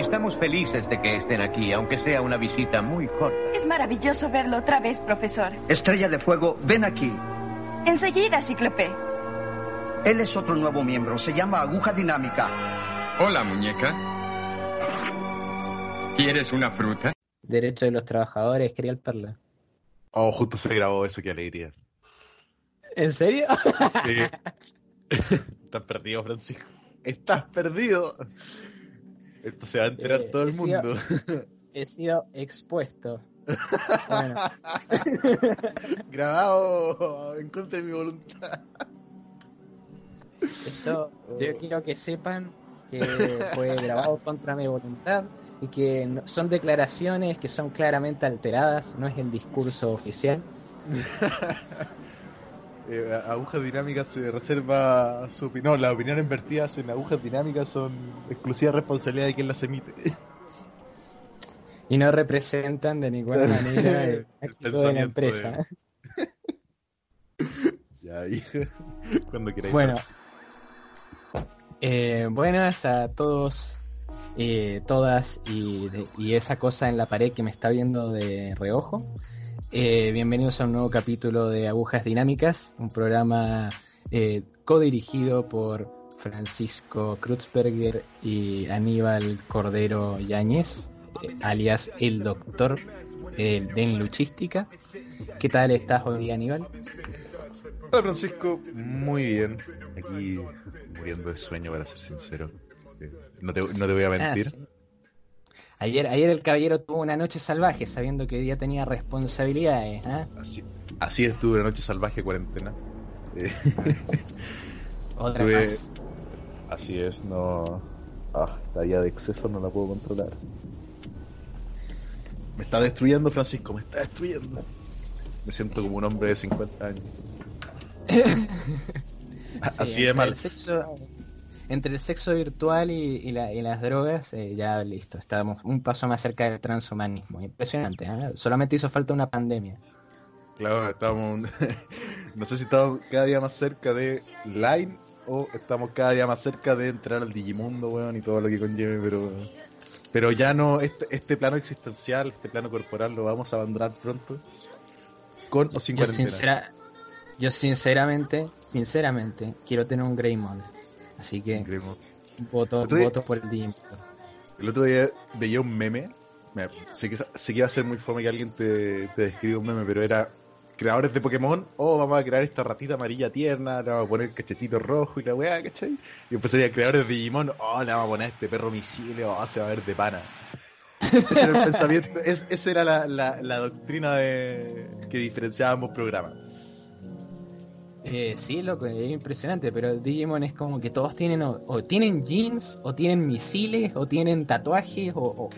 Estamos felices de que estén aquí, aunque sea una visita muy corta. Es maravilloso verlo otra vez, profesor. Estrella de Fuego, ven aquí. Enseguida, Cíclope. Él es otro nuevo miembro. Se llama Aguja Dinámica. Hola, muñeca. ¿Quieres una fruta? Derecho de los trabajadores, quería el perla. Oh, justo se grabó eso, qué alegría. ¿En serio? Sí. Estás perdido, Francisco. Estás perdido. Esto se va a enterar Eh, todo el sido- mundo. He sido expuesto. Bueno, Grabado en contra de mi voluntad. esto yo quiero que sepan que fue grabado contra mi voluntad y que no- son declaraciones que son claramente alteradas, no es el discurso oficial. Eh, agujas dinámicas se reserva su opinión. No, las opiniones vertidas en agujas dinámicas son exclusiva responsabilidad de quien las emite. Y no representan de ninguna manera el El de la empresa. Ya, hijo. Cuando queráis. Bueno, eh, buenas a todos, eh, todas y, de- y esa cosa en la pared que me está viendo de reojo. Eh, bienvenidos a un nuevo capítulo de Agujas Dinámicas, un programa eh, codirigido por Francisco Krutzberger y Aníbal Cordero Yáñez, eh, alias el doctor eh, de Luchística. ¿Qué tal estás hoy día, Aníbal? Hola Francisco, muy bien. Aquí muriendo de sueño, para ser sincero. Eh, No te, no te voy a mentir. Ah, sí. Ayer, ayer el caballero tuvo una noche salvaje sabiendo que hoy día tenía responsabilidades. ¿ah? Así, así estuve una noche salvaje cuarentena. Eh, Otra Tuve- más. así es, no. Ah, vida de exceso no la puedo controlar. Me está destruyendo, Francisco, me está destruyendo. Me siento como un hombre de 50 años. Sí, así de mal. El sexo, entre el sexo virtual y, y la- y las drogas, eh, ya listo. Estamos un paso más cerca del transhumanismo. Impresionante. ¿ah? Solamente hizo falta una pandemia. Claro, estamos. no sé si estamos cada día más cerca de Line o estamos cada día más cerca de entrar al Digimundo, weón, y todo lo que conlleve, pero. Pero ya no, este, este plano existencial, este plano corporal lo vamos a abandonar pronto. Con o sin Yo, cuarentena. sincera, yo sinceramente, sinceramente, quiero tener un Greymon. Así que Increíble. voto, por el Digimon. El otro día veía un meme. Sé, que, sé que iba a ser muy fome que alguien te, te describa un meme, pero era creadores de Pokémon, oh, vamos a crear esta ratita amarilla tierna, le vamos a poner cachetito rojo y la weá, ¿cachai? Y después sería creadores de Digimon, oh, le vamos a poner este perro misiles, oh, se va a ver de pana. Ese era el pensamiento, es- esa era la, la, la doctrina de, que diferenciaba ambos programas. Eh, sí, loco, es impresionante, pero Digimon es como que todos tienen o, o tienen jeans, o tienen misiles, o tienen tatuajes, o...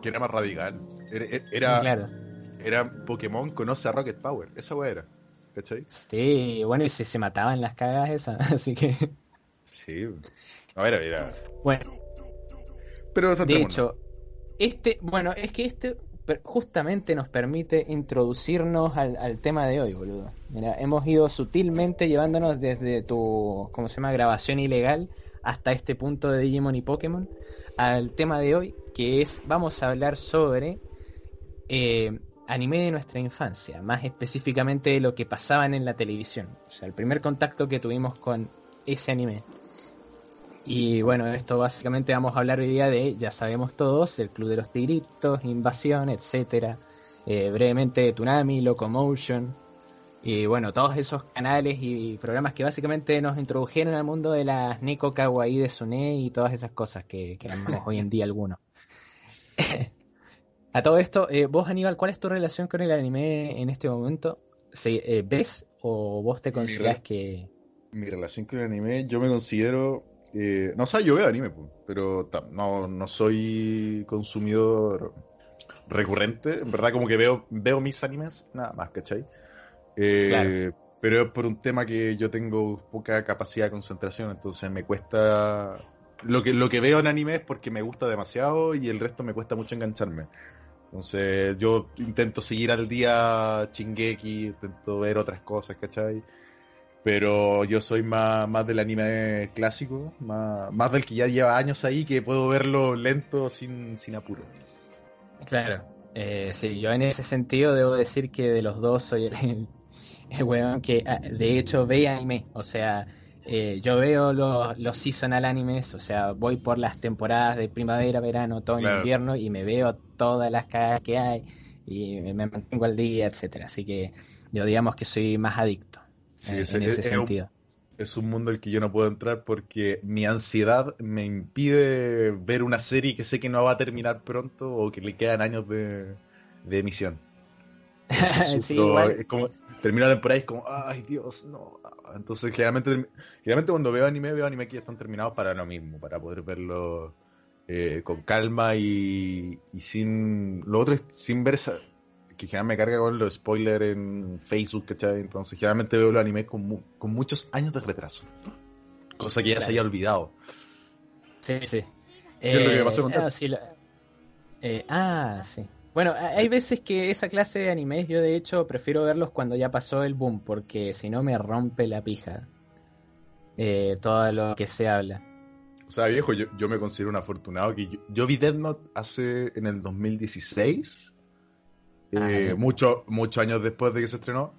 Que era más radical. Era, era, claro, era Pokémon conoce a Rocket Power, esa weá era. ¿Cachai? sí, bueno, y se, se mataban las cagadas esas, así que... Sí. A ver, era. Bueno, Pero de hecho, este, bueno, es que este justamente nos permite introducirnos al, al tema de hoy, boludo. Mira, hemos ido sutilmente llevándonos desde tu, ¿cómo se llama?, grabación ilegal hasta este punto de Digimon y Pokémon al tema de hoy, que es, vamos a hablar sobre eh, anime de nuestra infancia, más específicamente de lo que pasaban en la televisión. O sea, el primer contacto que tuvimos con ese anime. Y bueno, esto básicamente vamos a hablar hoy día de, ya sabemos todos, el Club de los Tigritos, Invasión, etcétera. Eh, brevemente de Tsunami, Locomotion. Y bueno, todos esos canales y programas que básicamente nos introdujeron al mundo de las Neko Kawaii de Sune y todas esas cosas que, que amamos hoy en día algunos. a todo esto, eh, vos Aníbal, ¿cuál es tu relación con el anime en este momento? ¿Se- eh, ¿Ves o vos te considerás que... Mi relación con el anime, yo me considero. Eh, no, o sea, yo veo anime, pero no, no soy consumidor recurrente. En verdad, como que veo, veo mis animes, nada más, ¿cachai? Eh, Claro. Pero es por un tema que yo tengo poca capacidad de concentración, entonces me cuesta. Lo que, lo que veo en anime es porque me gusta demasiado y el resto me cuesta mucho engancharme. Entonces yo intento seguir al día Chingeki, intento ver otras cosas, ¿cachai? Pero yo soy más, más del anime clásico, más, más del que ya lleva años ahí, que puedo verlo lento sin, sin apuro. Claro, eh, sí, yo en ese sentido debo decir que de los dos soy el, el weón que ah, de hecho ve anime, o sea, eh, yo veo los, los seasonal animes, o sea, voy por las temporadas de primavera, verano, otoño, Claro. invierno y me veo todas las cagadas que hay y me mantengo al día, etcétera. Así que yo digamos que soy más adicto Sí, eh, es- en es- ese es un- sentido. Es un mundo al que yo no puedo entrar porque mi ansiedad me impide ver una serie que sé que no va a terminar pronto o que le quedan años de, de emisión. Sí, igual. es como, termino la temporada y es como, ay Dios, no. Entonces, generalmente, generalmente cuando veo anime, veo anime que ya están terminados para lo mismo, para poder verlo eh, con calma y, y sin. Lo otro es sin ver esa. Que generalmente me carga con los spoilers en Facebook, ¿cachai? Entonces, generalmente veo los animes con, mu- con muchos años de retraso. Cosa que ya se haya olvidado. Sí, sí. es lo que me pasó con ah, sí, eh, ah, sí. Bueno, hay veces que esa clase de animes yo de hecho prefiero verlos cuando ya pasó el boom, porque si no me rompe la pija eh, todo lo que se habla. O sea, viejo, yo, yo me considero un afortunado que yo, yo vi Death Note hace en el 2016, Ah, eh, ya. mucho- muchos años después de que se estrenó,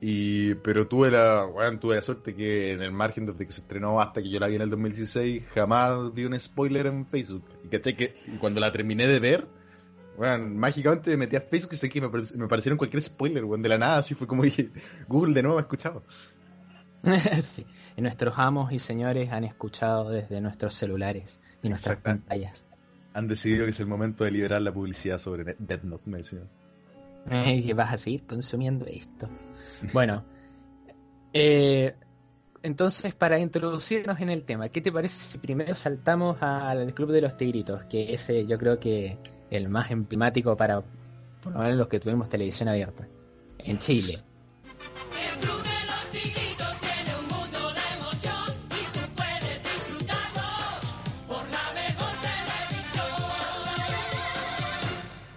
y pero tuve la, bueno, tuve la suerte que en el margen desde que se estrenó hasta que yo la vi en el 2016, jamás vi un spoiler en Facebook. Y caché que y cuando la terminé de ver, bueno, mágicamente me metí a Facebook y sé que me, me aparecieron cualquier spoiler, bueno, de la nada, así fue como dije, Google de nuevo me ha escuchado. sí. Y nuestros amos y señores han escuchado desde nuestros celulares y nuestras Exacto. pantallas. Han decidido que es el momento de liberar la publicidad sobre Death Note, me decían. Que vas a seguir consumiendo esto. Bueno, eh, entonces para introducirnos en el tema, ¿qué te parece si primero saltamos al Club de los Tigritos? Que ese yo creo que el más emblemático para por lo menos los que tuvimos televisión abierta en Chile.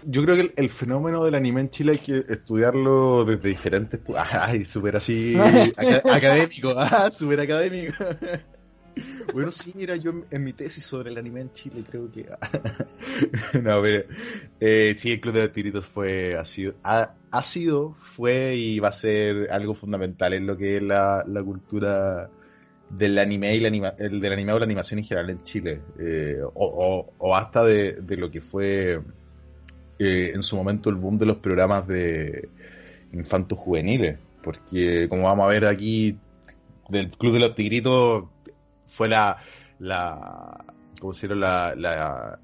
Yo creo que el, el fenómeno del anime en Chile hay que estudiarlo desde diferentes... Ay, súper así aca- académico, ah, súper académico. Bueno, sí, mira, yo en, en mi tesis sobre el anime en Chile creo que... no, pero... eh, sí, el Club de los Tiritos fue, ha sido, ha, ha sido, fue y va a ser algo fundamental en lo que es la, la cultura del anime y la anima, el del anime o la animación en general en Chile. eh, o, o- o hasta de, de lo que fue eh, en su momento el boom de los programas de infantos juveniles. Porque como vamos a ver aquí, del Club de los Tigritos fue la, la ¿cómo decirlo? La, la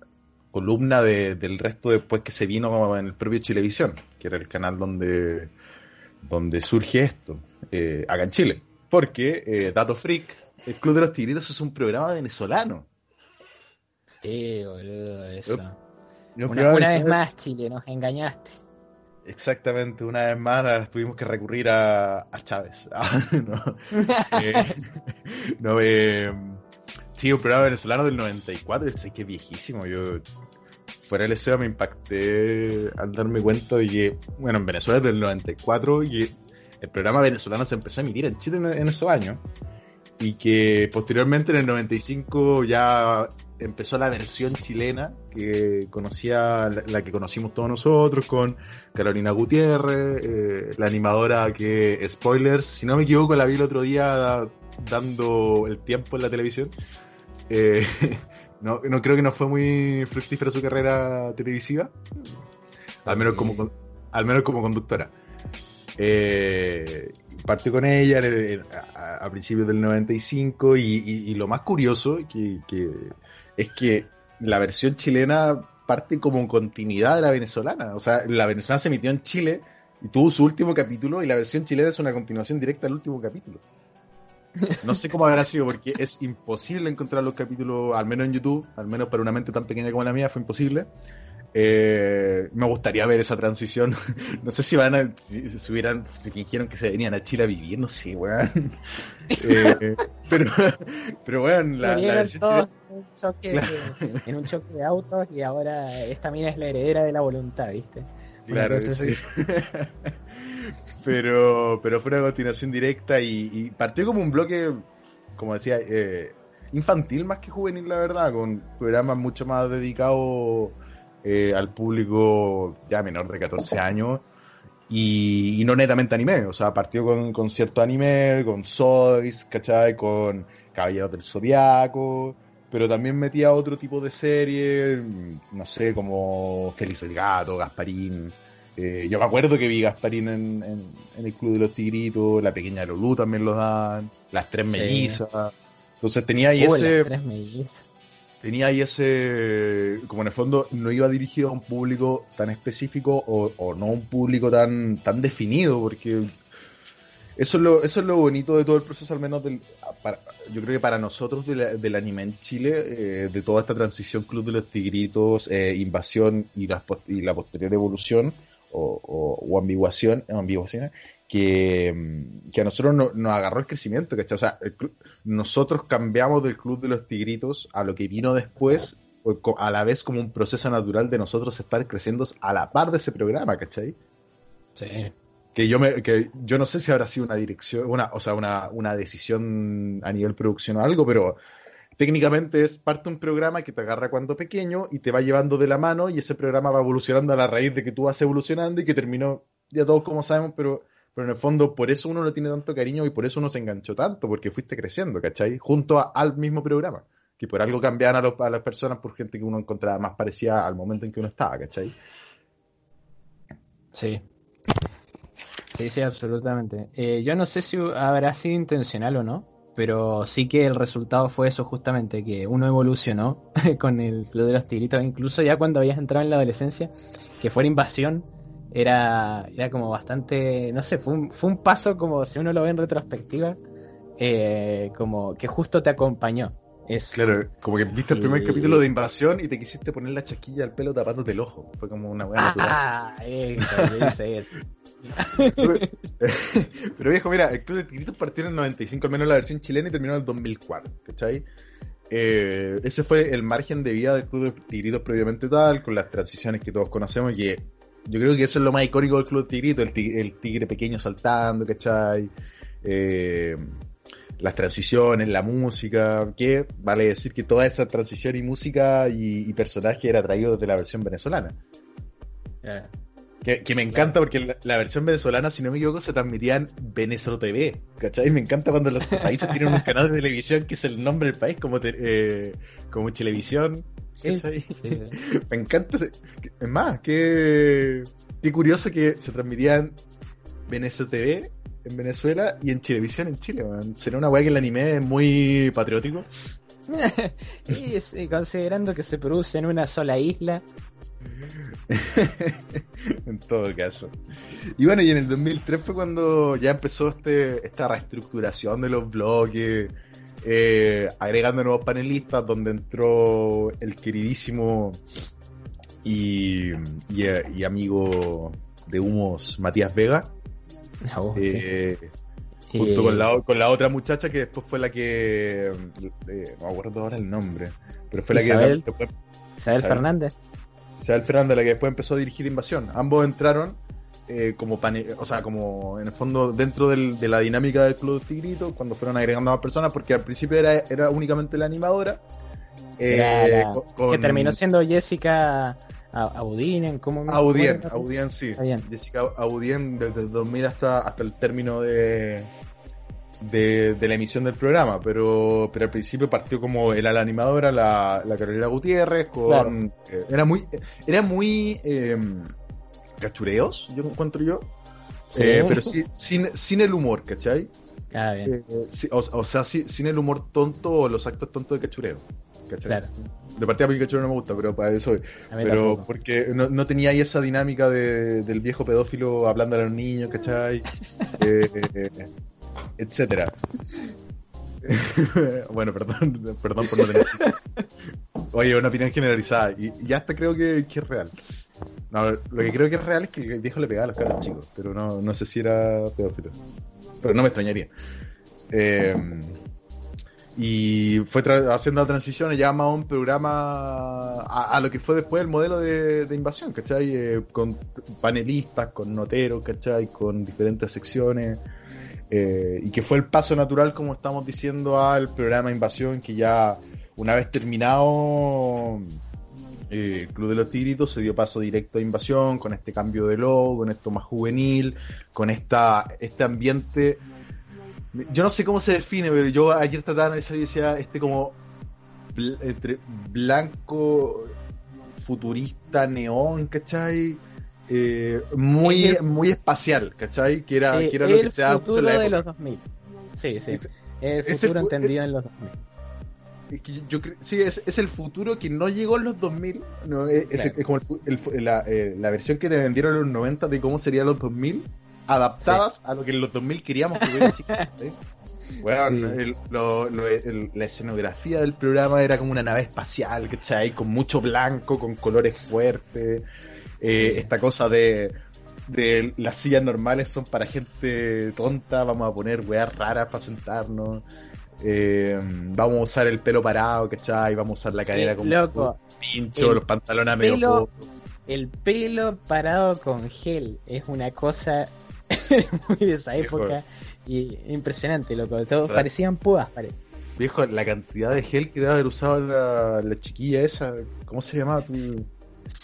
columna de- del resto después que se vino en el propio Chilevisión, que era el canal donde, donde surge esto, eh, acá en Chile. Porque, eh, Dato Freak, el Club de los Tigritos es un programa venezolano. Sí, boludo, eso. Una, una vez más, Chile, nos engañaste. Exactamente, una vez más tuvimos que recurrir a, a Chávez. Ah, no, Eh, no, eh, sí, un programa venezolano del 94, sé que es viejísimo. Yo fuera del SEO me impacté al darme cuenta de que, bueno, en Venezuela es del 94 y el programa venezolano se empezó a emitir en Chile en, en esos años. Y que posteriormente en el 95 ya empezó la versión chilena que conocía, la, la que conocimos todos nosotros, con Carolina Gutiérrez, eh, la animadora que, spoilers, si no me equivoco, la vi el otro día dando el tiempo en la televisión. Eh, no, no creo que no fue muy fructífera su carrera televisiva, al menos como, al menos como conductora. Eh, partió con ella a, a principios del 95 y, y- y lo más curioso que, que es que la versión chilena parte como continuidad de la venezolana. O sea, la venezolana se emitió en Chile y tuvo su último capítulo y la versión chilena es una continuación directa del último capítulo. No sé cómo habrá sido porque es imposible encontrar los capítulos, al menos en YouTube, al menos para una mente tan pequeña como la mía, fue imposible. Eh, me gustaría ver esa transición. No sé si van a, si, si hubieran, si fingieron que se venían a Chile a vivir, no sé, weón. Eh, pero, pero weón, la, la todos en un, choque de, en un choque de autos y ahora esta mina es la heredera de la voluntad, ¿viste? Claro, sí. pero, pero fue una continuación directa y, y partió como un bloque, como decía, eh, infantil más que juvenil, la verdad, con programas mucho más dedicados eh, al público ya menor de 14 años y, y no netamente anime. O sea, partió con, con cierto anime, con Sois, ¿cachai? Con Caballeros del Zodiaco, pero también metía otro tipo de series, no sé, como Félix el Gato, Gasparín. Eh, yo me acuerdo que vi Gasparín en, en, en el Club de los Tigritos, La Pequeña Lolú también lo dan, Las Tres Sí. Mellizas. Entonces tenía ahí Uy, ese las tres mellizas. Tenía ahí ese, como en el fondo no iba dirigido a un público tan específico o, o no un público tan, tan definido, porque eso es, lo, eso es lo bonito de todo el proceso, al menos del, yo creo que para nosotros de la- del anime en Chile, eh, de toda esta transición Club de los Tigritos, eh, Invasión y, las y la posterior evolución o, o, o ambiguación, ambiguación que, que a nosotros no- nos agarró el crecimiento, ¿cachai? O sea, nosotros cambiamos del Club de los Tigritos a lo que vino después, a la vez como un proceso natural de nosotros estar creciendo a la par de ese programa, ¿cachai? Sí. Que yo me, que yo no sé si habrá sido una dirección, una, o sea, una, una decisión a nivel producción o algo, pero técnicamente es parte de un programa que te agarra cuando pequeño y te va llevando de la mano y ese programa va evolucionando a la raíz de que tú vas evolucionando y que terminó, ya todos como sabemos, pero, pero en el fondo por eso uno le tiene tanto cariño y por eso uno se enganchó tanto, porque fuiste creciendo, ¿cachai? Junto al mismo programa. Que por algo cambiaban a, los- a las personas por gente que uno encontraba más parecida al momento en que uno estaba, ¿cachai? Sí. Sí, sí, absolutamente. Eh, yo no sé si habrá sido intencional o no, pero sí que el resultado fue eso justamente, que uno evolucionó con el Club de los Tigritos, incluso ya cuando habías entrado en la adolescencia, que fuera invasión, era, era como bastante, no sé, fue un, fue un paso como si uno lo ve en retrospectiva, eh, como que justo te acompañó. Eso. Claro, como que viste el primer capítulo de Invasión y te quisiste poner la chasquilla al pelo tapándote el ojo. Fue como una buena natural. Ah, eso, yo hice eso. Pero viejo, mira, el Club de Tigritos partió en el 95, al menos la versión chilena, y terminó en el 2004, ¿cachai? Eh, ese fue el margen de vida del Club de Tigritos previamente tal, con las transiciones que todos conocemos, y que yo creo que eso es lo más icónico del Club de Tigritos, el, ti- el tigre pequeño saltando, ¿cachai? Eh, las transiciones, la música, que vale decir que toda esa transición y música y, personaje era traído de la versión venezolana. Que, que me encanta porque la, la versión venezolana, si no me equivoco, se transmitía en Venezolo TV. ¿Cachai? Me encanta cuando los países tienen un canal de televisión que es el nombre del país, como, te- eh, como Televisión. Sí. Me encanta. Es más, qué, qué curioso que se transmitía en Venezolo TV en Venezuela y en Chilevisión en Chile. man. Será una weá que el anime es muy patriótico. Y sí, considerando que se produce en una sola isla. en todo caso. Y bueno, y en el 2003 fue cuando ya empezó este, esta reestructuración de los bloques, eh, agregando nuevos panelistas, donde entró el queridísimo y, y, y amigo de Humos Matías Vega, Oh, sí. eh, junto Eh, con, la, con la otra muchacha que después fue la que, eh, no me acuerdo ahora el nombre, pero fue la Isabel. que... Isabel. Fernández. Isabel Fernández, la que después empezó a dirigir Invasión. Ambos entraron eh, como pane- o sea, como en el fondo dentro del- de la dinámica del Club Tigrito, cuando fueron agregando más personas, porque al principio era, era únicamente la animadora. eh, Era con- Que terminó siendo Jessica A- Audinen. ¿cómo me Audien? Audien sí. Audien. Jessica Audien desde el 2000 hasta, hasta el término de, de, de la emisión del programa, pero, pero al principio partió como era la animadora, la, la Carolina Gutiérrez, con Claro. eh, era muy, era muy eh, cachureos, yo encuentro yo, Sí. Eh, pero sí, sin, sin el humor, ¿cachai? Ah, bien. Eh, sí, o, o sea, sí- sin el humor tonto o los actos tontos de cachureo. ¿cachai? Claro. De partida porque cachureo no me gusta, pero para eso pero tampoco. porque no, no tenía ahí esa dinámica de, del viejo pedófilo hablando a los niños, ¿cachai? Eh, etcétera. bueno, perdón, perdón por no tener. Oye, una opinión generalizada. Y, y hasta creo que, es real. Lo que creo que es real es que el viejo le pegaba a los caras chicos, pero no, no sé si era pedófilo. Pero no me extrañaría. Eh, y fue haciendo la transición ya a un programa a, lo que fue después el modelo de, de invasión, ¿cachai? Eh, con panelistas, con noteros, ¿cachai? Con diferentes secciones. Eh, y que fue el paso natural, como estamos diciendo, al programa Invasión, que ya una vez terminado eh, Club de los Tigritos se dio paso directo a Invasión, con este cambio de logo, con esto más juvenil, con esta este ambiente. Yo no sé cómo se define, pero yo ayer trataba de analizar y decía este como entre blanco, futurista, neón, ¿cachai? Eh, muy, Es el- muy espacial, ¿cachai? Que era, Sí, que era lo que el se daba mucho futuro en la de época. los 2000. Sí, sí. El futuro fu- entendido en los 2000. Es que yo, sí, es, es el futuro que no llegó en los 2000. No, es, Claro. es como el el la, eh, la versión que te vendieron en los 90 de cómo serían los 2000, adaptadas a lo que en los 2000 queríamos que hubiera sido. ¿sí? Bueno, Sí. el- lo- lo- el- la escenografía del programa era como una nave espacial, ¿cachai? Con mucho blanco, con colores fuertes. Eh, Esta cosa de, de las sillas normales son para gente tonta, vamos a poner weas raras para sentarnos. Eh, vamos a usar el pelo parado, ¿cachai? Vamos a usar la cadera Sí, como loco. pincho, El los pantalones medio cortos. El pelo parado con gel es una cosa muy de esa Viejo. época y impresionante, loco. Todos ¿Verdad? parecían púas, pare. Viejo, la cantidad de gel que debe haber usado la, la chiquilla esa, ¿cómo se llamaba tú?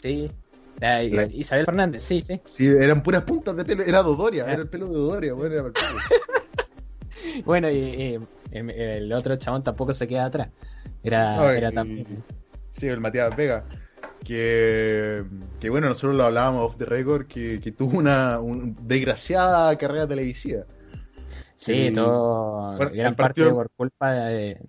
Sí. La Is- La- Isabel Fernández, sí, sí. Sí, eran puras puntas de pelo, era Dodoria, Ah. era el pelo de Dodoria, bueno, era. Bueno, y, y- em- el otro chabón tampoco se queda atrás. Era, Ay, era también. Sí, el Matías Vega. Que, que bueno, nosotros lo hablábamos off the record, que, que tuvo una un- desgraciada carrera televisiva. Sí, el- todo. bueno, gran el parte partido- por culpa de.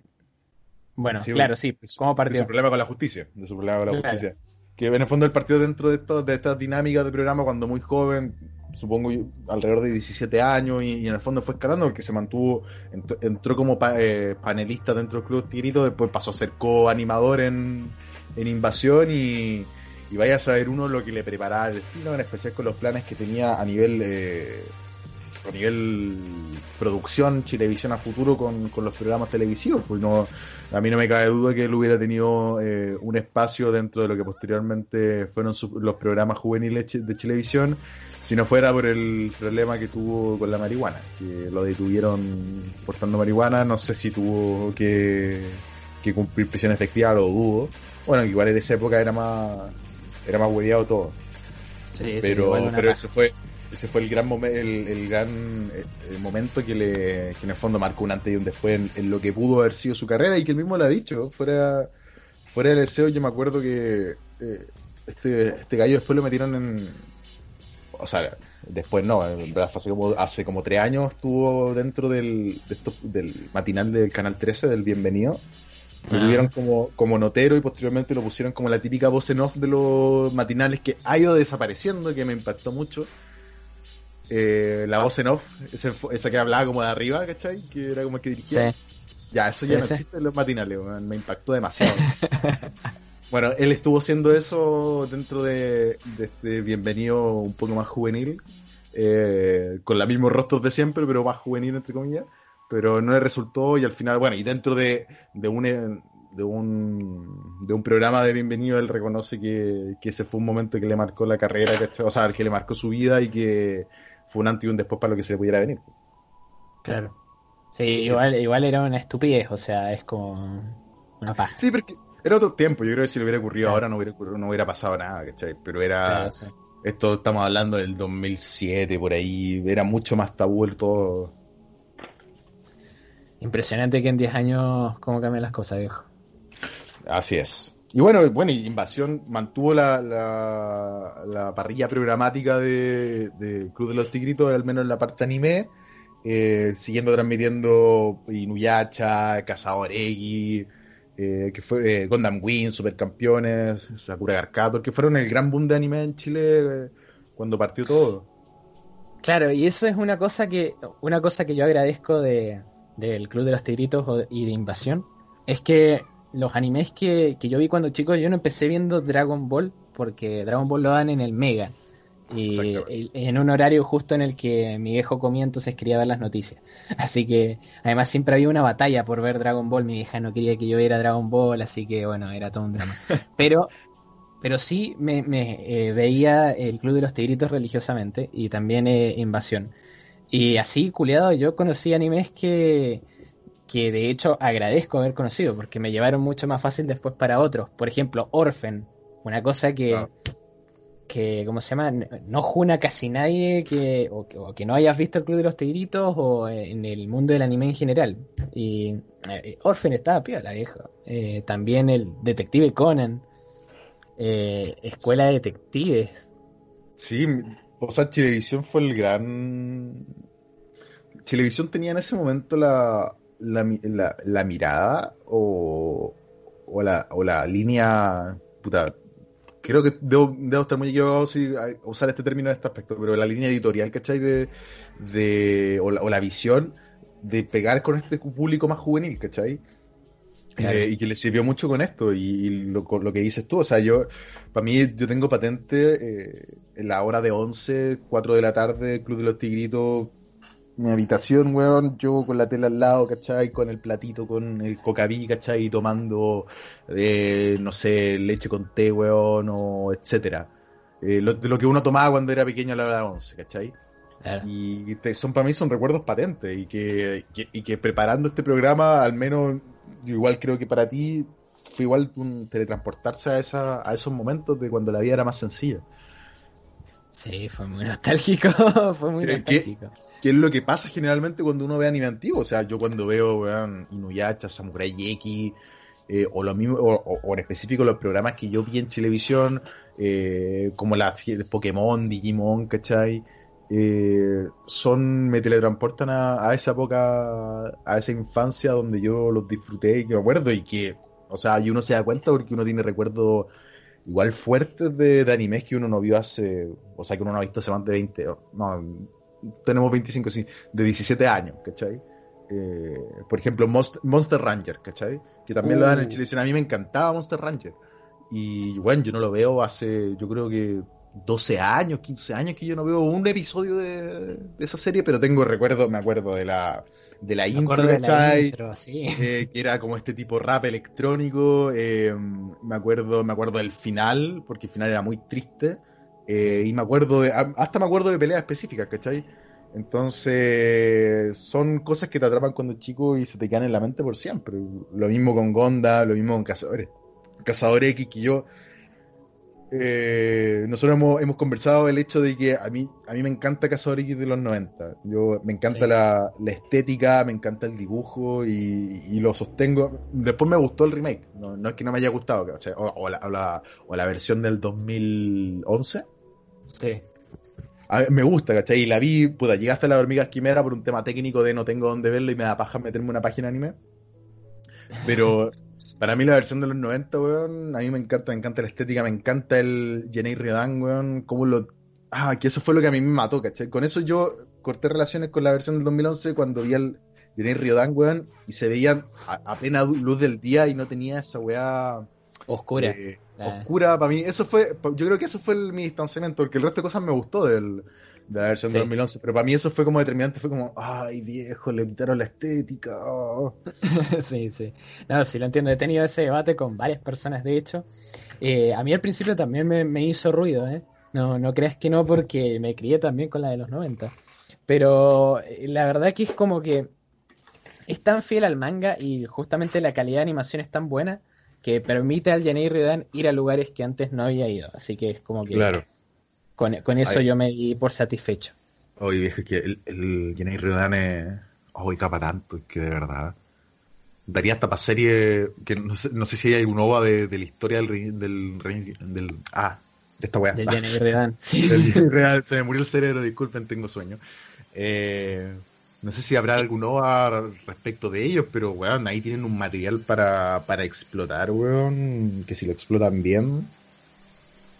Bueno, Sí, claro, sí. su- ¿Cómo De su problema con la justicia. De su problema con la Claro. justicia. Que en el fondo el partido dentro de, esto, de estas dinámicas de programa cuando muy joven, supongo alrededor de 17 años, y, y en el fondo fue escalando porque se mantuvo, entró, entró como pa- eh, panelista dentro del Club Tirito, después pasó a ser co-animador en, en Invasión y, y vaya a saber uno lo que le preparaba el destino, en especial con los planes que tenía a nivel... eh, a nivel producción, Chilevisión a futuro con, con los programas televisivos, pues no, a mí no me cabe duda que él hubiera tenido eh, un espacio dentro de lo que posteriormente fueron su- los programas juveniles de Chilevisión, si no fuera por el problema que tuvo con la marihuana, que lo detuvieron portando marihuana, no sé si tuvo que, que cumplir prisión efectiva, lo dudo. Bueno, igual en esa época era más era más hueveado todo Sí, pero, pero ese fue ese fue el gran momen- el, el gran eh, el momento que le que en el fondo marcó un antes y un después en, en lo que pudo haber sido su carrera y que él mismo lo ha dicho fuera fuera del deseo yo me acuerdo que eh, este este gallo después lo metieron en o sea después no en verdad fue hace como hace como tres años estuvo dentro del de estos- del matinal del canal 13 del bienvenido lo Ah. tuvieron como, como notero y posteriormente lo pusieron como la típica voz en off de los matinales que ha ido desapareciendo, que me impactó mucho. Eh, la voz en off, ese esa que hablaba como de arriba, ¿cachai? Que era como el que dirigía. Sí. Ya, eso ya no existe en los matinales, me impactó demasiado. bueno, él estuvo haciendo eso dentro de, de este bienvenido un poco más juvenil, eh, con los mismos rostros de siempre, pero más juvenil, entre comillas. Pero no le resultó y al final, bueno, y dentro de, de un eh, de un de un programa de bienvenido él reconoce que, que ese fue un momento que le marcó la carrera, o sea, que le marcó su vida y que fue un antes y un después para lo que se le pudiera venir. Claro. Sí, igual, igual era una estupidez, o sea, es como una paja. Sí, porque era otro tiempo. Yo creo que si le hubiera ocurrido Claro. ahora no hubiera, ocurrido- no hubiera pasado nada, ¿cachai? Pero era. Claro, sí. Esto estamos hablando del 2007, por ahí. Era mucho más tabú el todo. Impresionante que en 10 años cómo cambian las cosas, viejo. Así es. Y bueno, bueno, Invasión mantuvo la, la, la parrilla programática de, de Club de los Tigritos, al menos en la parte anime, eh, siguiendo transmitiendo Inuyasha, X, eh, que fue eh, Gundam Wing, Supercampeones, Sakura Garcator, que fueron el gran boom de anime en Chile eh, cuando partió todo. Claro, y eso es una cosa que una cosa que yo agradezco de del Club de los Tigritos y de Invasión es que los animes que, que yo vi cuando chico, yo no empecé viendo Dragon Ball porque Dragon Ball lo dan en el Mega Y, en un horario justo en el que mi viejo comía, entonces quería ver las noticias. Así que, además, siempre había una batalla por ver Dragon Ball. Mi vieja no quería que yo viera Dragon Ball, así que, bueno, era todo un drama. Pero, pero sí me, me, eh, veía el Club de los Tigritos religiosamente y también eh, Invasión. Y así, culiado, yo conocí animes que, que de hecho agradezco haber conocido, porque me llevaron mucho más fácil después para otros. Por ejemplo, Orphan, una cosa que, que ¿cómo se llama? No juna casi nadie que, o, que- o que no hayas visto el Club de los Tigritos o en el mundo del anime en general. Y eh, Orphan estaba piola, viejo. Eh, también el Detective Conan, eh, Escuela de Detectives. Sí, o sea, Chilevisión fue el gran. Chilevisión tenía en ese momento la, la, la- la mirada o, o, la, o la línea. Puta, creo que debo, debo estar muy equivocado si a usar este término en este aspecto, pero la línea editorial, ¿cachai? De, de, o, la, o la visión de pegar con este público más juvenil, ¿cachai? Claro. Eh, y que le sirvió mucho con esto y, y lo, con lo que dices tú, o sea, yo, para mí, yo tengo patente eh, en la hora de 11, 4 de la tarde, Club de los Tigritos, mi habitación, weón, yo con la tela al lado, ¿cachai? Con el platito, con el cocaví, ¿cachai? Tomando, eh, no sé, leche con té, weón, o etcétera. Eh, lo, de lo que uno tomaba cuando era pequeño a la hora de 11, ¿cachai? Claro. Y te- son para mí son recuerdos patentes y que, que- y que preparando este programa, al menos yo igual creo que para ti fue igual un teletransportarse a, esa, a esos momentos de cuando la vida era más sencilla. Sí, fue muy nostálgico, fue muy ¿Qué- nostálgico. ¿Qué es lo que pasa generalmente cuando uno ve anime antiguo? O sea, yo cuando veo weón, Inuyasha, Samurai X, eh, o lo mismo, o, o- o en específico los programas que yo vi en televisión, eh, como las Pokémon, Digimon, ¿cachai? Eh, son, me teletransportan a, a esa época, a esa infancia donde yo los disfruté y que me acuerdo y que, o sea, y uno se da cuenta porque uno tiene recuerdos igual fuertes de, de animes que uno no vio hace, o sea, que uno no ha visto hace más de 20, o- no, tenemos 25, sí, de 17 años, ¿cachai? Eh, por ejemplo, Monst- Monster Ranger, ¿cachai? Que también lo dan en Uh. Chile. A mí me encantaba Monster Ranger. Y bueno, yo no lo veo hace, yo creo que 12 años, 15 años que yo no veo un episodio de, de esa serie, pero tengo recuerdos, me acuerdo de la, de la Me intro, de la ¿cachai? intro, sí. Eh, que era como este tipo rap electrónico. eh, me acuerdo, me acuerdo del final, porque el final era muy triste. eh, Y me acuerdo de, hasta me acuerdo de peleas específicas, ¿cachai? Entonces, son cosas que te atrapan cuando es chico y se te quedan en la mente por siempre. Lo mismo con Gonda, lo mismo con Cazadores. Cazadores X, que yo. Eh, nosotros hemos, hemos conversado el hecho de que a mí, a mí me encanta Cazador X de los 90. Yo, me encanta Sí. la, la estética, me encanta el dibujo y, y lo sostengo. Después me gustó el remake. No, no es que no me haya gustado, o, sea, o- o la, o la- o la versión del 2011. Sí. A me gusta, ¿cachai? Y la vi, puta, llegué hasta la hormiga quimera por un tema técnico de no tengo dónde verlo y me da paja meterme una página anime. Pero para mí la versión de los 90, weón, a mí me encanta, me encanta la estética, me encanta el Jenei Riodan, weón, cómo lo... Ah, que eso fue lo que a mí me mató, ¿cachai? Con eso yo corté relaciones con la versión del 2011 cuando vi al Jenei Riodan, weón, y se veía a, a plena luz del día y no tenía esa weá... Oscura. eh, Ah. oscura para mí. Eso fue, yo creo que eso fue el- mi distanciamiento, porque el resto de cosas me gustó del, de la versión de Sí. 2011, pero para mí eso fue como determinante, fue como, ay viejo, le quitaron la estética. oh". sí, sí. No, sí, lo entiendo. He tenido ese debate con varias personas, de hecho. Eh, a mí al principio también me, me hizo ruido, ¿eh? No, no creas que no, porque me crié también con la de los 90. Pero eh, la verdad que es como que es tan fiel al manga y justamente la calidad de animación es tan buena que permite al Yanei Ryodan ir a lugares que antes no había ido. Así que es como que con, con eso Ay. yo me di por satisfecho. Oye viejo, es que el, el Jenny Riodan es, oh, tapa tanto, es que de verdad. Daría hasta para serie, que no sé, no sé si hay alguna ova de, de la historia del, del, re- del, ah, de esta weá. Del Yanei Ryodan. Sí. Del Jenny se me murió el cerebro, disculpen, tengo sueño. Eh, no sé si habrá algún OVA respecto de ellos, pero weón, ahí tienen un material para, para explotar, weón, que si lo explotan bien.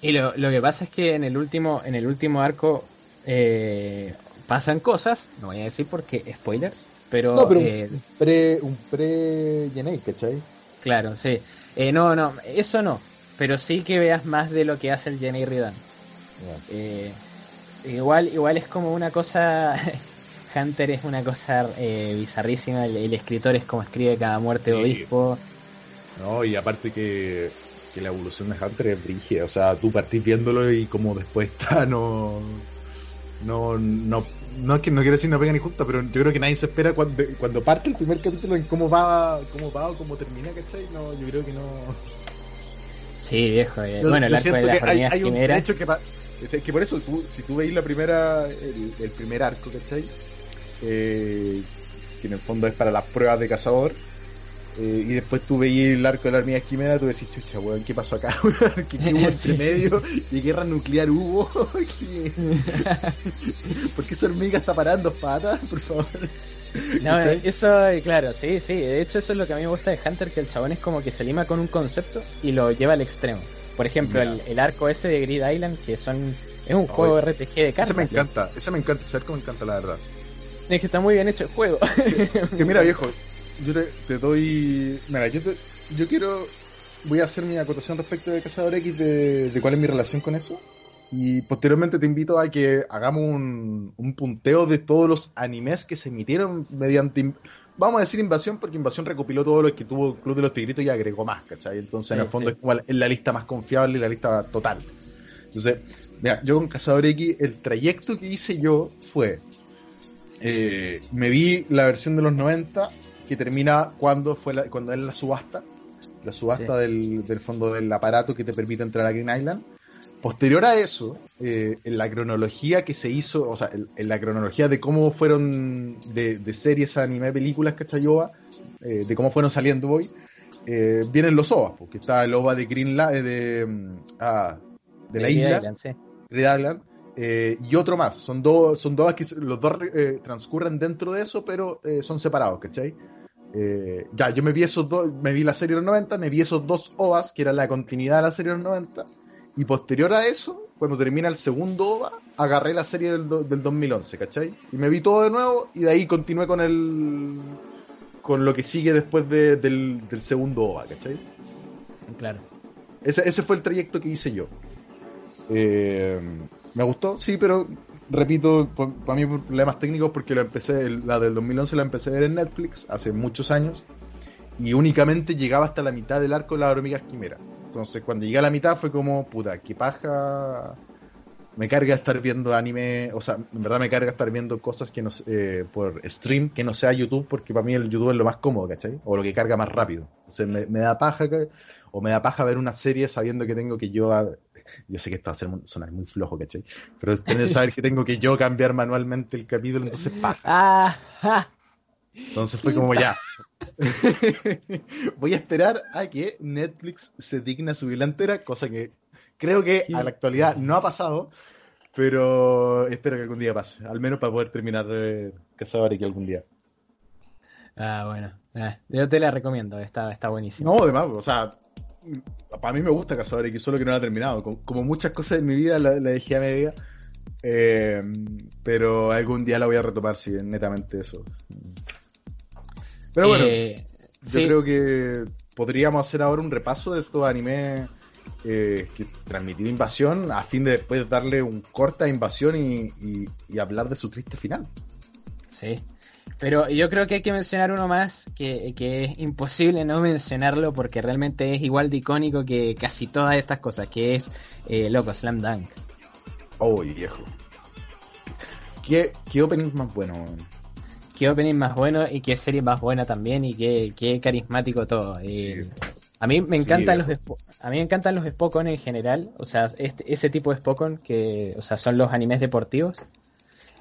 Y lo, lo que pasa es que en el último, en el último arco eh, pasan cosas, no voy a decir porque spoilers, pero, No, pero eh, un pre, un pre Jenny, ¿cachai? claro, sí. Eh, no, no, eso no, pero sí que veas más de lo que hace el Jenny Ridan. Eh, igual, igual es como una cosa. Hunter es una cosa eh, bizarrísima. El, el escritor es como escribe cada muerte de Sí. obispo. No, y aparte que, que la evolución de Hunter es brígida. O sea, tú partís viéndolo y como después está, no. No, no, no es que no quiero decir no pega ni justa, pero yo creo que nadie se espera cuando, cuando parte el primer capítulo en cómo va, cómo va o cómo termina, ¿cachai? No, yo creo que no. Sí, viejo. eh, Yo- bueno, el arco de las hay, hay un hecho que, es que por eso tú, si tú veis la primera, el, el primer arco, ¿cachai? Eh, que en el fondo es para las pruebas de cazador. Eh, y después tú veis el arco de la hormiga quimera, tú decís, chucha, weón, ¿qué pasó acá? weón? ¿Qué, qué hubo entre Sí. medio? ¿Y guerra nuclear hubo? ¿Qué- ¿Por qué esa hormiga está parando patas? Por favor. No, eso, eh, claro, sí, sí. De hecho, eso es lo que a mí me gusta de Hunter, que el chabón es como que se lima con un concepto y lo lleva al extremo. Por ejemplo, el, el arco ese de Grid Island, que son es un Oye, juego RPG de cartas. Ese me encanta, ese me encanta, ese arco me encanta, la verdad. Es que está muy bien hecho el juego. Que mira, viejo, yo te, te doy. Mira, yo, te- yo quiero. Voy a hacer mi acotación respecto de Cazador X de, de cuál es mi relación con eso. Y posteriormente te invito a que hagamos un, un punteo de todos los animes que se emitieron mediante. Vamos a decir invasión, porque invasión recopiló todo lo que tuvo Club de los Tigritos y agregó más, ¿cachai? Entonces, en el fondo sí. es como la- es la lista más confiable y la lista total. Entonces, mira, yo con Cazador X, el trayecto que hice yo fue eh, me vi la versión de los 90 que termina cuando fue la- cuando es la subasta, la subasta Sí. del, del fondo del aparato que te permite entrar a Green Island. Posterior a eso, eh, en la cronología que se hizo, o sea, en, en la cronología de cómo fueron de, de series a anime, películas, ¿cachayoba? Eh, de cómo fueron saliendo hoy, eh, vienen los OVAs, porque está el OVA de Green La- eh, de, mm, ah, de la Grid isla, Island, sí. Red Island, eh, y otro más. Son dos, son dos que los dos eh, transcurren dentro de eso, pero eh, son separados, ¿cachai? Eh, ya, yo me vi esos dos, me vi la serie de los 90, me vi esos dos OVAs, que era la continuidad de la serie de los 90, y posterior a eso, cuando termina el segundo OVA, agarré la serie del, do- del 2011, ¿cachai? Y me vi todo de nuevo, y de ahí continué con el con lo que sigue después de- del, del segundo OVA, ¿cachai? Claro. Ese, ese fue el trayecto que hice yo. Eh, me gustó, sí, pero repito, para mí por problemas técnicos porque la empecé, la del 2011 la empecé a ver en Netflix hace muchos años y únicamente llegaba hasta la mitad del arco de las hormigas quimera. Entonces cuando llegué a la mitad fue como, puta, qué paja. Me carga estar viendo anime, o sea, en verdad me carga estar viendo cosas que no eh, por stream que no sea YouTube, porque para mí el YouTube es lo más cómodo, ¿cachai? O lo que carga más rápido. Entonces me, me da paja, o me da paja ver una serie sabiendo que tengo que yo. a- yo sé que esto va a ser- sonar muy flojo, ¿cachai? Pero tener que saber que tengo que yo cambiar manualmente el capítulo, entonces paja. Ah. Entonces fue como ya. Voy a esperar a que Netflix se digna a subir la entera, cosa que creo que a la actualidad no ha pasado, pero espero que algún día pase, al menos para poder terminar eh, Cazador X algún día. Ah, bueno. Ah, yo te la recomiendo, está, está buenísimo. No, además, o sea, para mí me gusta Cazador X, solo que no la he terminado. Como, como muchas cosas en mi vida la, la dejé a media. eh, pero algún día la voy a retomar, si es netamente eso. Pero bueno, Eh, yo sí, creo que podríamos hacer ahora un repaso de estos animes eh, que transmitió Invasión a fin de después darle un corte a Invasión y, y- y hablar de su triste final. Sí. Pero yo creo que hay que mencionar uno más que, que es imposible no mencionarlo porque realmente es igual de icónico que casi todas estas cosas, que es eh, Loco, Slam Dunk. Oh, viejo. ¿Qué, qué opening más bueno? Qué opening más bueno y qué serie más buena también y qué, qué carismático todo. Sí. Eh, a mí me Sí, encantan los a mí me encantan los Spokon en general, o sea, este, ese tipo de Spokon que, o sea, son los animes deportivos.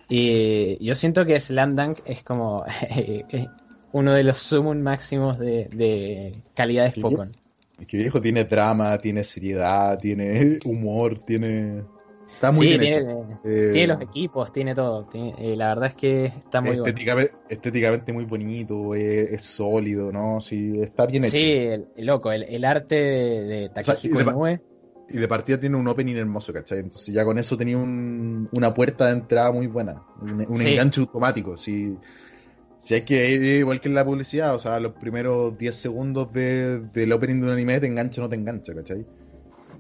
Y yo siento que Slam Dunk es como eh, uno de los summon máximos de, de calidad de Spokon. Es que viejo tiene drama, tiene seriedad, tiene humor, tiene. Está muy Sí, bien tiene, hecho. Eh, tiene los equipos, tiene todo. tiene- eh, la verdad es que está muy bueno. estéticamente, muy bonito, es, es sólido, ¿no? Sí, está bien hecho. Sí, el, loco, el, el arte de, de pa- Inoue. Y de partida tiene un opening hermoso, ¿cachai? Entonces ya con eso tenía un- una puerta de entrada muy buena. Un, un Sí. enganche automático. Si, si hay que ir igual que en la publicidad, o sea, los primeros 10 segundos de- del opening de un anime te engancha o no te engancha, ¿cachai?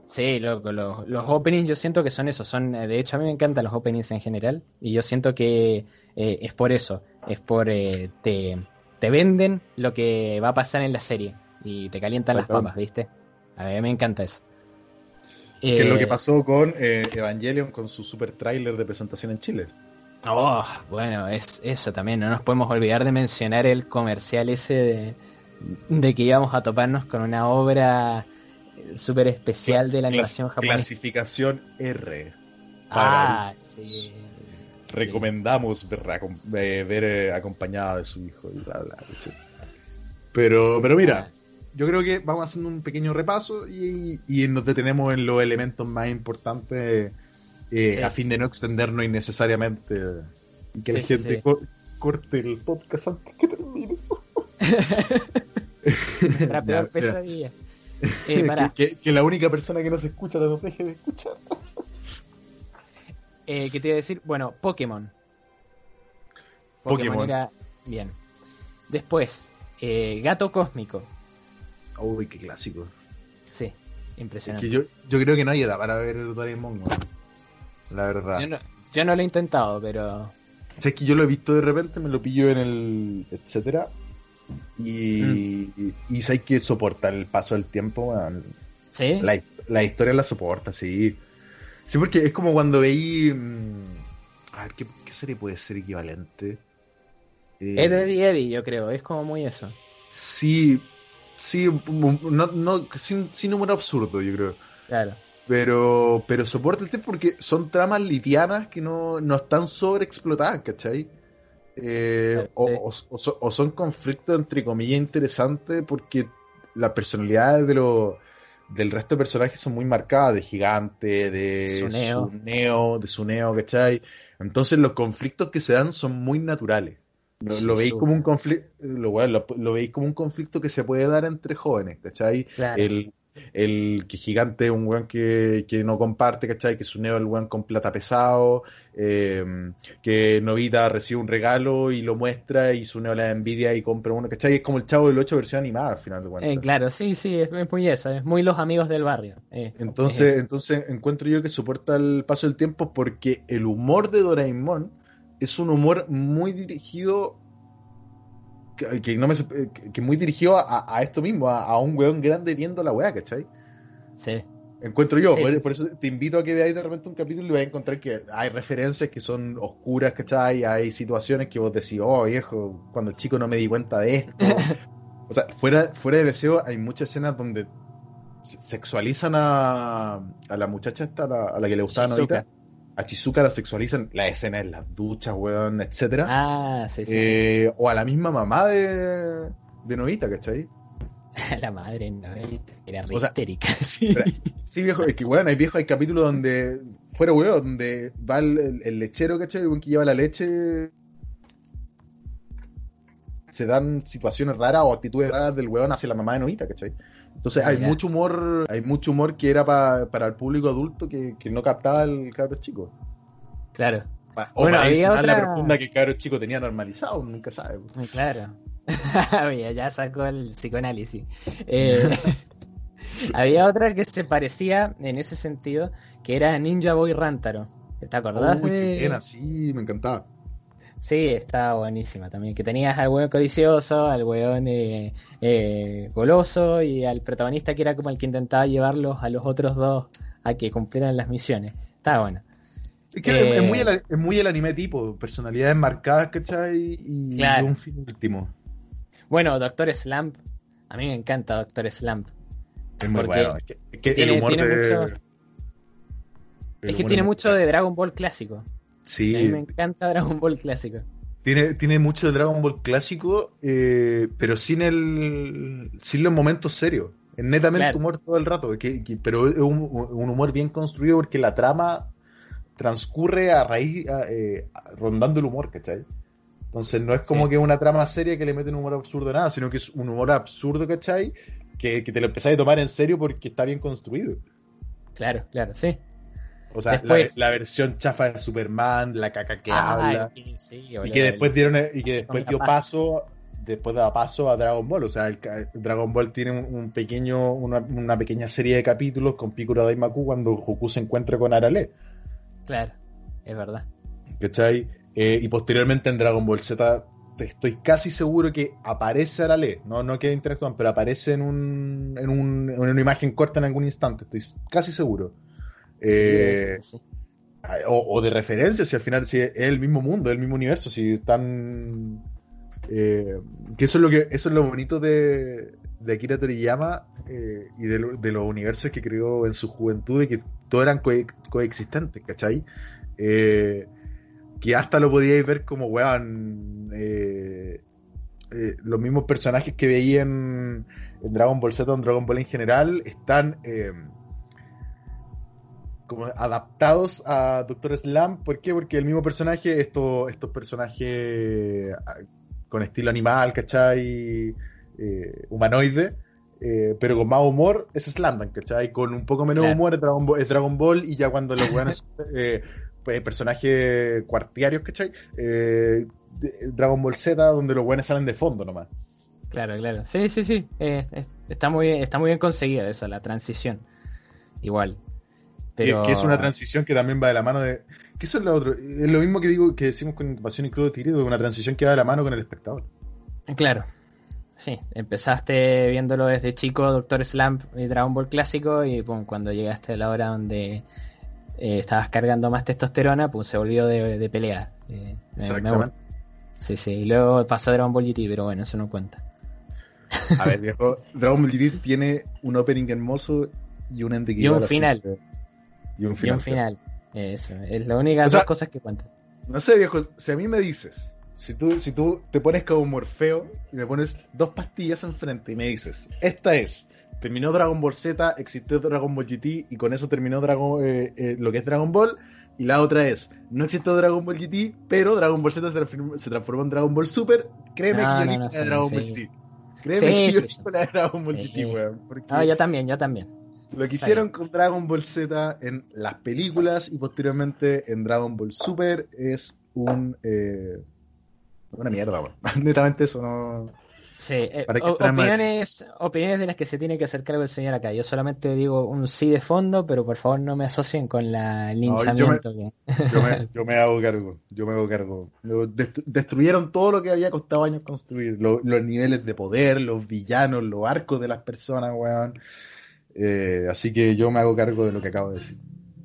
Sí, loco, los, los openings yo siento que son eso, son, eh, de hecho a mí me encantan los openings en general y yo siento que eh, es por eso, es por, eh, te, te venden lo que va a pasar en la serie y te calientan las papas, ¿viste? A mí me encanta eso. Que es lo Eh, que pasó con eh, Evangelion con su super tráiler de presentación en Chile. Oh, bueno, es eso también, no nos podemos olvidar de mencionar el comercial ese de, de que íbamos a toparnos con una obra eh, súper especial de la Clas- animación japonesa. Clasificación R. Ah, sí. Recomendamos ver, eh, ver eh, acompañada de su hijo y bla bla. ¿cachai? Pero, pero mira, yo creo que vamos haciendo un pequeño repaso y, y nos detenemos en los elementos más importantes eh, Sí. a fin de no extendernos innecesariamente y que la Sí, sí, gente sí. corte el podcast antes que termine. La peor pesadilla. Eh, que la única persona que nos escucha nos deje de escuchar. eh, ¿qué te iba a decir? Bueno, Pokémon. Pokémon. era bien. Después, eh, Gato Cósmico. Uy, qué clásico. Sí, Es impresionante. que yo, yo creo que no hay edad para ver Doraemon, weón. La verdad. Yo no, yo no lo he intentado, pero. O sea, es que yo lo he visto de repente, me lo pillo en el etcétera. Y, Mm. y, y sabes que soporta el paso del tiempo. ¿Sí? La, la historia la soporta, sí. Sí, porque es como cuando veí. mm, a ver, ¿qué, qué serie puede ser equivalente? Eh, Es de Eddie Eddie, yo creo. Es como muy eso. Sí, sí, no, no, sin, sin número absurdo, yo creo. Claro. Pero, pero soporta el tiempo porque son tramas livianas que no, no están sobreexplotadas, ¿cachai? Eh, o, Sí. o- o so- o son conflictos entre comillas interesantes porque las personalidades de los del resto de personajes son muy marcadas, de Gigante, de Tsuneo. Tsuneo, de Tsuneo, ¿cachai? Entonces los conflictos que se dan son muy naturales. Lo, Sí, lo veis como un conflicto, lo, bueno, lo, lo veis como un conflicto que se puede dar entre jóvenes, ¿cachai? Claro. El, el que gigante es un weón que, que no comparte, ¿cachai? Que Suneo es el weón con plata pesado, eh, que Novita recibe un regalo y lo muestra y Suneo la envidia y compra uno, ¿cachai? Es como el chavo del 8 versión animada al final de cuentas. Eh, claro, sí, sí, es, es muy eso. Es muy los amigos del barrio. eh, Entonces, entonces encuentro yo que soporta el paso del tiempo porque el humor de Doraemon es un humor muy dirigido que, que no me, que, que muy dirigido a, a esto mismo, a, a un weón grande viendo la weá, ¿cachai? Sí. Encuentro yo, Sí, por, sí, por eso te invito a que veáis de repente un capítulo y vais a encontrar que hay referencias que son oscuras, ¿cachai? Hay situaciones que vos decís, oh viejo, cuando chico no me di cuenta de esto. o sea, fuera, fuera de deseo hay muchas escenas donde se- sexualizan a, a la muchacha esta, a la, a la que le gustaba Shizuka. Novita. A Chizuka la sexualizan, la escena en las duchas, weón, etcétera. Ah, sí, sí. Eh, o a la misma mamá de, de Novita, ¿cachai? sí. La madre no, era re O sea, histérica. Sí. Pero- Sí, viejo, es que weón, hay viejo, hay capítulos donde, fuera weón, donde va el, lechero, ¿cachai? El que lleva la leche. Se dan situaciones raras o actitudes raras del weón hacia la mamá de Novita, ¿cachai? Entonces hay Mira. mucho humor, hay mucho humor que era pa- para el público adulto que, que no captaba el cabro chico. Claro, O Bueno, había más la otra- profunda que el cabro chico tenía normalizado, nunca sabe. claro. Mira, ya sacó el psicoanálisis. Eh, había otra que se parecía en ese sentido, que era Ninja Boy Rántaro. ¿Te acordás Uy, de...? qué pena, sí, me encantaba. Sí, estaba buenísima también. Que tenías al weón codicioso, al weón eh, eh, goloso y al protagonista que era como el que intentaba llevarlos a los otros dos a que cumplieran las misiones. Estaba bueno. Es que Eh, es, muy el, es muy el anime tipo, personalidades marcadas, ¿cachai? Y Claro. un fin último. Bueno, Doctor Slump. A mí me encanta Doctor Slump. Es muy bueno. Es que, es que tiene- el humor tiene de... mucho- el Es que tiene mucho de Dragon Ball clásico. Sí, A mí me encanta Dragon Ball clásico. tiene, tiene mucho de Dragon Ball clásico, eh, pero sin el sin los momentos serios. Es netamente Claro. humor todo el rato, que- que- pero es un, un humor bien construido porque la trama transcurre a raíz, a- eh, rondando el humor, ¿cachai? Entonces no es como Sí. que una trama seria que le mete un humor absurdo a nada, sino que es un humor absurdo, ¿cachai? Que, que te lo empezáis a tomar en serio porque está bien construido. Claro, claro, sí. O sea, la, la versión chafa de Superman, la caca que Ah, habla, sí, y que después dieron y que después dio paso después da paso a Dragon Ball. O sea, el, Dragon Ball tiene un, un pequeño, una, una pequeña serie de capítulos con Piccolo Daimaku cuando Goku se encuentra con Arale. Claro, es verdad. ¿Cachai? Eh, y posteriormente en Dragon Ball Z estoy casi seguro que aparece Arale, no, no que interactúan, pero aparece en, un, en, un- en una imagen corta en algún instante, estoy casi seguro. Eh, sí, sí. o, o de referencia, si al final si es el mismo mundo, el mismo universo, si están... eh, que eso es lo que eso es lo bonito de, de Akira Toriyama eh, y de, lo- de los universos que creó en su juventud y que todos eran coe- coexistentes, ¿cachai? Que hasta lo podíais ver como, weón, los mismos personajes que veía en, en Dragon Ball Z o en Dragon Ball en general están... como adaptados a Doctor Slam. ¿Por qué? Porque el mismo personaje, estos, estos personajes ah, con estilo animal, ¿cachai? Eh, humanoide, eh, pero con más humor, es Slamdance, ¿cachai? Con un poco menos Claro. humor es Dragon, Ball, es Dragon Ball y ya cuando los buenos eh, pues, personajes cuartiarios, ¿cachai? Dragon Ball Z, donde los buenos salen de fondo nomás. Claro, claro. Sí, sí, sí. Es- está, muy bien, está muy bien conseguida esa, la transición. Igual. Que- Pero... Que, es una transición que también va de la mano de. Que eso es lo otro. Es lo mismo que digo que decimos con Pasión y Crudo Tirito, una transición que va de la mano con el espectador. Claro. Sí, empezaste viéndolo desde chico, Doctor Slump y Dragon Ball clásico, y pum, cuando llegaste a la hora donde eh, estabas cargando más testosterona, pues se volvió de, de pelea. Eh, me- me Exactamente. sí, sí, y luego pasó a Dragon Ball GT, pero bueno, eso no cuenta. A ver, viejo. Dragon Ball GT tiene un opening hermoso y un ending Y un así. Y un Y final. un final. Eso, es la única O sea- dos cosas que cuentan. No sé, viejo. Si a mí me dices. Si tú, si tú te pones como Morfeo y me pones dos pastillas enfrente y me dices, esta es, terminó Dragon Ball Z, existió Dragon Ball GT y con eso terminó Dragon, eh, eh, lo que es Dragon Ball, y la otra es, no existió Dragon Ball GT, pero Dragon Ball Z se transformó, se transformó en Dragon Ball Super, créeme No, que yo no, no, la de Dragon sí. Ball GT. Créeme Sí, que yo sí, la de Dragon Ball Sí. GT, weón. Porque No, yo también, yo también. Lo que hicieron con Dragon Ball Z en las películas y posteriormente en Dragon Ball Super es un... eh, una mierda, weón. Netamente eso no... Sí, eh, opiniones, opiniones de las que se tiene que hacer cargo el señor acá. Yo solamente digo un sí de fondo, pero por favor no me asocien con la el yo me- linchamiento. Yo me, yo me hago cargo, yo me hago cargo. Destruyeron todo lo que había costado años construir. Lo- los niveles de poder, los villanos, los arcos de las personas, weón. Eh, así que yo me hago cargo de lo que acabo de decir.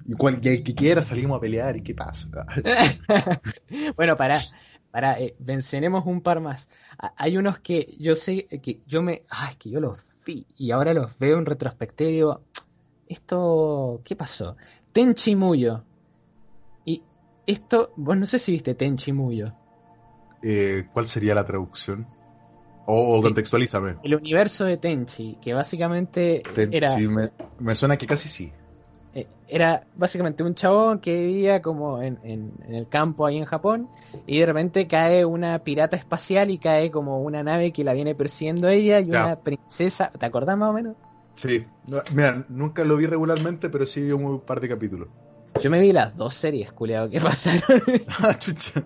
Y cual, y el que quiera salimos a pelear y qué pasa. bueno, para, para, eh, mencionemos un par más. A- Hay unos que yo sé que yo me, ay, que yo los vi y ahora los veo en retrospectiva y digo, esto, ¿qué pasó? Tenchi Muyo. Y esto, vos no sé si viste Tenchi Muyo. Eh, ¿Cuál sería la traducción? O, o contextualízame. El universo de Tenchi, que básicamente Te- era, me, me suena que casi sí. eh, era básicamente un chabón que vivía como en, en- en el campo ahí en Japón y de repente cae una pirata espacial y cae como una nave que la viene persiguiendo ella y Ya. una princesa, ¿te acordás más o menos? Sí. Mira, nunca lo vi regularmente, pero sí vi un par de capítulos. Yo me vi las dos series, culiado, que pasaron. Ah, chucha.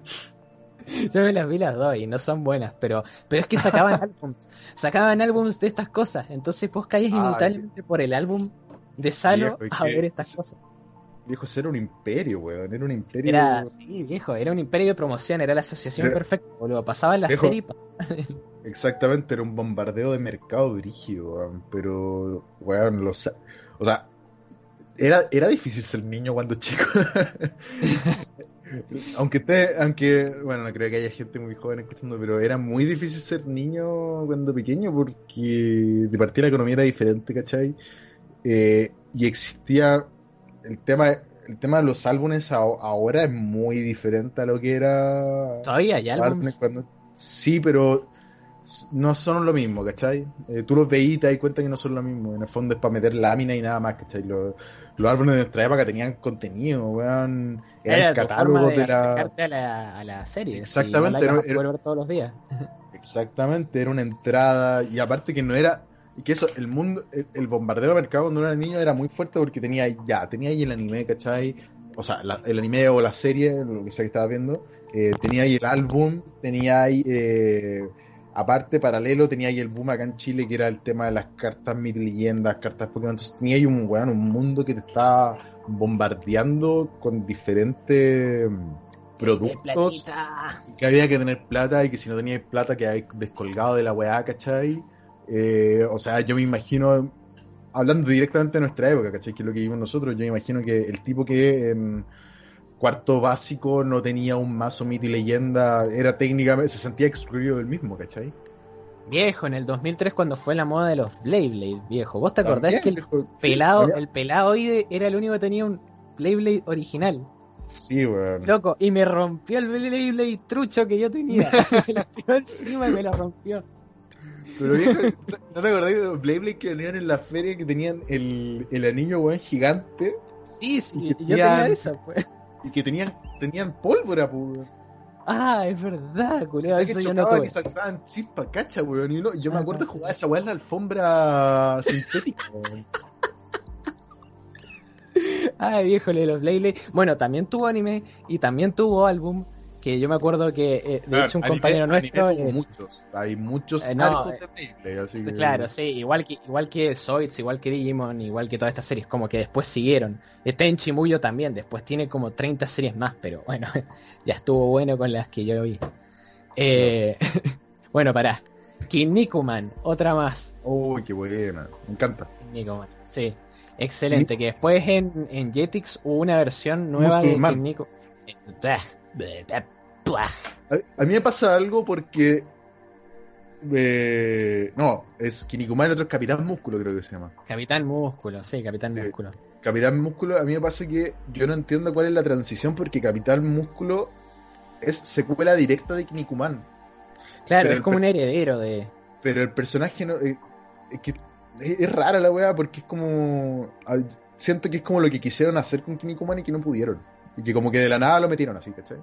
Yo me las vi las dos y no son buenas, pero, pero es que sacaban álbums, sacaban álbums de estas cosas, entonces vos caes inevitablemente por el álbum de Salo Viejo, a ver estas cosas. Viejo, era un imperio, weón. Era un imperio. Era, sí, viejo, era un imperio de promoción, era la asociación Era- perfecta, boludo. Pasaba en la Viejo. serie y Exactamente, era un bombardeo de mercado brígido, weón. Pero, weón, los. O sea, era, era difícil ser niño cuando chico. Aunque te, aunque, bueno, no creo que haya gente muy joven escuchando, pero era muy difícil ser niño cuando pequeño porque de partida la economía era diferente, ¿cachai? Eh, y existía el tema, el tema de los álbumes a- ahora es muy diferente a lo que era Todavía hay álbumes cuando- Sí, pero no son lo mismo, ¿cachai? Eh, tú los veís y te das cuenta que no son lo mismo. En el fondo es para meter lámina y nada más, ¿cachai? Los, los álbumes de nuestra época tenían contenido, weón. Eran Era catálogos de de la... a la, a la serie. Exactamente, Si no la era- ver todos los días. Exactamente, era una entrada. Y aparte que no era... Y que eso, el mundo, el, el bombardeo de mercado cuando era niño era muy fuerte porque tenía ya, tenía ahí el anime, ¿cachai? O sea, la- el anime o la serie, lo que sea que estaba viendo, eh, tenía ahí el álbum, tenía ahí eh, aparte, paralelo, tenía ahí el boom acá en Chile, que era el tema de las cartas mil leyendas, cartas Pokémon. Entonces tenía ahí un, weón, un mundo que te estaba bombardeando con diferentes mm, productos y que había que tener plata y que si no tenías plata quedabas descolgado de la weá, ¿cachai? Eh, o sea, yo me imagino, hablando directamente de nuestra época, ¿cachai? Que es lo que vivimos nosotros, yo me imagino que el tipo que en cuarto básico no tenía un mazo mito y leyenda, era técnicamente, se sentía excluido del mismo, ¿cachai? Viejo, en el 2003 cuando fue la moda de los Blade Blade, viejo. ¿Vos te acordás También, que el viejo, pelado, el pelado hoy era el único que tenía un Blade Blade original? Sí, weón. Loco, y me rompió el Blade Blade trucho que yo tenía. me lo tiró encima y me lo rompió. Pero viejo, ¿no te acordás de los Blade Blade que venían en la feria que tenían el, el anillo, weón, gigante? Sí, sí, Y yo tenía eso, pues. Y que tenían, tenían pólvora, pues. Ah, es verdad, culiao, que eso yo no tuve. y saltaban chispa, cacha, weón. Y yo me acuerdo de jugar esa weá en la alfombra sintética, weón. Ay, viejo, lo de los Blade Blade. Bueno, también tuvo anime y también tuvo álbum. Que yo me acuerdo que, eh, de hecho, un compañero nuestro. tuvo eh, muchos. Hay muchos eh, no, eh, de así que... Claro, sí, igual que, igual que Zoids, igual que Digimon, igual que todas estas series, como que después siguieron. Está en Chimuyo también, después tiene como 30 series más, pero bueno, ya estuvo bueno con las que yo vi. Eh, bueno, pará. Kinnikuman, otra más. Uy, qué buena. Me encanta. Kinnikuman, sí. Excelente, que después en, en Jetix hubo una versión nueva de Kinnikuman. A, a mí me pasa algo porque... eh, no, es Kinnikuman, el otro es Capitán Músculo, creo que se llama. Capitán Músculo, sí, Capitán Sí. Músculo. Capitán Músculo, a mí me pasa que yo no entiendo cuál es la transición porque Capitán Músculo es secuela directa de Kinnikuman. Claro, Pero es como un heredero de. Pero el personaje no. eh, es que es, es rara la weá porque es como. siento que es como lo que quisieron hacer con Kinnikuman y que no pudieron. Y que como que de la nada lo metieron así, ¿cachai?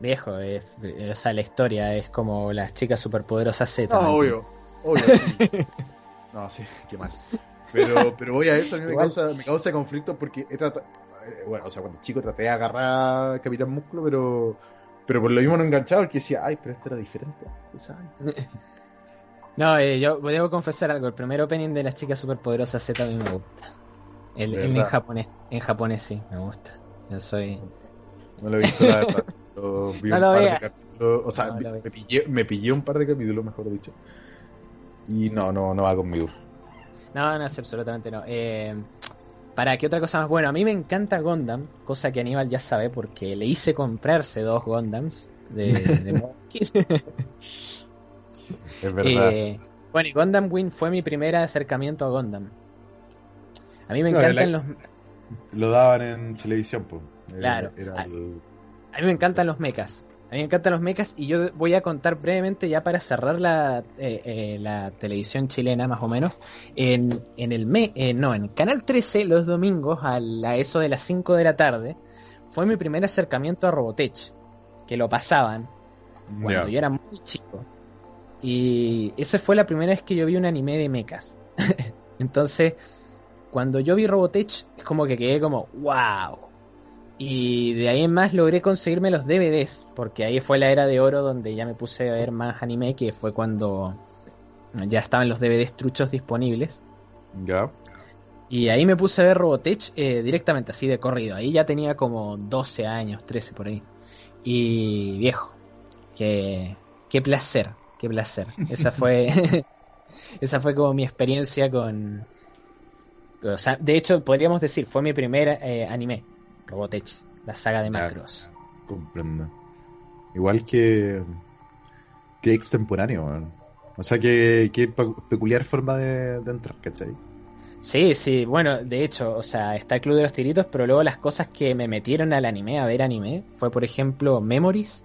Viejo, es, o sea, la historia es como las chicas superpoderosas Z. No, ¿me obvio. Obvio, sí. No, sí, qué mal. Pero, pero voy a eso, a mí me causa, me causa conflicto porque he tratado. Bueno, o sea, cuando chico traté de agarrar Capitán Músculo, pero. Pero por lo mismo no enganchaba porque decía, ay, pero este era diferente. No, eh, yo debo confesar algo. El primer opening de las chicas superpoderosas Z a mí me gusta. El, ¿De el en japonés. En japonés sí, me gusta. Yo soy. No lo he visto, la verdad. Vi No un par veas. de capítulos. O sea, No me, pillé, me pillé un par de capítulos, mejor dicho. Y no, no, no va conmigo. No, no, absolutamente no. Eh, ¿Para qué otra cosa más? Bueno, a mí me encanta Gundam, cosa que Aníbal ya sabe porque le hice comprarse dos Gundams de, de Monkey. Es verdad. Eh, bueno, y Gundam Wing fue mi primer acercamiento a Gundam. A mí me No, encantan la- los Lo daban en televisión, pues. Claro. Era Ah. el- A mí me encantan los mechas. A mí me encantan los mechas y yo voy a contar brevemente ya para cerrar la, eh, eh, la televisión chilena más o menos. En, en el me, eh, no, en Canal 13 los domingos a, la- eso de las 5 de la tarde fue mi primer acercamiento a Robotech, que lo pasaban cuando yo era muy chico. Y esa fue la primera vez que yo vi un anime de mechas. Entonces, cuando yo vi Robotech, es como que quedé como, wow. Y de ahí en más logré conseguirme los DVDs, porque ahí fue la era de oro donde ya me puse a ver más anime, que fue cuando ya estaban los DVDs truchos disponibles. Ya. Y ahí me puse a ver Robotech eh, directamente, así de corrido. Ahí ya tenía como 12 años, 13 por ahí. Y viejo, qué, qué placer, qué placer. Esa fue, esa fue como mi experiencia con... O sea, de hecho, podríamos decir, fue mi primer eh, anime, Robotech, la saga de. Macross. Comprendo. Igual que. que extemporáneo, weón. O sea, que, que pe- peculiar forma de, de entrar, ¿cachai? Sí, sí, bueno, de hecho, o sea, está el Club de los Tiritos, pero luego las cosas que me metieron al anime, a ver anime, fue por ejemplo Memories,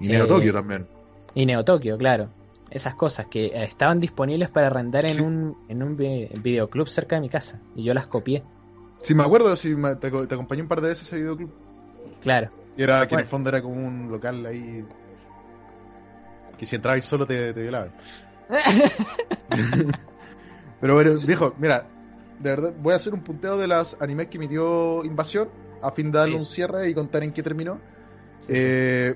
Y Neo Eh, Tokio también. Y Neo Tokio, claro. Esas cosas que estaban disponibles para arrendar en Sí. un, en un vi- videoclub cerca de mi casa. Y yo las copié. Sí, me acuerdo, sí, me- te, te acompañé un par de veces a ese videoclub. Claro. Y era que en el fondo era como un local ahí. Que si entrabas solo te, te violaban. Pero bueno, viejo, mira, de verdad, voy a hacer un punteo de las animes que emitió Invasión a fin de darle Sí. un cierre y contar en qué terminó. Sí, Eh,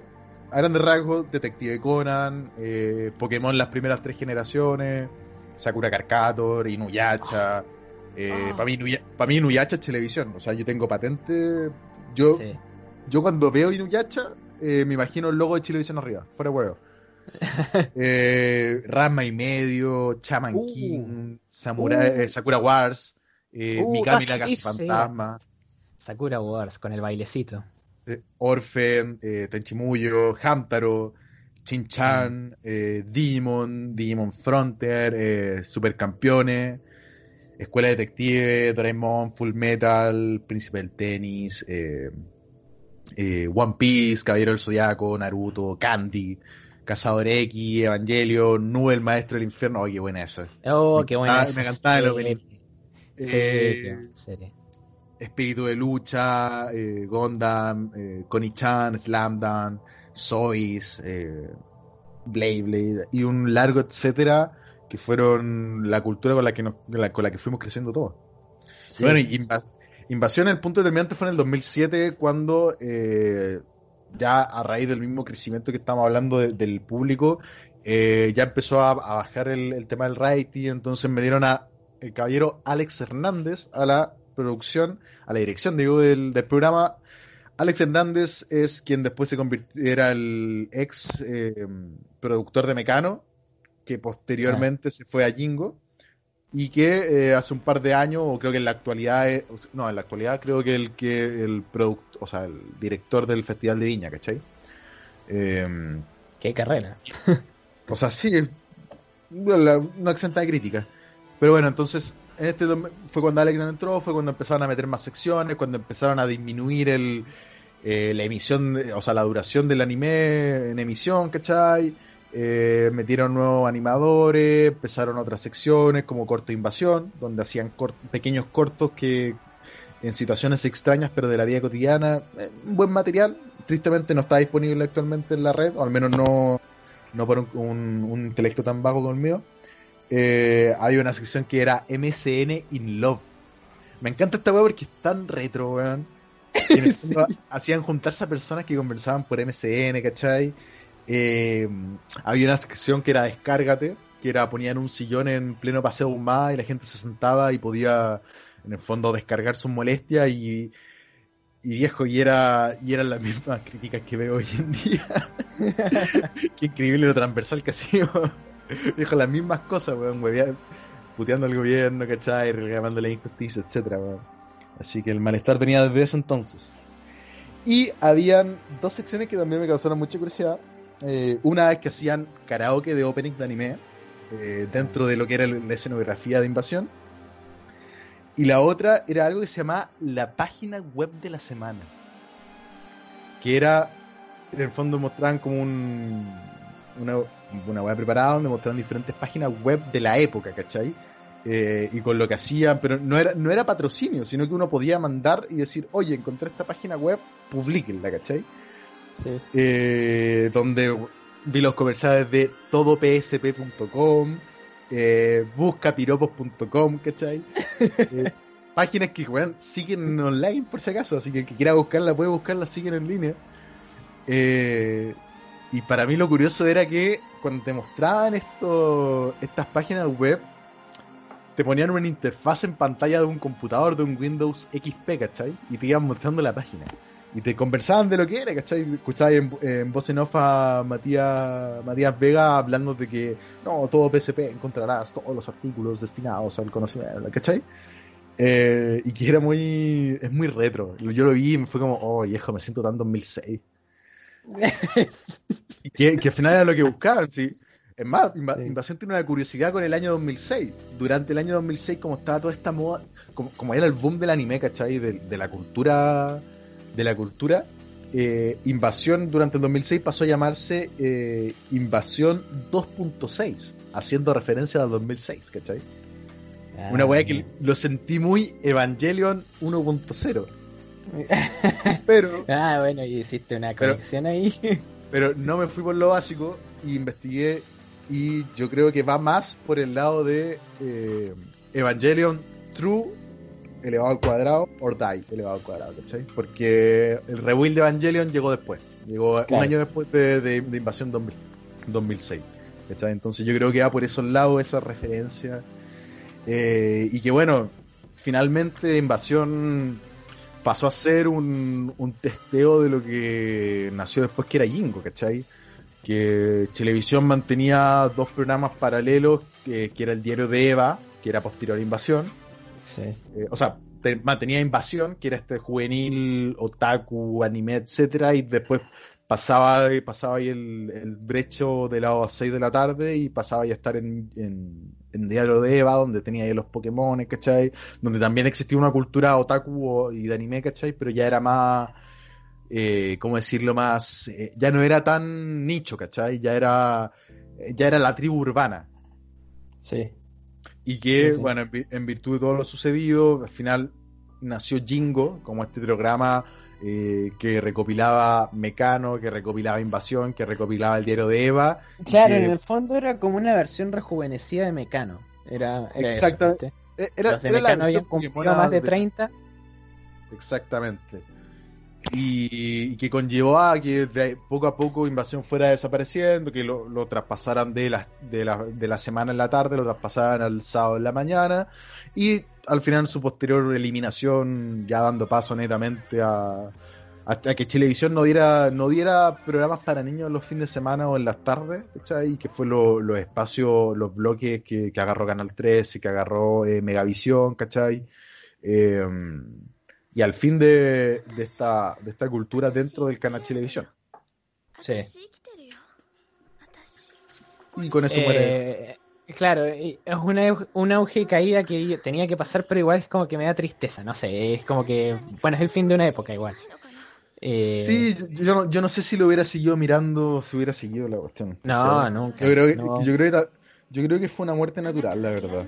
a grandes rasgos, Detective Conan, eh, Pokémon las primeras tres generaciones, Sakura Carcator, Inuyasha. Eh, Ah. Para mí, pa' mí Inuyasha es televisión. O sea, yo tengo patente. Yo, Sí. yo cuando veo Inuyasha, eh, me imagino el logo de Chilevisión arriba, fuera de huevo. eh, Rama y medio, Chaman Uh. King, Samurai, Uh. eh, Sakura Wars, eh, Uh, Mikami la Casa Fantasma, Sakura Wars con el bailecito. eh, Orphan, Tenchimuyo, Hamtaro, Chin-Chan, eh, Digimon, Digimon Frontier, eh, Supercampeones, Escuela Detective, Doraemon, Full Metal, Príncipe del Tenis, eh, eh, One Piece, Caballero del Zodiaco, Naruto, Candy, Cazador X, Evangelion, Nube el Maestro del Infierno. Oye, qué buena esa. Oh, qué buena. esa me encantaba el opening. Eh. Espíritu de Lucha, eh, Gundam, eh, Connie-chan, Slamdance, Sois, eh, Blade Blade y un largo etcétera que fueron la cultura con la que nos, con la, con la que fuimos creciendo todos. Y. Bueno, Invasión, el punto determinante fue en el 2007 cuando eh, ya a raíz del mismo crecimiento que estamos hablando de- del público, eh, ya empezó a, a bajar el, el tema del rating, entonces me dieron a el caballero Alex Hernández a la producción, a la dirección, digo, del, del programa. Alex Hernández es quien después se convirtiera el ex eh, productor de Mecano, que posteriormente se fue a Jingo y que eh, hace un par de años, o creo que en la actualidad, es- sea, no, en la actualidad creo que el que el producto, o sea, el director del Festival de Viña, ¿cachai? Eh, Qué carrera. o sea, sí, no, exenta de crítica. Pero bueno, entonces, en este fue cuando Alex entró, fue cuando empezaron a meter más secciones, cuando empezaron a disminuir el, eh, la emisión, o sea, la duración del anime en emisión, ¿cachai? Eh, metieron nuevos animadores, empezaron otras secciones como Corto Invasión, donde hacían pequeños cortos que en situaciones extrañas pero de la vida cotidiana, eh, buen material, tristemente no está disponible actualmente en la red, o al menos no, no por un, un- un intelecto tan bajo como el mío. Eh, hay una sección que era MSN in Love. Me encanta esta weá porque es tan retro, weón. Hacían juntarse a personas que conversaban por MSN, ¿cachai? Eh, había una sección que era Descárgate, que era ponían un sillón en pleno paseo Humada y la gente se sentaba y podía, en el fondo, descargar sus molestias y, y viejo, y era y eran las mismas críticas que veo hoy en día. Qué increíble lo transversal que ha sido. Dijo las mismas cosas, weón, huevea- puteando al gobierno, ¿cachai? Reclamando la injusticia, etcétera, weón. Así que el malestar venía desde ese entonces. Y habían dos secciones que también me causaron mucha curiosidad. Eh, una es que hacían karaoke de opening de anime eh, dentro de lo que era la escenografía de invasión. Y la otra era algo que se llamaba la página web de la semana. Que era, en el fondo mostraban como un, una, una web preparada donde mostraban diferentes páginas web de la época, ¿cachai? Eh, y con lo que hacían, pero no era, no era patrocinio, sino que uno podía mandar y decir, oye, encontré esta página web, publíquenla, ¿cachai? Sí. eh, donde vi los comerciales de todopsp.com, eh, buscapiropos.com, ¿cachai? Eh, páginas que siguen online por si acaso, así que el que quiera buscarla puede buscarla, siguen en línea. Eh, y para mí lo curioso era que cuando te mostraban esto, estas páginas web, te ponían una interfaz en pantalla de un computador de un Windows XP, ¿cachai? Y te iban mostrando la página. Y te conversaban de lo que era, ¿cachai? Escuchabas en, en voz en off a Matías, Matías Vega hablando de que no, todo PSP encontrarás todos los artículos destinados al conocimiento, ¿cachai? Eh, y que era muy, es muy retro. Yo lo vi y me fue como, oh viejo, me siento tan 2006. Y que, que al final era lo que buscaban, sí. Es más, Inva- Sí. Invasión tiene una curiosidad con el año 2006. Durante el año 2006, como estaba toda esta moda, como, como era el boom del anime, ¿cachai? De, de la cultura, de la cultura, eh, Invasión durante el 2006 pasó a llamarse eh, Invasión 2.6, haciendo referencia al 2006, ¿cachai? Una weá que lo sentí muy Evangelion 1.0. Pero, Ah, bueno, y hiciste una Pero- conexión ahí. pero no me fui por lo básico y investigué y yo creo que va más por el lado de eh, Evangelion True elevado al cuadrado or Die elevado al cuadrado, ¿cachai? Porque el rebuild de Evangelion llegó después. Llegó Claro. un año después de, de- de Invasión 2000 2006. ¿cachai? Entonces yo creo que va por esos lados esa referencia. Eh, y que bueno, finalmente Invasión pasó a ser un, un testeo de lo que nació después que era Jingo, ¿cachai? Que Televisión mantenía dos programas paralelos, que, que era el diario de Eva, que era posterior a Invasión, Sí. eh, o sea, te- mantenía Invasión, que era este juvenil, otaku, anime, etcétera, y después pasaba, pasaba ahí el, el brecho de las 6 de la tarde y pasaba ahí a estar en, en, en Diario de Eva, donde tenía ahí los Pokémon, ¿cachai? Donde también existía una cultura otaku y de anime, ¿cachai? Pero ya era más, eh, ¿cómo decirlo? Más, eh, ya no era tan nicho, ¿cachai? Ya era, ya era la tribu urbana. Sí. Y que, Sí, sí. bueno, en, vi- en virtud de todo lo sucedido, al final nació Jingo como este programa eh, que recopilaba Mecano, que recopilaba Invasión, que recopilaba el diario de Eva. Claro, que- en el fondo era como una versión rejuvenecida de Mecano. Era, era eso, Era, Los de era la habían cumplido más de de- 30. Exactamente. Y, que conllevó a que poco a poco Invasión fuera desapareciendo, que lo, traspasaran de la, de, la, de la semana en la tarde, lo traspasaran al sábado en la mañana, y al final su posterior eliminación ya dando paso netamente a, a, a que Televisión no diera, no diera programas para niños los fines de semana o en las tardes, ¿cachai? Que fue lo- los espacios, los bloques que, que agarró Canal 3 y que agarró eh, Megavisión, ¿cachai? Eh, y al fin de, de esta, de esta cultura dentro del canal televisión. Sí. Y con eso muere. Eh, claro, es una, un auge y caída que tenía que pasar, pero igual es como que me da tristeza, no sé, es como que, bueno, es el fin de una época igual. Eh, Sí, yo, yo no, yo no sé si lo hubiera seguido mirando, si hubiera seguido la cuestión. No, nunca. Yo creo, que, no. yo, creo que, yo creo que fue una muerte natural, la verdad.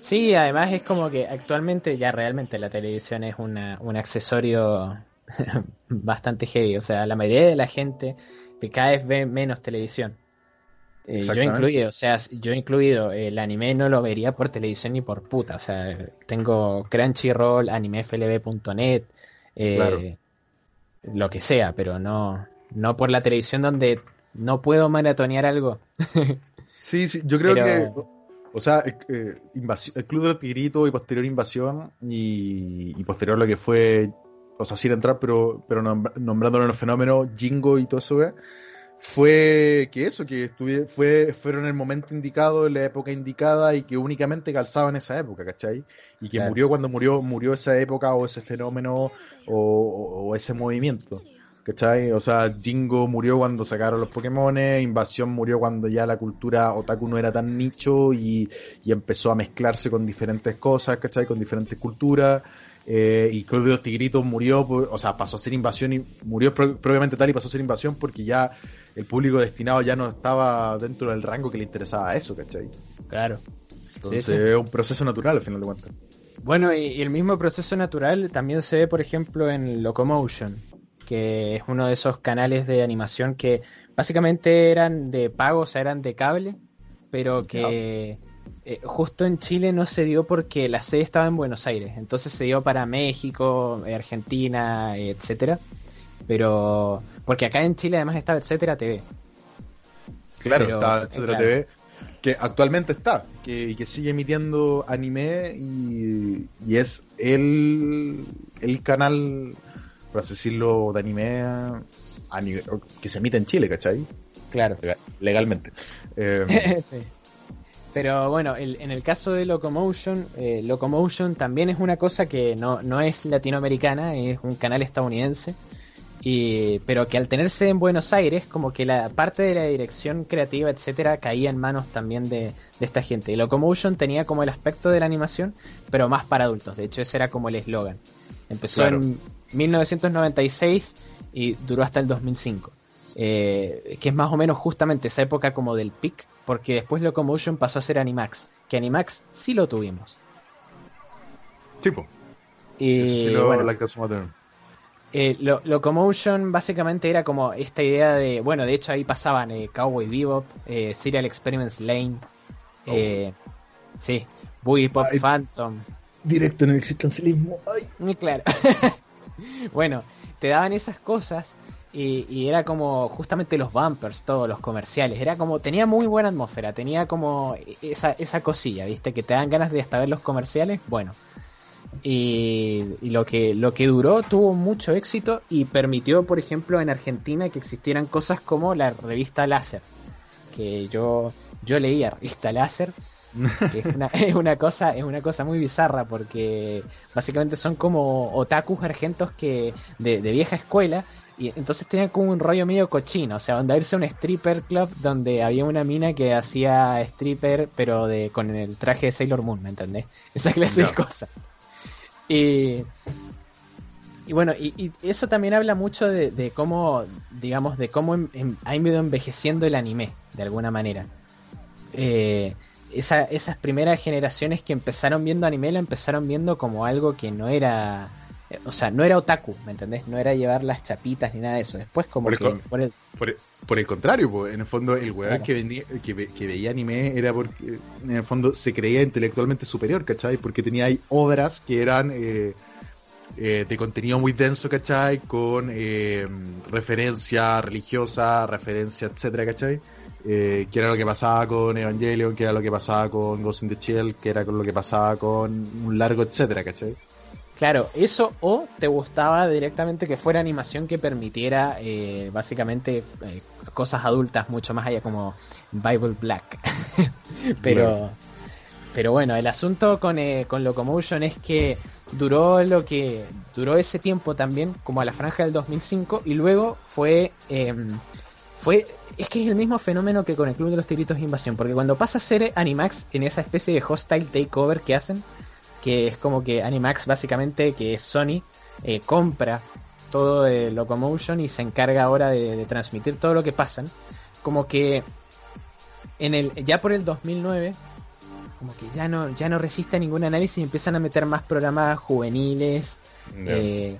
Sí, además es como que actualmente ya realmente la televisión es una, un accesorio bastante heavy. O sea, la mayoría de la gente que cada vez ve menos televisión. Eh, yo incluido, o sea, yo incluido, el anime no lo vería por televisión ni por puta. O sea, tengo Crunchyroll, animeflb.net, eh, Claro. lo que sea, pero no, no por la televisión donde no puedo maratonear algo. Sí, sí, yo creo Pero- que, o sea, eh, eh, invasi- el Club de los Tigritos y posterior Invasión y, y posterior lo que fue, o sea, sin entrar, pero, pero nombr- nombrándolo en los fenómenos, Jingo y todo eso, ¿eh? fue que eso, que estuve, fue, fueron el momento indicado, en la época indicada y que únicamente calzaba en esa época, ¿cachai? Y que Claro. murió cuando murió, murió esa época o ese fenómeno o, o- o ese movimiento. ¿Cachai? O sea, Jingo murió cuando sacaron los Pokémon, Invasión murió cuando ya la cultura otaku no era tan nicho y, y empezó a mezclarse con diferentes cosas, ¿cachai? Con diferentes culturas. Eh, y Club de los Tigritos murió, por- o sea, pasó a ser invasión y murió pro- propiamente tal y pasó a ser invasión porque ya el público destinado ya no estaba dentro del rango que le interesaba a eso, ¿cachai? Claro. Entonces sí. es un proceso natural al final de cuentas. Bueno, y, y el mismo proceso natural también se ve, por ejemplo, en Locomotion, que es uno de esos canales de animación que básicamente eran de pago, o sea, eran de cable, pero que eh, justo en Chile no se dio porque la sede estaba en Buenos Aires, entonces se dio para México, eh, Argentina, eh, etcétera. Pero porque acá en Chile además estaba etcétera TV. Claro, Pero, está Etcétera claro. TV, que actualmente está, que, que sigue emitiendo anime y, y es el, el canal, por así decirlo, de anime a nivel- que se emite en Chile, ¿cachai? Claro. Lega- Legalmente. Eh, Sí. Pero bueno, el- en el caso de Locomotion, eh, Locomotion también es una cosa que no, no es latinoamericana, es un canal estadounidense, y, pero que al tenerse en Buenos Aires, como que la parte de la dirección creativa, etcétera, caía en manos también de, de esta gente. Y Locomotion tenía como el aspecto de la animación, pero más para adultos. De hecho, ese era como el eslogan. Empezó Claro. en 1996 y duró hasta el 2005. Eh, que es más o menos justamente esa época como del pic, porque después Locomotion pasó a ser Animax, que Animax sí lo tuvimos. tipo, Y sí lo- bueno, eh, Lo- Locomotion básicamente era como esta idea de, bueno, de hecho ahí pasaban eh, Cowboy Bebop, Serial Experiments Lane, eh, sí, Boogie Pop Ay. Phantom, Directo en el existencialismo. Ay. Mm, Claro. bueno, te daban esas cosas y, era como justamente los bumpers, todos los comerciales. Era como, tenía muy buena atmósfera, tenía como esa, esa cosilla, ¿viste? Que te dan ganas de hasta ver los comerciales. Bueno, y, y lo que lo que duró tuvo mucho éxito y permitió, por ejemplo, en Argentina que existieran cosas como la revista Láser, que yo yo leía revista Láser, que es una, es una cosa es una cosa muy bizarra porque básicamente son como otakus argentos que de, de vieja escuela y entonces tenían como un rollo medio cochino, o sea, donde irse a un stripper club donde había una mina que hacía stripper pero de con el traje de Sailor Moon, ¿me entendés? Esa clase de cosas. Y, y bueno, y, y eso también habla mucho de, de cómo, digamos, de cómo em- em- ha ido envejeciendo el anime, de alguna manera. Eh, esa- esas primeras generaciones que empezaron viendo anime lo empezaron viendo como algo que no era, eh, o sea, no era otaku, ¿me entendés? No era llevar las chapitas ni nada de eso. Después como Por el que co- por el- Por, por el contrario, po, en el fondo el weón Claro. que, vendía- que, ve- que veía anime era porque en el fondo se creía intelectualmente superior, ¿cachai? Porque tenía ahí obras que eran eh, eh, de contenido muy denso, ¿cachai? Con eh, referencia religiosa, referencia, etcétera, ¿cachai? Eh, que era lo que pasaba con Evangelion, que era lo que pasaba con Ghost in the Shell, que era con lo que pasaba con un largo, etcétera, ¿cachai? Claro, eso o te gustaba directamente que fuera animación que permitiera eh, básicamente eh, cosas adultas mucho más allá como Bible Black. pero, Claro. pero bueno, el asunto con, eh, con Locomotion es que duró lo que duró ese tiempo también, como a la franja del 2005, y luego fue eh, fue es que es el mismo fenómeno que con el Club de los Tigritos de Invasión, porque cuando pasa a ser Animax en esa especie de hostile takeover que hacen, que es como que Animax básicamente, que es Sony, eh, compra todo de Locomotion y se encarga ahora de, de transmitir todo lo que pasan. Como que en el ya por el 2009 como que ya no ya no resiste a ningún análisis y empiezan a meter más programas juveniles eh,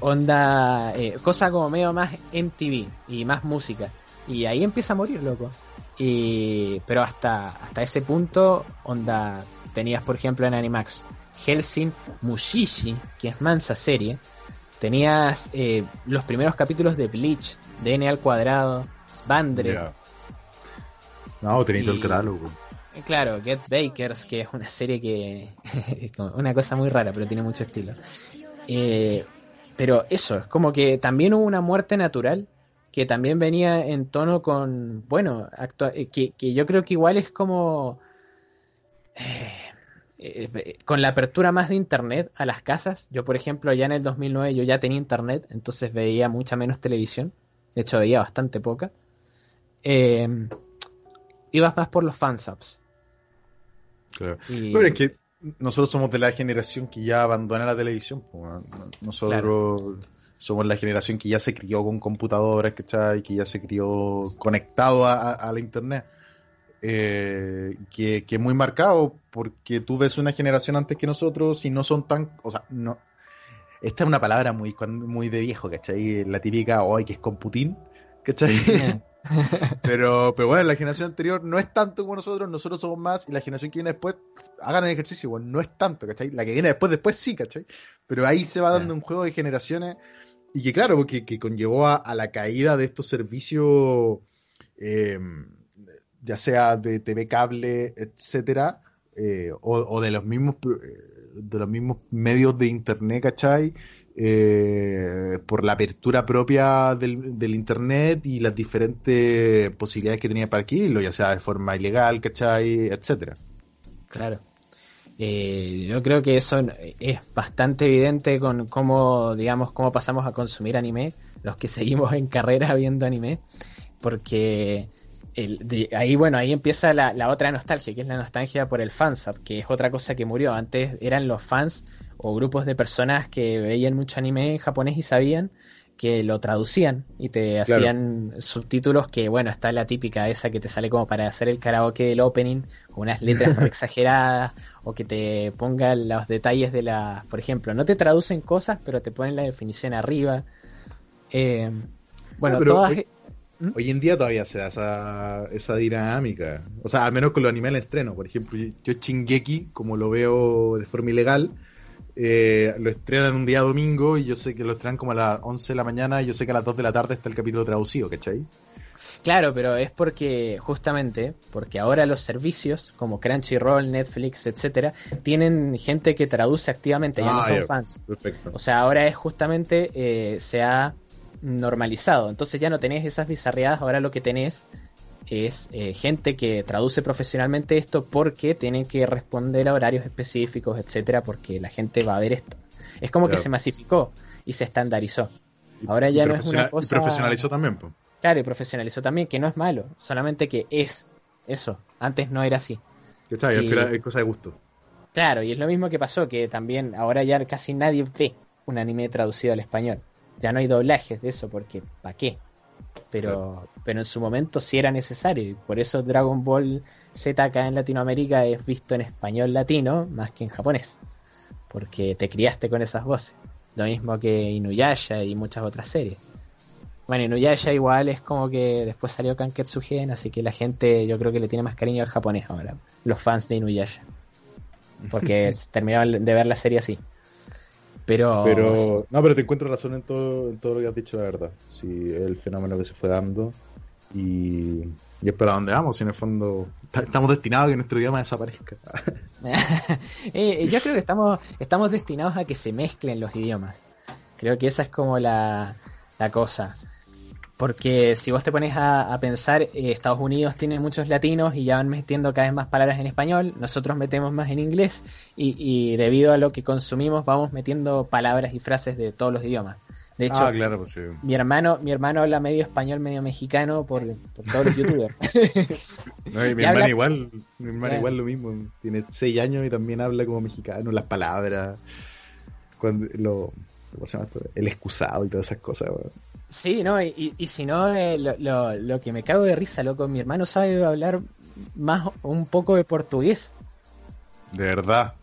onda eh, cosa como medio más MTV y más música y ahí empieza a morir loco y pero hasta hasta ese punto onda tenías por ejemplo en Animax Helsing Mushishi que es mansa serie tenías eh, los primeros capítulos de Bleach de N al cuadrado Bandre. No, tenía todo el catálogo. Claro, Get Bakers, que es una serie que es una cosa muy rara, pero tiene mucho estilo. Eh, pero eso, es como que también hubo una muerte natural que también venía en tono con, bueno, actua- eh, que, que yo creo que igual es como eh, eh, con la apertura más de internet a las casas. Yo, por ejemplo, ya en el 2009 yo ya tenía internet, entonces veía mucha menos televisión. De hecho, veía bastante poca. Eh, ibas más por los fansubs. Claro. Y- es que nosotros somos de la generación que ya abandona la televisión. Nosotros somos la generación que ya se crió con computadoras, ¿cachai? Que ya se crió conectado a, la internet. Eh, que, que es muy marcado porque tú ves una generación antes que nosotros y no son tan... O sea, no... Esta es una palabra muy, muy de viejo, ¿cachai? La típica, hoy que es con Putin, ¿cachai? Pero, pero bueno, la generación anterior no es tanto como nosotros, nosotros somos más, y la generación que viene después, hagan el ejercicio, no es tanto, ¿cachai? La que viene después, después sí, ¿cachai? Pero ahí se va dando un juego de generaciones, y que claro, porque que conllevó a, a la caída de estos servicios, eh, ya sea de TV cable, etcétera, eh, o, o de los mismos eh, de los mismos medios de internet, ¿cachai? Eh, por la apertura propia del, internet y las diferentes posibilidades que tenía para adquirirlo, ya sea de forma ilegal, ¿cachai? etcétera. Claro. Eh, yo creo que eso es bastante evidente con cómo, digamos, cómo pasamos a consumir anime, los que seguimos en carrera viendo anime, porque ahí, bueno, ahí empieza la, la, otra nostalgia, que es la nostalgia por el fansub, que es otra cosa que murió. Antes eran los fans o grupos de personas que veían mucho anime en japonés y sabían que lo traducían y te Claro. hacían subtítulos que, bueno, está la típica esa que te sale como para hacer el karaoke del opening, unas letras exageradas, o que te pongan los detalles de la... Por ejemplo, no te traducen cosas, pero te ponen la definición arriba. Eh, bueno, todas... hoy- Hoy en día todavía se da esa, esa dinámica. O sea, al menos con los animales en estreno. Por ejemplo, yo Chingeki, como lo veo de forma ilegal, eh, lo estrenan un día domingo y yo sé que lo estrenan como a las 11 de la mañana y yo sé que a las 2 de la tarde está el capítulo traducido, ¿cachai? Claro, pero es porque, justamente, porque ahora los servicios como Crunchyroll, Netflix, etcétera, tienen gente que traduce activamente, ya no Ah, son fans. Perfecto. O sea, ahora es justamente, eh, se ha normalizado. Entonces ya no tenés esas bizarreadas, ahora lo que tenés es eh, gente que traduce profesionalmente esto porque tienen que responder a horarios específicos, etcétera, porque la gente va a ver esto. Es como que se masificó y se estandarizó. Ahora Y ya no es una y cosa. profesionalizó también, pues. Claro, y profesionalizó también, que no es malo, solamente que es eso. Antes no era así. Y- final es cosa de gusto. Claro, y es lo mismo que pasó, que también ahora ya casi nadie ve un anime traducido al español. Ya no hay doblajes de eso, porque ¿para qué? Pero, pero en su momento sí era necesario, y por eso Dragon Ball Z acá en Latinoamérica es visto en español latino más que en japonés, porque te criaste con esas voces. Lo mismo que Inuyasha y muchas otras series. Bueno, Inuyasha igual es como que después salió Kanketsu Gen, así que la gente yo creo que le tiene más cariño al japonés ahora, los fans de Inuyasha porque terminaron de ver la serie así. Pero, Pero, no, pero te encuentro razón en todo, en todo lo que has dicho, la verdad. Sí, el fenómeno que se fue dando. Y, y es para dónde vamos. Si en el fondo ta- estamos destinados a que nuestro idioma desaparezca. Eh, yo creo que estamos, estamos destinados a que se mezclen los idiomas. Creo que esa es como la, la cosa. Porque si vos te pones a, a pensar, eh, Estados Unidos tiene muchos latinos y ya van metiendo cada vez más palabras en español, nosotros metemos más en inglés y, y debido a lo que consumimos vamos metiendo palabras y frases de todos los idiomas. De hecho, ah, claro, pues sí. mi hermano, mi hermano habla medio español, medio mexicano por, por todos los youtubers. No, y mi habla- igual, mi hermana Claro. igual lo mismo. Tiene seis años y también habla como mexicano, las palabras, cuando lo, ¿cómo se llama esto? El excusado y todas esas cosas. weón. Sí, no, y, y- si no, eh, lo, lo- lo que me cago de risa, loco, mi hermano sabe hablar más un poco de portugués. De verdad.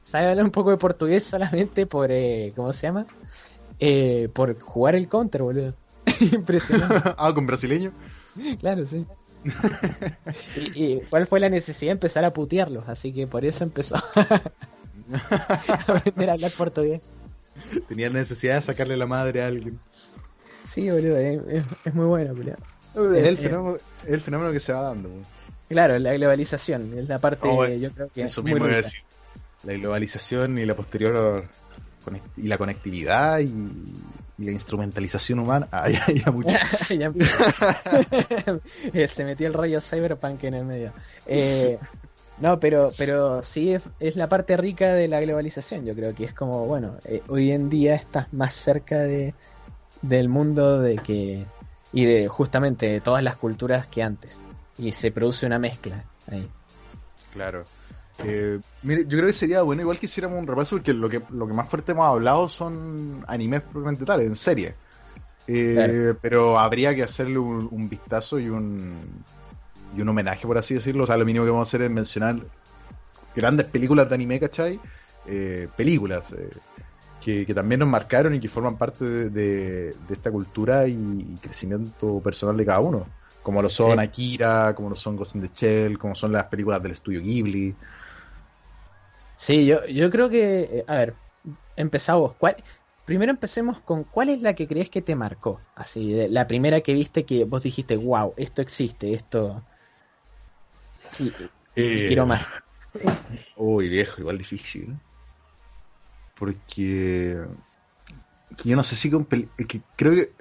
Sabe hablar un poco de portugués solamente por, eh, ¿cómo se llama? Eh, por jugar el counter, boludo. Impresionante, ah, con brasileño. claro, sí. y, y cuál fue la necesidad de empezar a putearlos? Así que por eso empezó a aprender a hablar portugués. Tenía necesidad de sacarle la madre a alguien. Sí, boludo, es, es- es muy bueno, boludo. Es el fenómeno, es el fenómeno que se va dando. Claro, la globalización es la parte, Oh, yo creo que Eso muy mismo iba a rica. decir. La globalización y la posterior y la conectividad y, y la instrumentalización humana. Ah, ya, ya mucho. Se metió el rollo cyberpunk en el medio. Eh, no, pero, pero sí es, es la parte rica de la globalización. Yo creo que es como, bueno, eh, hoy en día estás más cerca de, del mundo de que y de justamente de todas las culturas que antes. Y se produce una mezcla ahí. Claro. Eh, mire, yo creo que sería bueno igual que hiciéramos un repaso porque lo que, lo que más fuerte hemos hablado son animes propiamente tales, en serie. Eh, Claro. Pero habría que hacerle un, un vistazo y un, y un homenaje, por así decirlo. O sea, lo mínimo que vamos a hacer es mencionar grandes películas de anime, ¿cachai? Eh, películas eh, que, que también nos marcaron y que forman parte de, de- de esta cultura y, y crecimiento personal de cada uno. Como lo son Sí. Akira, como lo son Ghost in the Shell, como son las películas del estudio Ghibli. Sí, yo, yo creo que, eh, a ver, empezamos. ¿Cuál? Primero empecemos con cuál es la que crees que te marcó. Así, de- la primera que viste que vos dijiste, wow, esto existe, esto. Y, y- y Eh, quiero más. Uy, viejo, igual difícil. Porque. que yo no sé si con que creo que.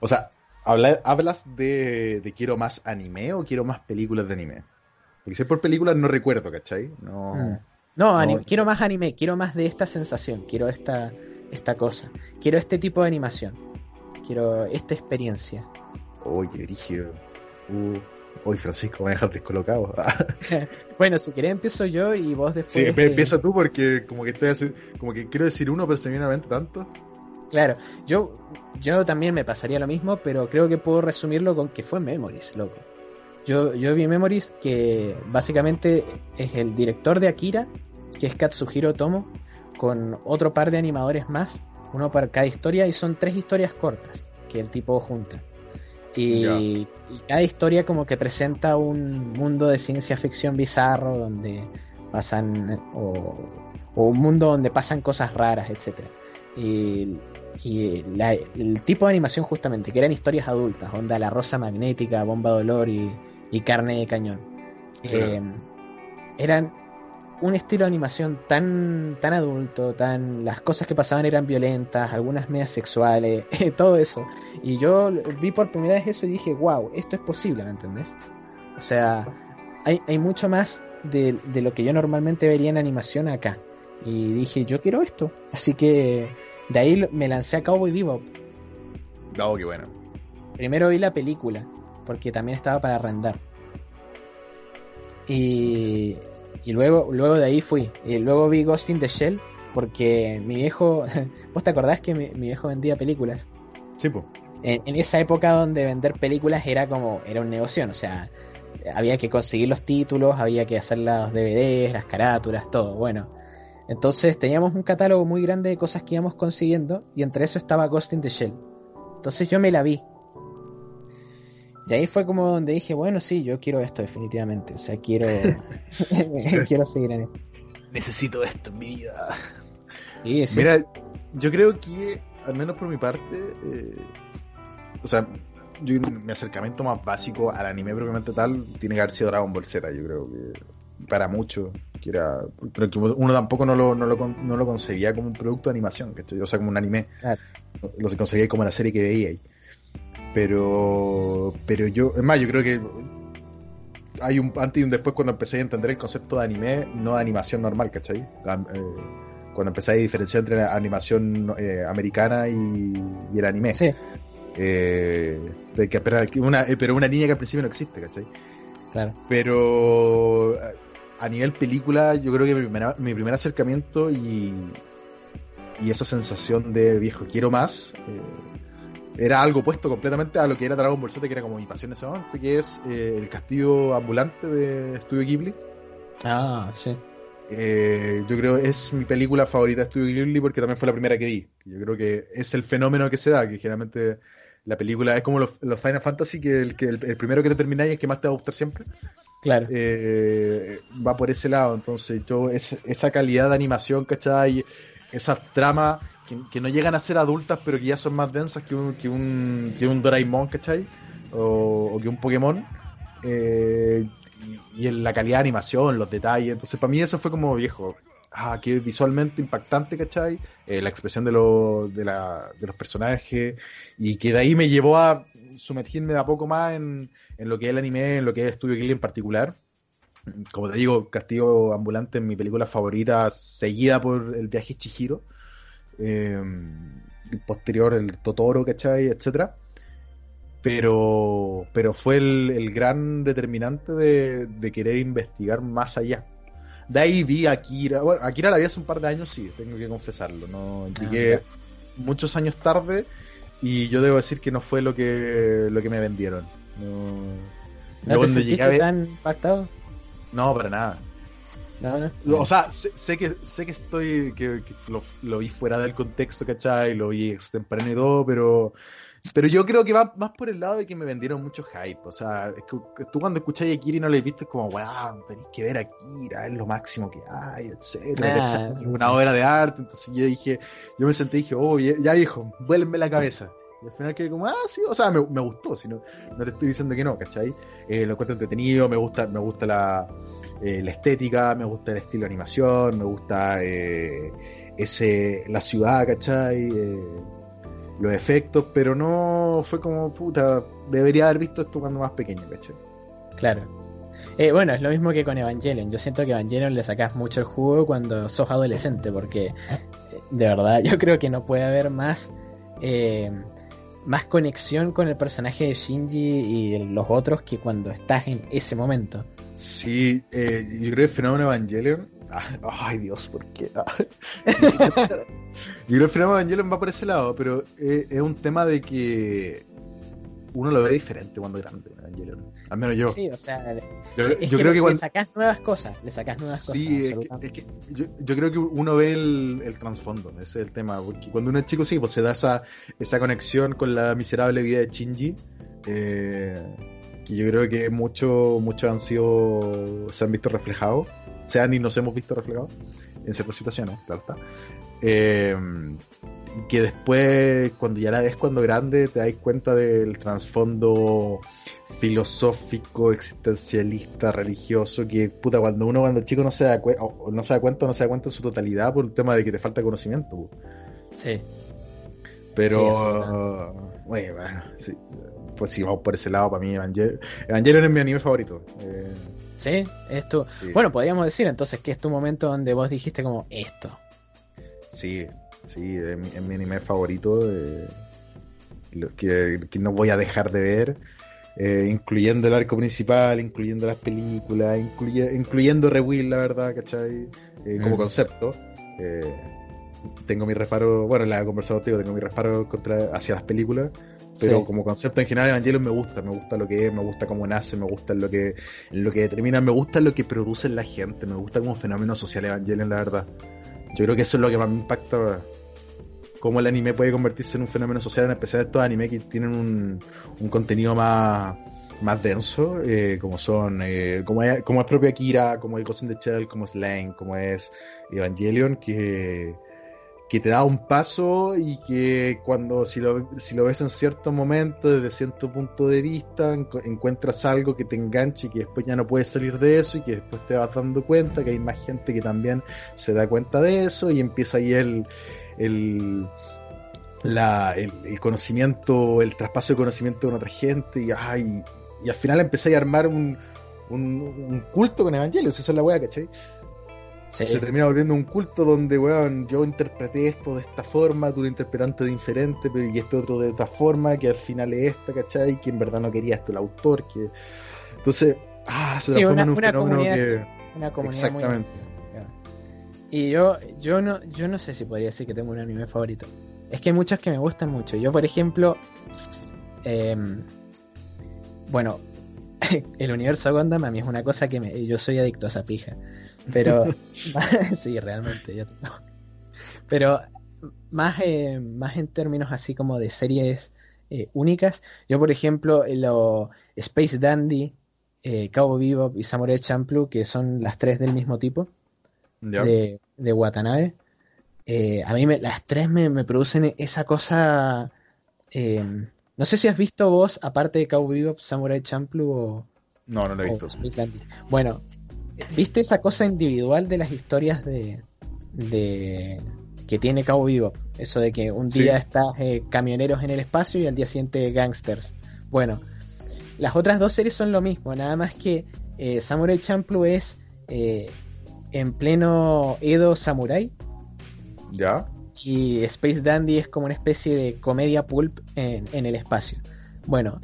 O sea, habla- ¿hablas de, de quiero más anime o quiero más películas de anime? Porque si es por películas no recuerdo, ¿cachai? No. Mm. No, ani- No. quiero más anime, quiero más de esta sensación, quiero esta, esta cosa, quiero este tipo de animación, quiero esta experiencia. Qué brígido. Uh, uy, Francisco, me dejas descolocado. Bueno, si querés empiezo yo y vos después. sí, empe- empieza tú porque como que estoy así- como que quiero decir uno, pero se viene a mente tanto. Claro, yo, yo también me pasaría lo mismo, pero creo que puedo resumirlo con que fue Memories, loco. Yo, yo vi Memories que básicamente es el director de Akira, que es Katsuhiro Tomo, con otro par de animadores más, uno para cada historia, y son tres historias cortas que el tipo junta. Y, cada historia como que presenta un mundo de ciencia ficción bizarro donde pasan o, o un mundo donde pasan cosas raras, etcétera. Y, y la- el tipo de animación justamente, que eran historias adultas, onda La Rosa Magnética, Bomba Dolor y, y Carne de Cañón. Eh, eran un estilo de animación tan, tan adulto, tan las cosas que pasaban eran violentas, algunas medias sexuales, todo eso. Y yo vi por primera vez eso y dije, wow, esto es posible, ¿me entendés? O sea, hay, hay mucho más de, de lo que yo normalmente vería en animación acá. Y dije, yo quiero esto. Así que de ahí me lancé a Cowboy Bebop. Oh, qué bueno. Primero vi la película, porque también estaba para arrendar. Y, y luego, luego de ahí fui. Y luego vi Ghost in the Shell, porque mi viejo. ¿Vos te acordás que mi, mi viejo vendía películas? Sí, pues. En, en esa época donde vender películas era como. Era un negocio, o sea. Había que conseguir los títulos, había que hacer los DVDs, las carátulas, todo. Bueno. Entonces teníamos un catálogo muy grande de cosas que íbamos consiguiendo, y entre eso estaba Ghost in the Shell. Entonces yo me la vi. Y ahí fue como donde dije, bueno, sí, yo quiero esto definitivamente. O sea, quiero quiero seguir en esto. Necesito esto en mi vida. Sí, sí. Mira, yo creo que, al menos por mi parte, eh, o sea, yo, mi acercamiento más básico al anime propiamente tal tiene que haber sido Dragon Ball Z, yo creo que para mucho, que era, pero que uno tampoco no lo, no lo, no lo concebía como un producto de animación, ¿cachai? o sea, como un anime, Claro. lo se concebía como la serie que veía ahí. Pero, pero yo, es más, yo creo que hay un antes y un después cuando empecé a entender el concepto de anime, no de animación normal, ¿cachai? Eh, cuando empecé a diferenciar entre la animación eh, americana y, y el anime. Sí, Eh, que- pero, una, eh, pero una niña que al principio no existe, ¿cachai? claro. Pero a nivel película, yo creo que mi, primera- mi primer acercamiento y, y esa sensación de viejo, quiero más, eh, era algo opuesto completamente a lo que era Dragon Ball Z, que era como mi pasión en ese momento, que es eh, el castillo ambulante de Studio Ghibli. Ah, sí. Eh, yo creo es mi película favorita de Studio Ghibli porque también fue la primera que vi. Yo creo que es el fenómeno que se da, que generalmente la película es como los, los Final Fantasy, que, el, que el, el primero que te termináis es el que más te va a gustar siempre. Claro. Eh, va por ese lado. Entonces, yo, es- esa calidad de animación, ¿cachai? Esas tramas que, no llegan a ser adultas, pero que ya son más densas que un, que un, que un Doraemon, ¿cachai? O, que un Pokémon. Eh, y, en la calidad de animación, los detalles. Entonces, para mí eso fue como viejo. Ah, que visualmente impactante, ¿cachai? Eh, la expresión de, lo- de, la- de los personajes. Y que de ahí me llevó a sumergirme de a poco más en, en lo que es el anime, en lo que es Studio Ghibli en particular. Como te digo, Castillo Ambulante es mi película favorita, seguida por El viaje Chihiro. Eh, posterior el Totoro, ¿cachai? Etcétera. Pero, pero fue el, el gran determinante de, de querer investigar más allá. De ahí vi a Akira. Bueno, Akira la vi hace un par de años, sí, tengo que confesarlo. No llegué ya. muchos años tarde y yo debo decir que no fue lo que lo que me vendieron. No, ¿No yo te llegué a ver- tan impactado? no, para nada. O sea, sé, sé que sé que estoy que, que lo, lo vi fuera del contexto, ¿cachai? Lo vi extemporáneo y todo, pero pero yo creo que va más por el lado de que me vendieron mucho hype. O sea, es que, que tú cuando escucháis a Akira y no le viste, es como, wow, tenéis que ver a Akira, es lo máximo que hay, etcétera, Ah, sí. Una obra de arte. Entonces yo dije, yo me senté y dije, oh, ya, ya, viejo, vuélvenme la cabeza. Y al final quedé como, ah, sí, o sea, me, me gustó, si no, no te estoy diciendo que no, ¿cachai? Eh, lo encuentro entretenido, me gusta, me gusta la, eh, la estética, me gusta el estilo de animación, me gusta eh, ese la ciudad, ¿cachai? Eh, los efectos, pero no fue como, puta, debería haber visto esto cuando más pequeño, ¿cachai? Claro. Eh, bueno, es lo mismo que con Evangelion. Yo siento que Evangelion le sacas mucho el jugo cuando sos adolescente, porque de verdad yo creo que no puede haber más más conexión con el personaje de Shinji y los otros que cuando estás en ese momento. Sí, eh, yo creo que el fenómeno Evangelion. ah, ay, Dios, ¿por qué? Ah. yo creo que el fenómeno Evangelion va por ese lado, pero eh, es un tema de que uno lo ve diferente cuando es grande, Evangelion. Al menos yo. Sí, o sea, yo, es yo que creo le, que cuando. le sacas nuevas cosas, le sacas nuevas Sí, es cosas. que, es que yo, yo creo que uno ve el, el trasfondo, ese es el tema, porque cuando uno es chico sí, pues se da esa, esa conexión con la miserable vida de Shinji, eh, que yo creo que muchos muchos han sido, se han visto reflejados, sean y nos hemos visto reflejados en ciertas situaciones, claro está. Eh, y que después, cuando ya la ves cuando grande, te das cuenta del trasfondo filosófico, existencialista, religioso, que puta, cuando uno cuando chico no se da, cue- o- o no se da cuenta, no se da cuenta en su totalidad por el tema de que te falta conocimiento. Sí. Pero, Sí, bueno, sí, pues si vamos por ese lado, para mí Evangel- Evangelion es mi anime favorito. Eh, Sí, es tu... Sí. Bueno, podríamos decir entonces que es tu momento donde vos dijiste como esto. sí, sí, es mi, es mi anime favorito, eh, que, que no voy a dejar de ver. eh, incluyendo el arco principal, incluyendo las películas, incluye- incluyendo Rewill, la verdad, ¿cachai? Eh, como Mm. concepto. Tengo mi reparo, bueno, la he conversado contigo, tengo mi reparo contra, hacia las películas, pero Sí. como concepto en general Evangelion me gusta, me gusta lo que es, me gusta cómo nace, me gusta lo que, lo que determina, me gusta lo que produce la gente, me gusta como fenómeno social Evangelion, la verdad. Yo creo que eso es lo que más me impacta, cómo el anime puede convertirse en un fenómeno social, en especial estos animes que tienen un, un contenido más, más denso, eh, como son, eh, como, es, como es propio Akira, como es Ghost in the Shell, como es Lane, como es Evangelion, que que te da un paso y que cuando si lo, si lo ves en cierto momento, desde cierto punto de vista, encuentras algo que te enganche y que después ya no puedes salir de eso y que después te vas dando cuenta que hay más gente que también se da cuenta de eso y empieza ahí el, el, la, el, conocimiento, el traspaso de conocimiento con otra gente y, ay, y al final empecé a armar un, un, culto con Evangelion, esa es la wea, ¿cachai? Sí. Se termina volviendo un culto donde, weón, yo interpreté esto de esta forma, tú lo interpretaste diferente, pero y este otro de esta forma, que al final es esta, ¿cachai? Que en verdad no quería esto el autor, que... Entonces, ah, se Sí, transforma una- en un una fenómeno comunidad que... Una comunidad Exactamente. Y yo, yo no, yo no sé si podría decir que tengo un anime favorito. Es que hay muchos que me gustan mucho. Yo, por ejemplo, em, bueno, el universo Gundam a mí es una cosa que me, yo soy adicto a esa pija. Pero, sí, realmente, yo no. Pero más, eh, más en términos así como de series eh, únicas. Yo, por ejemplo, lo Space Dandy, eh, Cowboy Bebop y Samurai Champloo, que son las tres del mismo tipo, de, de Watanabe. eh, a mí me- las tres me, me producen esa cosa. eh, no sé si has visto vos, aparte de Cowboy Bebop, Samurai Champloo o, No, no lo he visto. Bueno, ¿viste esa cosa individual de las historias de, de que tiene Cowboy Bebop? Eso de que un Sí. día estás eh, camioneros en el espacio y al día siguiente gangsters. Bueno, las otras dos series son lo mismo, nada más que eh, Samurai Champloo es eh, en pleno Edo Samurai ¿Ya? y Space Dandy es como una especie de comedia pulp en, en el espacio. Bueno,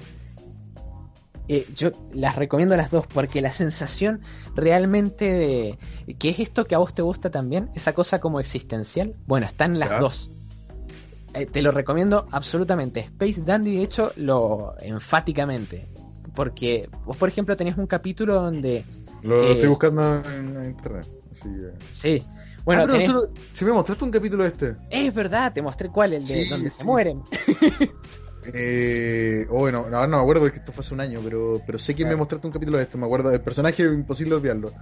eh, yo las recomiendo las dos porque la sensación realmente de que es esto que a vos te gusta también, esa cosa como existencial, bueno, están las Ya. dos. Eh, te lo recomiendo absolutamente. Space Dandy, de hecho, lo enfáticamente. Porque vos, por ejemplo, tenés un capítulo donde. Lo Eh, estoy buscando en, en internet. Así que... Sí. Bueno, Ah, pero tenés- si me mostraste un capítulo de este. es verdad, te mostré cuál, el de Sí, donde sí. se mueren. Eh, oh, bueno, ahora no me acuerdo de que esto fue hace un año, pero, pero sé que me mostraste un capítulo de este. Me acuerdo del personaje, imposible olvidarlo.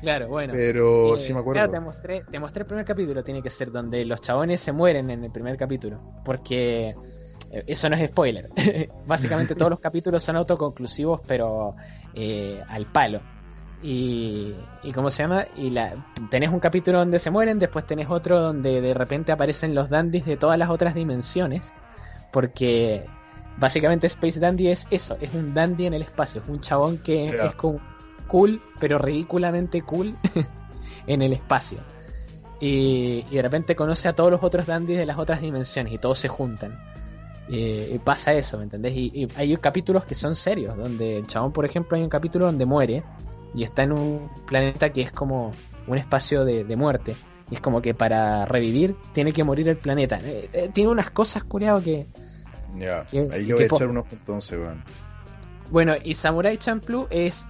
Claro, bueno. Pero Eh, sí me acuerdo. Claro, te mostré, te mostré el primer capítulo, tiene que ser donde los chabones se mueren en el primer capítulo. Porque eh, eso no es spoiler. Básicamente todos los capítulos son autoconclusivos, pero eh, al palo. Y, y cómo se llama, y la, tenés un capítulo donde se mueren, después tenés otro donde de repente aparecen los dandies de todas las otras dimensiones. Porque básicamente Space Dandy es eso, es un dandy en el espacio, es un chabón que es cool, pero ridículamente cool en el espacio. Y, y de repente conoce a todos los otros dandies de las otras dimensiones y todos se juntan. Y, y pasa eso, ¿me entendés? Y, y hay capítulos que son serios, donde el chabón, por ejemplo, hay un capítulo donde muere y está en un planeta que es como un espacio de, de muerte. Y es como que para revivir tiene que morir el planeta. Eh, eh, tiene unas cosas, curiado, que... Ya, ¿Qué- ahí le voy a echar unos entonces, weón. Bueno, y Samurai Champloo es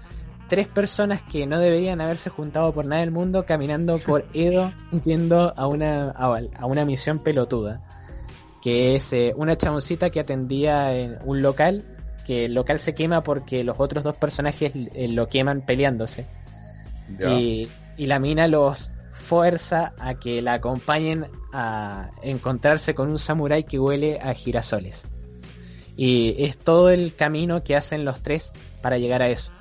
tres personas que no deberían haberse juntado por nada del mundo caminando por Edo yendo a una, a, a una misión pelotuda. Que es eh, una chaboncita que atendía en un local, que el local se quema porque los otros dos personajes lo queman peleándose. Ya. Y, y la mina los fuerza a que la acompañen a encontrarse con un samurái que huele a girasoles. Y es todo el camino que hacen los tres para llegar a eso.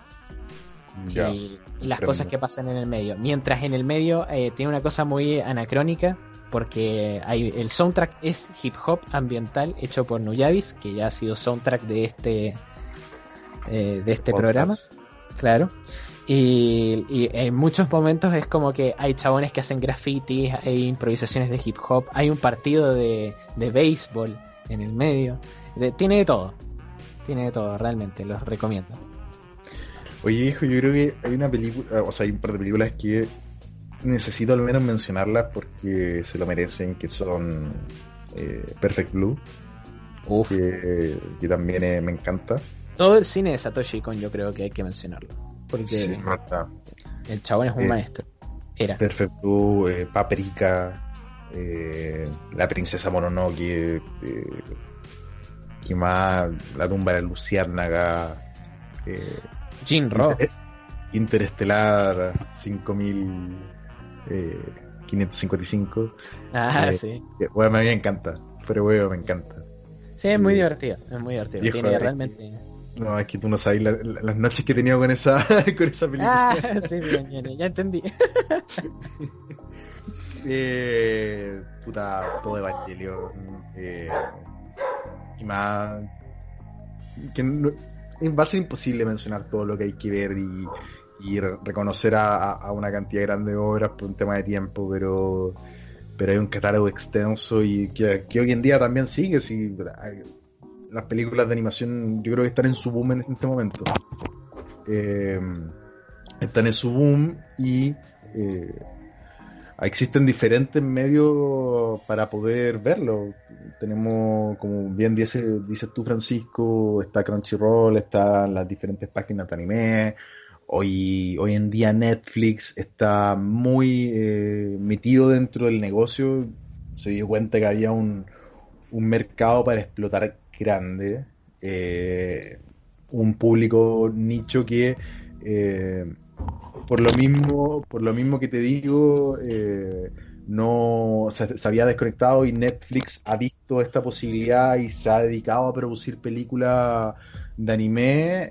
Ya. y, y las cosas que pasan en el medio. Mientras en el medio eh, tiene una cosa muy anacrónica, porque hay, el soundtrack es hip hop ambiental hecho por Nuyabis, que ya ha sido soundtrack de este, eh, de este Podcast. programa. Claro. Y, y en muchos momentos es como que hay chabones que hacen grafitis, hay improvisaciones de hip hop, hay un partido de, de béisbol en el medio. De- tiene de todo. Tiene de todo, realmente, los recomiendo. Oye, hijo, yo creo que hay una película, o sea, hay un par de películas que necesito al menos mencionarlas porque se lo merecen, que son eh, Perfect Blue, Uf. que, que también eh, me encanta. Todo el cine de Satoshi Kon yo creo que hay que mencionarlo. Porque Sí, el chabón es un Eh, maestro. Era. Perfect Blue, eh, Paprika, eh, La Princesa Mononoke, eh, ¿qué más? La tumba de la Luciérnaga, Jinro. Inter- Interestelar 5555. Ah, sí. que, Bueno, a mí me encanta, pero bueno, me encanta. Sí, es muy divertido. Es muy divertido. Tiene realmente. No, es que tú no sabes la- la- las noches que he tenido con esa, con esa película. Ah, sí, bien, bien, ya entendí. Eh, puta, todo Evangelion. Eh, y más. Que no- va a ser imposible mencionar todo lo que hay que ver y, y re- reconocer a, a- una cantidad grande de obras por un tema de tiempo, pero pero hay un catálogo extenso y que, que hoy en día también sigue. Si, las películas de animación yo creo que están en su boom en este momento. Eh, están en su boom y eh, existen diferentes medios para poder verlo. Tenemos, como bien dice, dices tú, Francisco, está Crunchyroll, están las diferentes páginas de anime. Hoy, hoy en día Netflix está muy eh, metido dentro del negocio. Se dio cuenta que había un, un mercado para explotar grande. eh, un público nicho que eh, por lo mismo, por lo mismo que te digo, eh, no se, había desconectado y Netflix ha visto esta posibilidad y se ha dedicado a producir películas de anime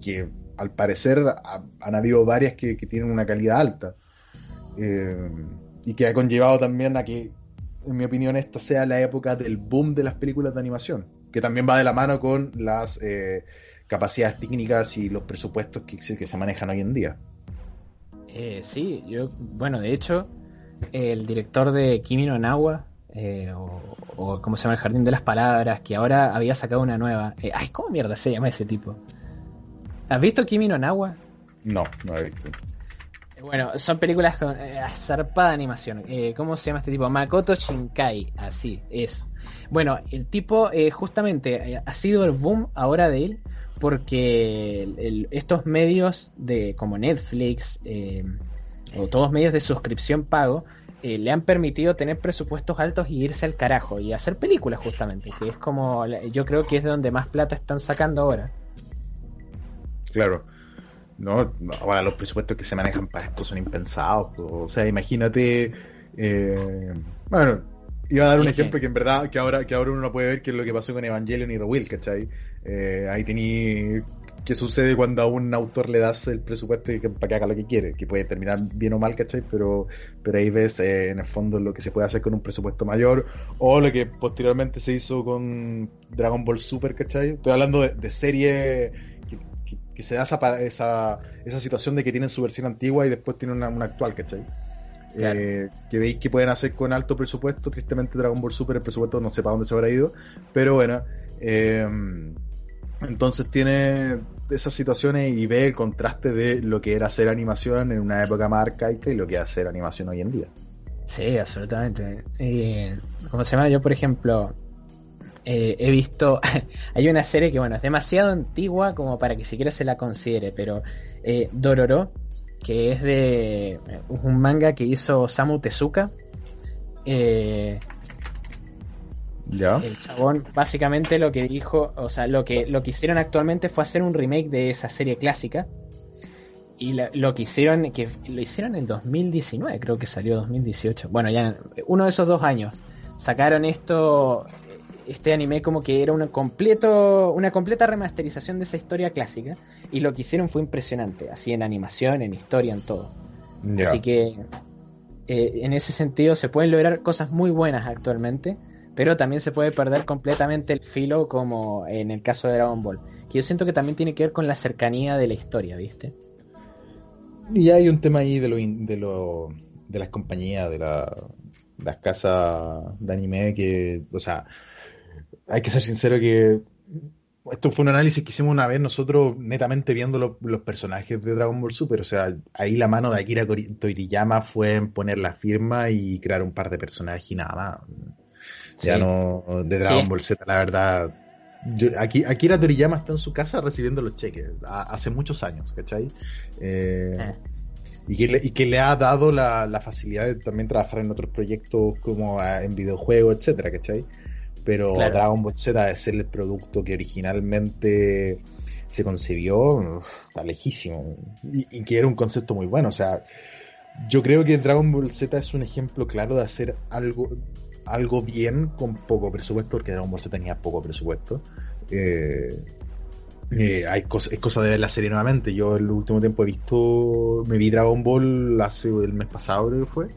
que al parecer ha- han habido varias que, tienen una calidad alta y que ha conllevado también a que, en mi opinión, esta sea la época del boom de las películas de animación, que también va de la mano con las eh, capacidades técnicas y los presupuestos que, se- que se manejan hoy en día. Eh, sí, yo, bueno, de hecho, el director de Kimi no Nawa, eh, o, o cómo se llama el Jardín de las Palabras, que ahora había sacado una nueva. eh, ay, ¿cómo mierda se llama ese tipo? ¿Has visto Kimi no Nawa? No, no he visto. Bueno, son películas con eh, zarpada animación. Eh, ¿Cómo se llama este tipo? Makoto Shinkai, así, eso. Bueno, el tipo eh, justamente eh, ha sido el boom ahora de él porque el- estos medios de como Netflix eh, o todos medios de suscripción pago eh, le han permitido tener presupuestos altos y irse al carajo y hacer películas justamente, que es como yo creo que es de donde más plata están sacando ahora. Claro. No, ahora los presupuestos que se manejan para esto son impensados. po. O sea, imagínate. eh, bueno, iba a dar un Es que- ejemplo que en verdad, que ahora, que ahora uno no puede ver qué es lo que pasó con Evangelion y The Will, ¿cachai? Eh, ahí tení. ¿Qué sucede cuando a un autor le das el presupuesto que- para que haga lo que quiere? Que puede terminar bien o mal, ¿cachai? Pero, pero ahí ves eh, en el fondo lo que se puede hacer con un presupuesto mayor o lo que posteriormente se hizo con Dragon Ball Super, ¿cachai? Estoy hablando de, de serie se da esa, esa, esa situación de que tienen su versión antigua y después tienen una, una actual, ¿cachai? Claro. Eh, que veis que pueden hacer con alto presupuesto. Tristemente, Dragon Ball Super, el presupuesto no sé para dónde se habrá ido, pero bueno. eh, entonces tiene esas situaciones y ve el contraste de lo que era hacer animación en una época más arcaica y lo que es hacer animación hoy en día. Sí, absolutamente. Eh, ¿Cómo se llama? Yo, por ejemplo, eh, he visto. hay una serie que, bueno, es demasiado antigua como para que siquiera se la considere, pero eh, Dororo, que es de eh, un manga que hizo Samu Tezuka. Eh, ¿Ya? el chabón básicamente lo que dijo, o sea, lo que, lo que hicieron actualmente fue hacer un remake de esa serie clásica. y lo, lo que hicieron, que lo hicieron en 2019, creo que salió 2018. Bueno, ya uno de esos dos años sacaron esto, este anime como que era una completo, una completa remasterización de esa historia clásica y lo que hicieron fue impresionante, así en animación, en historia, en todo. Así que eh, en ese sentido se pueden lograr cosas muy buenas actualmente, pero también se puede perder completamente el filo como en el caso de Dragon Ball, que yo siento que también tiene que ver con la cercanía de la historia, ¿viste? Y hay un tema ahí de lo, de lo de las compañías, de la, las casas de anime que, o sea, hay que ser sincero que esto fue un análisis que hicimos una vez nosotros netamente viendo lo- los personajes de Dragon Ball Super, o sea, ahí la mano de Akira Toriyama fue en poner la firma y crear un par de personajes y nada más. Ya Sí. no, de Dragon Sí. Ball Z, la verdad. Yo, aquí, Akira Toriyama está en su casa recibiendo los cheques a- hace muchos años, ¿cachai? Eh, y, que le, y que le ha dado la, la facilidad de también trabajar en otros proyectos como ah, en videojuegos, etcétera, ¿cachai? Pero Claro. Dragon Ball Z de ser el producto que originalmente se concibió, uf, está lejísimo. Y, y que era un concepto muy bueno. O sea, yo creo que Dragon Ball Z es un ejemplo claro de hacer algo, algo bien con poco presupuesto, porque Dragon Ball Z tenía poco presupuesto. Eh, eh, hay es cosa de ver la serie nuevamente. Yo el último tiempo he visto, me vi Dragon Ball hace el mes pasado creo que fue.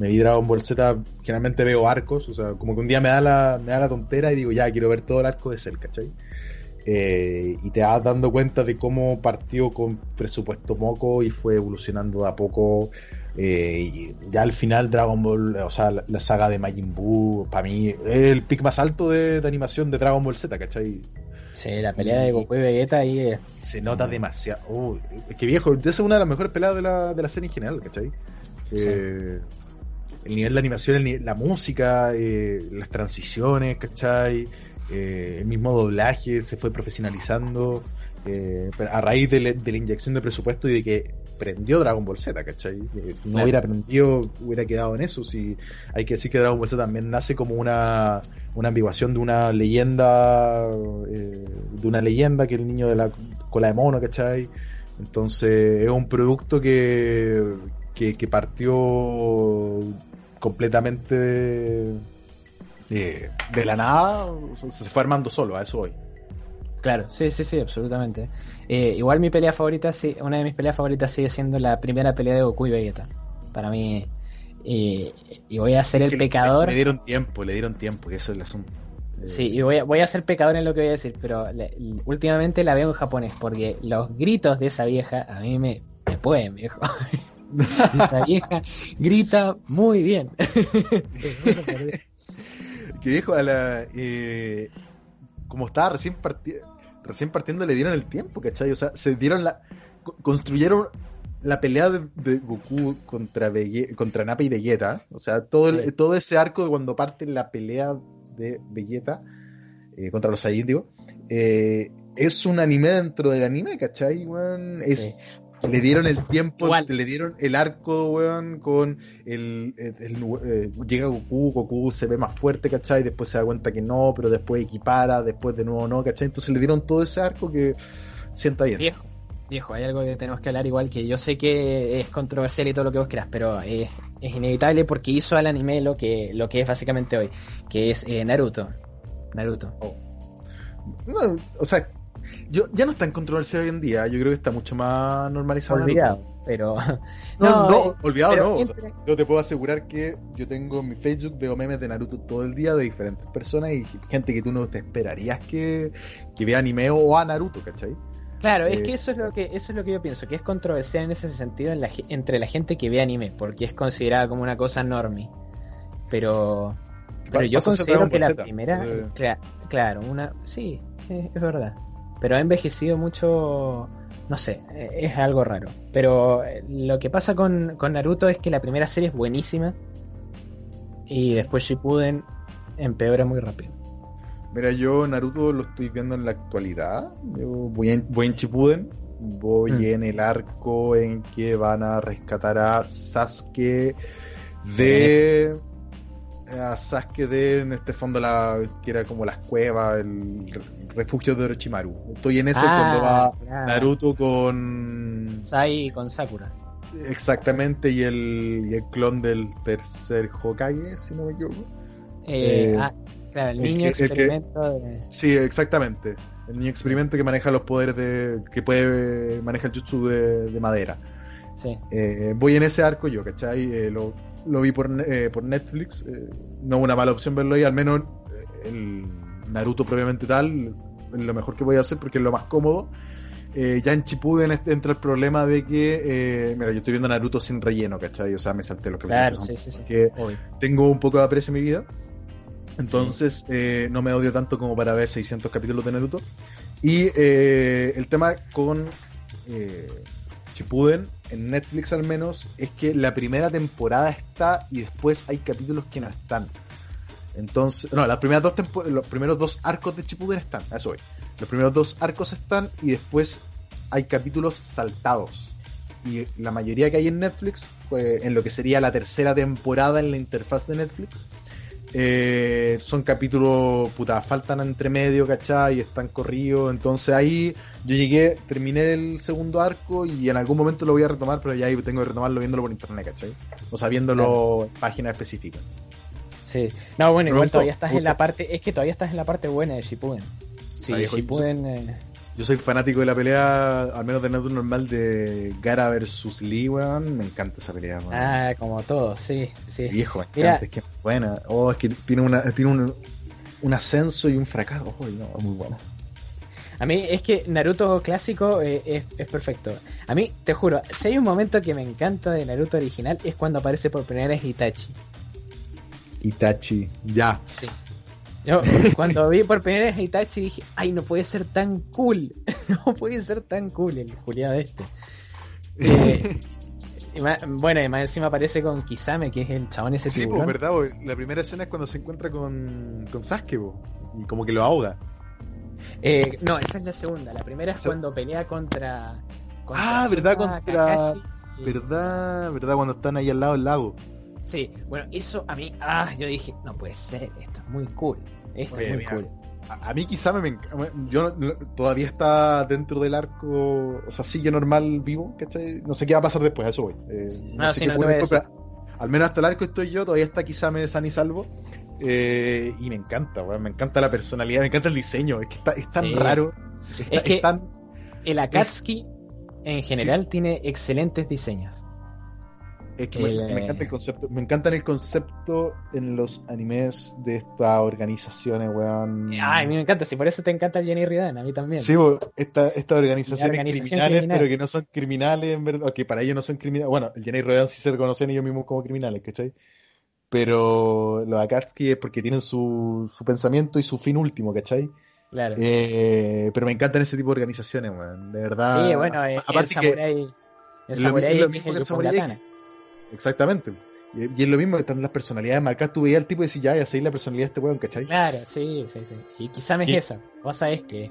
Me vi Dragon Ball Z, generalmente veo arcos, o sea, como que un día me da la, me da la tontera y digo, ya, quiero ver todo el arco de Cell, ¿cachai? Eh, y te vas dando cuenta de cómo partió con presupuesto moco y fue evolucionando de a poco. eh, y ya al final Dragon Ball, o sea, la, la saga de Majin Buu, para mí, es el pic más alto de, de animación de Dragon Ball Z, ¿cachai? Sí, la pelea de Goku y Vegeta ahí es... Se nota demasiado. Oh, es que viejo, esa es una de las mejores peleas de la, de la serie en general, ¿cachai? Eh, el nivel de animación, el la música, eh, las transiciones, ¿cachai? Eh, el mismo doblaje se fue profesionalizando eh, a raíz de, la- de la inyección de presupuesto y de que prendió Dragon Ball Z, ¿cachai? No Claro. hubiera prendido, hubiera quedado en eso. Si hay que decir que Dragon Ball Z también nace como una, una ambiguación de una leyenda, de una leyenda que es el niño de la cola de mono, ¿cachai? Entonces es un producto que, que, que partió completamente eh, de la nada, se fue armando solo, a eso hoy. Claro, sí, sí, sí, absolutamente. Eh, igual mi pelea favorita, sí, una de mis peleas favoritas sigue siendo la primera pelea de Goku y Vegeta. Para mí, eh, y voy a ser el Que pecador. Le, dieron tiempo, le dieron tiempo, que eso es el asunto. Sí, y voy a, voy a ser pecador en lo que voy a decir, pero le- últimamente la veo en japonés, porque los gritos de esa vieja a mí me, me pueden, viejo. esa vieja grita muy bien. Que viejo, a la, eh, como estaba recién, parti- recién partiendo, le dieron el tiempo, ¿cachai? O sea, se dieron la. co- construyeron la pelea de, de Goku contra, Vege- contra Nappa y Vegeta. O sea, todo, el- Sí. todo ese arco de cuando parte la pelea de Vegeta eh, contra los Saiyajin, digo, eh, es un anime dentro del anime, ¿cachai? weón? Es, Le dieron el tiempo, Igual. le dieron el arco, weón, con el, el- el- eh, llega Goku, Goku se ve más fuerte, ¿cachai? Después se da cuenta que no, pero después equipara, después de nuevo no, ¿cachai? Entonces le dieron todo ese arco que sienta bien. Viejo, viejo, hay algo que tenemos que hablar igual que yo sé que es controversial y todo lo que vos quieras, pero es, es inevitable porque hizo al anime lo que, lo que es básicamente hoy, que es eh, Naruto. Naruto. No, o sea, yo, ya no está en controversia hoy en día, yo creo que está mucho más normalizado. Naruto. Olvidado, pero... No, no, eh, olvidado no. o sea, yo te puedo asegurar que yo tengo en mi Facebook, veo memes de Naruto todo el día de diferentes personas y gente que tú no te esperarías que, que vea anime o a Naruto, ¿cachai? Claro, es Eh, que eso es lo que eso es lo que yo pienso, que es controversial en ese sentido en la entre la gente que ve anime, porque es considerada como una cosa normie. Pero pero yo considero que la primera, claro, una sí, eh, es verdad. Pero ha envejecido mucho, no sé, eh, es algo raro. Pero eh, lo que pasa con, con Naruto es que la primera serie es buenísima y después Shippuden empeora muy rápido. Mira, yo Naruto lo estoy viendo en la actualidad. Yo voy en, voy en Shippuden. Voy Mm. en el arco en que van a rescatar a Sasuke de... a Sasuke de en este fondo la que era como las cuevas, el re- refugio de Orochimaru. Estoy en ese Ah, cuando va claro. Naruto con Sai con Sakura. exactamente y el, y el clon del tercer Hokage, si no me equivoco. Eh, Eh, ah, claro, el el niño que- el que- experimento de... Sí, exactamente. El niño experimento que maneja los poderes de. que puede. maneja el jutsu de, de madera. Sí. Eh, voy en ese arco yo, ¿cachai? Eh, lo, lo vi por, eh, por Netflix. eh, no es una mala opción verlo ahí, al menos eh, el Naruto propiamente tal. Es lo mejor que voy a hacer porque es lo más cómodo. Eh, ya en Chipuden este- entra el problema de que. eh, mira, yo estoy viendo Naruto sin relleno, ¿cachai? O sea, me salté los. Claro, que sí, sí, sí. tengo un poco de aprecio en mi vida. Entonces, eh, no me odio tanto como para ver 600 capítulos de Naruto. Y el tema con Shippuden, en Netflix al menos, es que la primera temporada está y después hay capítulos que no están. Entonces, no, las primeras dos los primeros dos arcos de Shippuden están, eso voy. Los primeros dos arcos están y después hay capítulos saltados. Y la mayoría que hay en Netflix, pues, en lo que sería la tercera temporada en la interfaz de Netflix, eh, son capítulos, puta, faltan entre medio, ¿cachai? Y están corridos. Entonces ahí yo llegué, terminé el segundo arco y en algún momento lo voy a retomar, pero ya ahí tengo que retomarlo viéndolo por internet, ¿cachai? O sea, viéndolo en páginas específicas. Sí. No, bueno, igual todavía estás en la parte... Es que todavía estás en la parte buena de Shippuden. Sí, Shippuden... eh, Yo soy fanático de la pelea, al menos de Naruto normal, de Gara versus Lee, weón. Me encanta esa pelea, weón. Ah, como todo, sí, sí. Viejo, me Mira. encanta, es que es buena. Oh, es que tiene, una, tiene un, un ascenso y un fracaso. Oh, no, es muy bueno. A mí es que Naruto clásico eh, es, es perfecto. A mí, te juro, si hay un momento que me encanta de Naruto original es cuando aparece por primera vez Itachi. Itachi, ya. Sí. Yo cuando vi por primera vez a Itachi dije, ay, no puede ser tan cool. no puede ser tan cool el Juliado este. Eh, y más- bueno, y más encima aparece con Kisame, que es el chabón ese Sí, tiburón. pues, verdad, la primera escena es cuando se encuentra con, con Sasuke, y como que lo ahoga. Eh, no, esa es la segunda. La primera es cuando pelea contra. contra Ah, ¿verdad? Contra- Kakashi ¿Verdad? ¿Verdad? Cuando están ahí al lado del lago. Sí, bueno, eso a mí. Ah, yo dije, no puede ser, esto es muy cool. Esto Oye, es muy mira, cool. A, a mí quizá me, yo no- no- todavía está dentro del arco, o sea, sigue normal vivo, ¿cachai? No sé qué va a pasar después, a eso voy. Eh, no sé sí, qué no voy a después, pero al menos hasta el arco estoy yo, todavía está quizá me san y salvo. Eh, y me encanta, weón, me encanta la personalidad, me encanta el diseño, es que está, es tan Sí. raro. está- Es que- es tan- El Akatsuki, en general, tiene excelentes diseños. Es que me, El, me encanta el concepto, me encanta el concepto en los animes de estas organizaciones, weón. Ay, a mí me encanta, si por eso te encanta Jenny Ridan, a mí también. Sí, bo, esta, estas organizaciones Organización criminales, criminal. pero que no son criminales, en verdad, que para ellos no son criminales. Bueno, el Jenny Rodan sí se reconocen ellos mismos como criminales, ¿cachai? Pero los Akatsuki es porque tienen su, su pensamiento y su fin último, ¿cachai? Claro. Eh, pero me encantan ese tipo de organizaciones, weón, de verdad. sí, bueno, el Aparte que- samurai. El lo samurai lo X, mismo el que el Samurai. Exactamente. Y, es lo mismo que están las personalidades marcadas. Tú veías al tipo y decís, ya, ya sé la personalidad de este weón, ¿cachai? Claro, sí, sí, sí. Y quizá es Y- eso. Vos sabés que.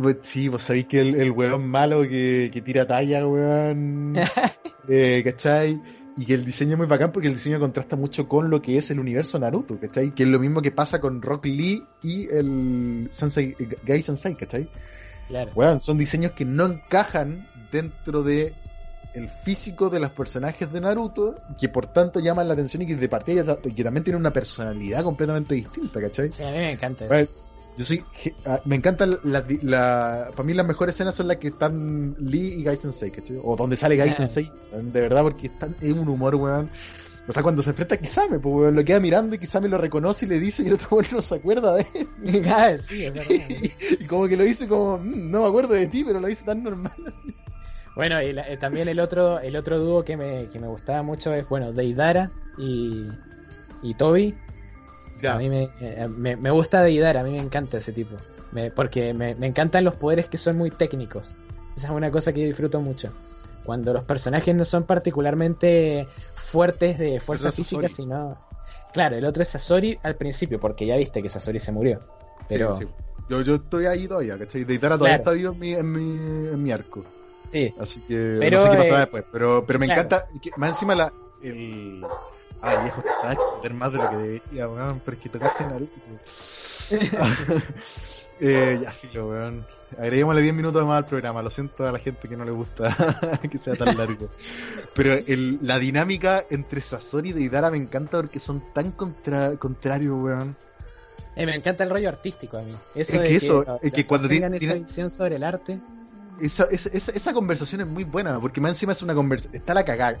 Pues sí, vos sabéis que el, el weón malo que, que tira talla, weón. eh, ¿Cachai? Y que el diseño es muy bacán porque el diseño contrasta mucho con lo que es el universo Naruto, ¿cachai? Que es lo mismo que pasa con Rock Lee y el Sensei, Gai Sensei, ¿cachai? Claro. Weón, son diseños que no encajan dentro de el físico de los personajes de Naruto, que por tanto llaman la atención y que de partida ya- que también tienen una personalidad completamente distinta, ¿cachai? Sí, a mí me encanta eso. Bueno, yo soy. ah, Me encantan las. La, para mí, las mejores escenas son las que están Lee y Gai Sensei, ¿cachai? O donde sale Gai. Sensei, de verdad, porque están, es un humor, weón. O sea, cuando se enfrenta a Kisame, pues, weón, lo queda mirando y Kisame lo reconoce y le dice y el otro weón no se acuerda de él. Ah, sí, es verdad. y como que lo dice como, "Mm, no me acuerdo de ti, pero lo dice tan normal. Bueno, y la- eh, también el otro, el otro dúo que me, que me gustaba mucho es, bueno, Deidara y, y Toby. Ya. A mí me, eh, me, me gusta Deidara, a mí me encanta ese tipo. Me- porque me, me encantan los poderes que son muy técnicos. Esa es una cosa que yo disfruto mucho. Cuando los personajes no son particularmente fuertes de fuerza física, Sasori. sino... Claro, el otro es Sasori al principio, porque ya viste que Sasori se murió. Pero Sí, sí. Yo, yo estoy ahí todavía, ¿cachai? Deidara todavía Claro. está vivo en mi, en mi, en mi arco. Sí, Así que Pero, no sé qué pasará eh, después. Pero, pero me claro. encanta. que más encima la, el, Ah, viejo, te sabes extender más de lo que debería, weón, pero es que tocaste Naruto. eh, ya, filo, weón. Agreguémosle 10 minutos más al programa. Lo siento a la gente que no le gusta que sea tan largo. Pero el, la dinámica entre Sasori y Deidara me encanta porque son tan contra, contrarios, weón. Eh, me encanta el rollo artístico a mí. Eso Es de que eso, es que cuando tengan tiene- esa visión sobre el arte. Esa, esa, esa, esa conversación es muy buena, porque más encima es una conversación. Está la cagada.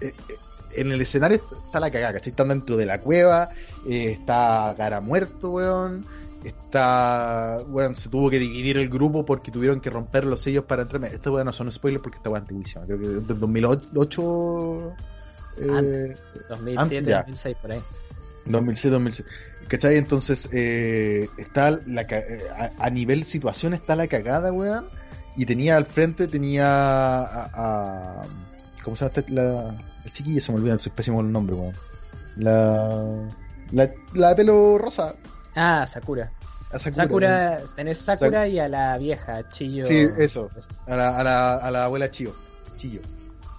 Eh, eh, en el escenario está la cagada, ¿cachai? Están dentro de la cueva, eh, está Gara muerto, weón. Está. Weón, se tuvo que dividir el grupo porque tuvieron que romper los sellos para entrar. Esto, weón, no son spoilers porque está weón antiguísima. Creo que es del 2008. Eh, Antes. 2007, Antes, ya. 2006, por ahí. 2006, 2006. ¿Cachai? Entonces, eh, está la, a, a nivel situación está la cagada, weón. Y tenía al frente, tenía a. a- ¿Cómo se llama esta- la, el chiquillo? Se me olvida, es pésimo el nombre, weón. La, la. La de pelo rosa. Ah, Sakura. A Sakura. Sakura, tenés Sakura y a la vieja, Chillo. Sí, eso. A la, a la, a la abuela Chillo. Chillo.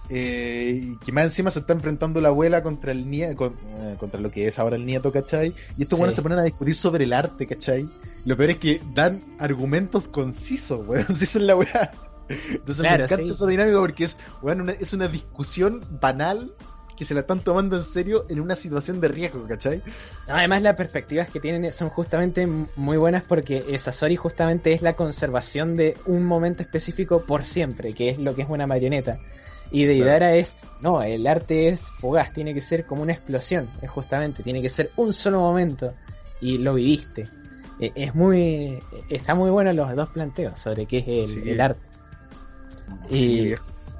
Eh, y que más encima se está enfrentando la abuela contra el nieto, contra lo que es ahora el nieto, ¿cachai? Y estos Sí. buenos se ponen a discutir sobre el arte, ¿cachai? Lo peor es que dan argumentos concisos, weón. Si es la weá. Entonces Claro, me encanta sí. esa dinámica porque es, weón, una, es una discusión banal que se la están tomando en serio en una situación de riesgo, ¿cachai? Además, las perspectivas que tienen son justamente muy buenas porque eh, Sasori justamente es la conservación de un momento específico por siempre, que es lo que es una marioneta. Y Deidara es, no, el arte es fugaz, tiene que ser como una explosión, es justamente, tiene que ser un solo momento y lo viviste. Eh, es muy, está muy bueno los dos planteos sobre qué es el, Sí. el arte. Y, Sí.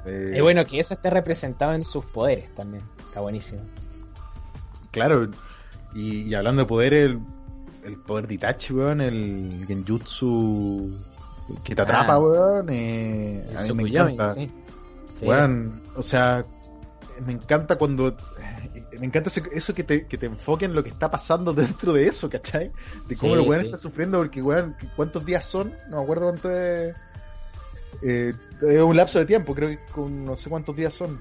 Eh, y bueno, que eso esté representado en sus poderes también, está buenísimo. Claro, y, y hablando de poder, el, el poder de Itachi, weón, el genjutsu que te atrapa, Ah. weón, eh, a mí me encanta. sí. Sí. Weón, o sea, me encanta cuando... Me encanta eso, que, te, que te enfoque en lo que está pasando dentro de eso, ¿cachai? De cómo Sí, el weón sí. está sufriendo, porque weón, ¿cuántos días son? No me acuerdo cuánto es... Eh, es un lapso de tiempo, creo que con no sé cuántos días son.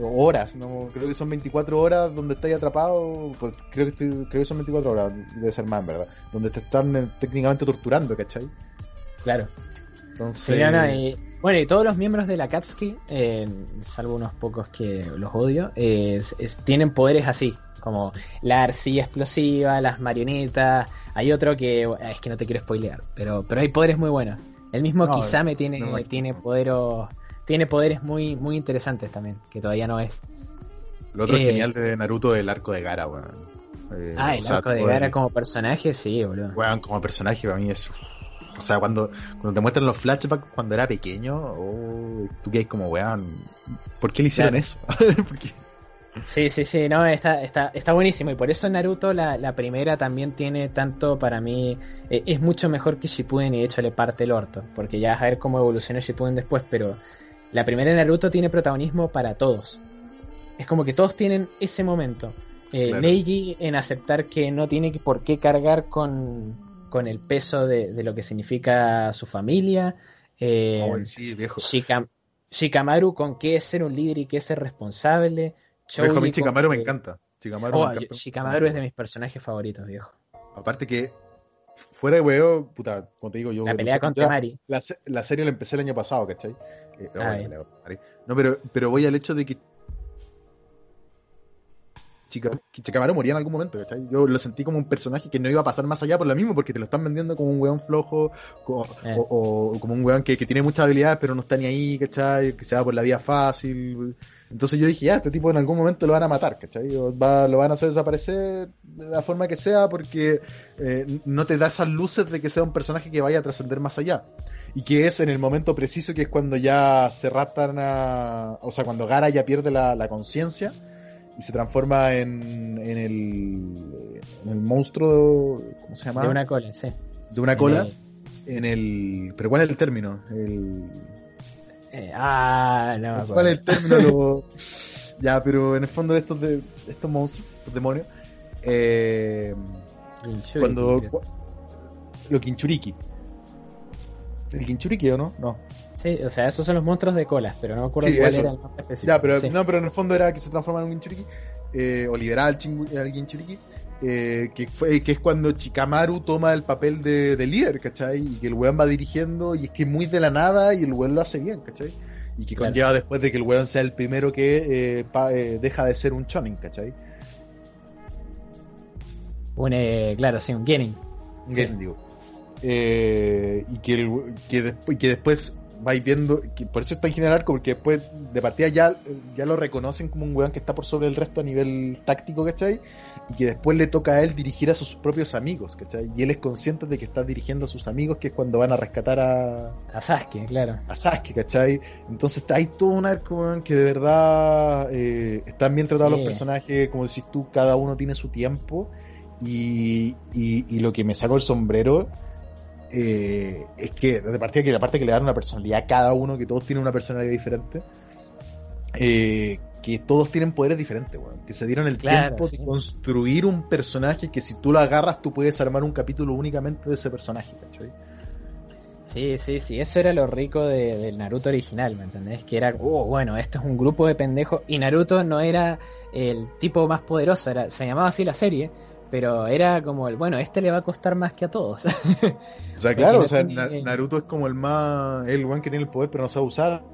O horas, no creo que son 24 horas donde estáis atrapado. Pues creo que estoy- creo que son 24 horas, debe ser más, ¿verdad? Donde te están eh, técnicamente torturando, ¿cachai? Claro. Entonces, Sí, no, no, y- bueno, y todos los miembros de la Katsuki, eh, salvo unos pocos que los odio, eh, es- es- tienen poderes así, como la arcilla explosiva, las marionetas. Hay otro que es que no te quiero spoilear, pero, pero hay poderes muy buenos. El mismo No, Kisame tiene, no tiene poderos, tiene poderes muy, muy interesantes también, que todavía no es. lo otro eh, genial de Naruto es el arco de Gara, weón. Eh, Ah, el sea, arco de el- Gara como personaje, sí, boludo. Weón, como personaje para mí es. O sea, cuando, cuando te muestran los flashbacks cuando era pequeño, oh, tú que como, weón, ¿por qué le hicieron Claro. eso? Sí, sí, sí, no, está, está, está buenísimo. Y por eso Naruto, la, la primera, también tiene tanto para mí. eh, es mucho mejor que Shippuden y de hecho le parte el orto. Porque ya vas a ver cómo evolucionó Shippuden después. Pero la primera Naruto tiene protagonismo para todos. Es como que todos tienen ese momento. Eh, Claro. Neji en aceptar que no tiene por qué cargar con, con el peso de, de lo que significa su familia. Eh, oh, sí, viejo. Shikam- Shikamaru con qué es ser un líder y qué es ser responsable. Viejo, a mí con me encanta. Oh, me encanta. Shikamaru es de mis personajes favoritos, viejo. Aparte que, fuera de huevo, puta, como te digo, yo. La pelea con Temari. La, la serie la empecé el año pasado, ¿cachai? Eh, no, Ah, pelea con Temari. No, pero, pero voy al hecho de que. Chica, que Chikamaru moría en algún momento, ¿cachai? Yo lo sentí como un personaje que no iba a pasar más allá por lo mismo, porque te lo están vendiendo como un weón flojo, Eh. o, o como un weón que, que tiene muchas habilidades, pero no está ni ahí, ¿cachai? Que se va por la vía fácil. Entonces yo dije, ya, este tipo en algún momento lo van a matar, ¿cachai? O va- lo van a hacer desaparecer de la forma que sea, porque eh, no te da esas luces de que sea un personaje que vaya a trascender más allá. Y que es en el momento preciso que es cuando ya se raptan a. O sea, cuando Gara ya pierde la, la conciencia y se transforma en, en, el, en el monstruo. ¿Cómo se llama? De una cola, sí. De una cola. En el. ¿Pero cuál es el término? El, eh, ah, no. me ¿Cuál es el término? Lo- ya, pero en el fondo de estos, de, estos monstruos, estos demonios. Eh, cuando. Lo Kinchuriki. ¿El Kinchuriki o no? No. Sí, o sea, esos son los monstruos de colas, pero no me acuerdo Sí, cuál eso. era el nombre específico. Ya, pero Sí. no, pero en el fondo era que se transforma en un Kinchuriki. eh, o liberar al, al eh, que, fue, que es cuando Chikamaru toma el papel de, de líder, ¿cachai? Y que el weón va dirigiendo y es que muy de la nada y el weón lo hace bien, ¿cachai? Y que Claro. conlleva después de que el weón sea el primero que eh, pa- deja de ser un chonin, ¿cachai? Un, eh, claro, sí, un Genin. Un Sí. Genin, digo. Y que, el- que, que después vais viendo, que por eso está en general, porque después de partida ya, ya lo reconocen como un weón que está por sobre el resto a nivel táctico, ¿cachai? Y que después le toca a él dirigir a sus propios amigos, ¿cachai? Y él es consciente de que está dirigiendo a sus amigos, que es cuando van a rescatar a, A Sasuke, claro. a Sasuke, ¿cachai? Entonces hay todo un arco weón, que de verdad eh, están bien tratados Sí. los personajes, como decís tú, cada uno tiene su tiempo y, y, y lo que me sacó el sombrero eh, es que de partida que la parte que le dan una personalidad a cada uno, que todos tienen una personalidad diferente, eh, que todos tienen poderes diferentes, weón, que se dieron el Claro, tiempo sí. de construir un personaje que si tú lo agarras tú puedes armar un capítulo únicamente de ese personaje, ¿cachai? Sí, sí, sí, eso era lo rico de- del Naruto original, ¿me entendés? Que era, oh, bueno, esto es un grupo de pendejos y Naruto no era el tipo más poderoso, era, se llamaba así la serie, pero era como el, bueno, este le va a costar más que a todos. O sea, claro, o sea, Naruto es como el más. El weón que tiene el poder, pero no sabe usar.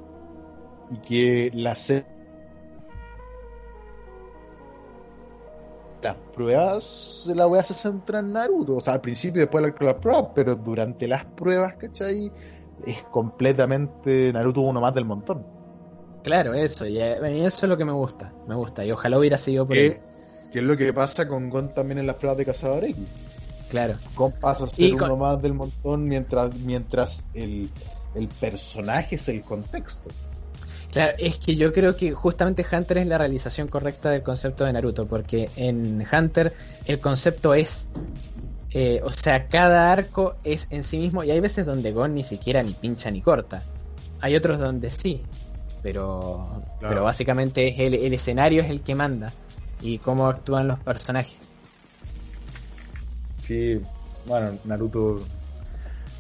Y que la se- Las pruebas, la weá se centra en Naruto. O sea, al principio y después de las pruebas, pero durante las pruebas, ¿cachai? Es completamente Naruto uno más del montón. claro, eso, y eh, eso es lo que me gusta, me gusta, y ojalá hubiera sido por ahí. Que, es lo que pasa con Gon también en las pruebas de Cazador X. Claro, Gon pasa a ser con- uno más del montón mientras, mientras el, el personaje es el contexto. Claro, es que yo creo que justamente Hunter es la realización correcta del concepto de Naruto, porque en Hunter el concepto es, eh, o sea, cada arco es en sí mismo, y hay veces donde Gon ni siquiera ni pincha ni corta, hay otros donde sí, pero, Claro. pero básicamente es el, el escenario es el que manda, y cómo actúan los personajes. Sí, bueno, Naruto.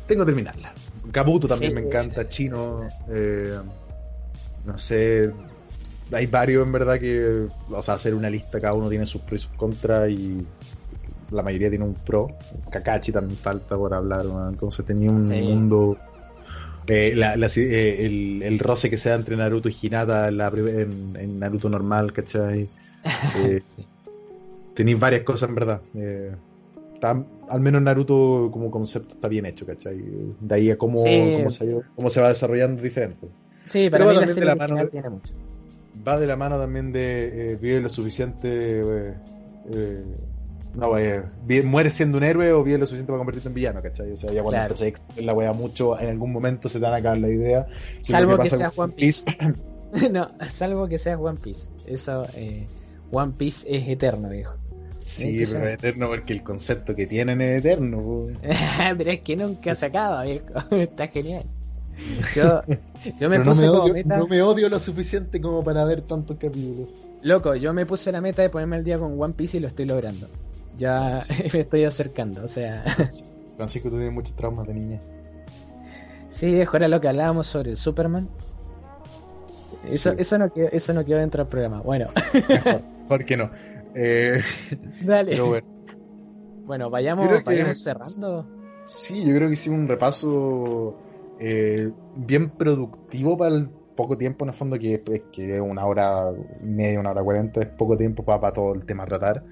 Tengo que terminarla. Kabuto también Sí. me encanta, Chino. eh, no sé. Hay varios en verdad que. O sea, hacer una lista, cada uno tiene sus pros y sus contras y la mayoría tiene un pro. Kakashi también falta por hablar, ¿no? entonces tenía un Sí. mundo. eh, la- la- eh, el, el roce que se da entre Naruto y Hinata en, la pri- en, en Naruto normal, ¿cachai? Eh, Sí. tenéis varias cosas en verdad. Eh, está- al menos Naruto como concepto está bien hecho, ¿cachai? De ahí a cómo, Sí. cómo, se, cómo se va desarrollando es diferente. Sí, Pero mí va la serie de la mano- tiene mucho. Va de la mano también de eh, vive lo suficiente. eh, eh, no, eh, muere siendo un héroe o vive lo suficiente para convertirte en villano, ¿cachai? O sea, ya cuando Claro. empecé a la wea mucho, en algún momento se te van a acabar la idea. Salvo que pasa sea One Piece. no, salvo que sea One Piece. Eso, eh, One Piece es eterno, viejo. Sí, pero es eterno porque el concepto que tienen es eterno. Pero es que nunca se acaba, viejo. Está genial. Yo, yo me Pero puse no, me como odio, meta. no me odio lo suficiente como para ver tantos capítulos. Loco, yo me puse la meta de ponerme al día con One Piece y lo estoy logrando. Ya me estoy acercando, o sea. Francisco, tú tienes muchos traumas de niña. Sí, viejo, era lo que hablábamos sobre el Superman. Eso, Sí. eso, no, eso no quedó dentro del programa. Bueno, Mejor, ¿Por qué no? Eh, dale. pero bueno, Bueno, vayamos, que- vayamos cerrando. sí, yo creo que hicimos un repaso eh, bien productivo para el poco tiempo, en el fondo, que, pues, que una hora y media, una hora cuarenta, es poco tiempo para, para todo el tema a tratar.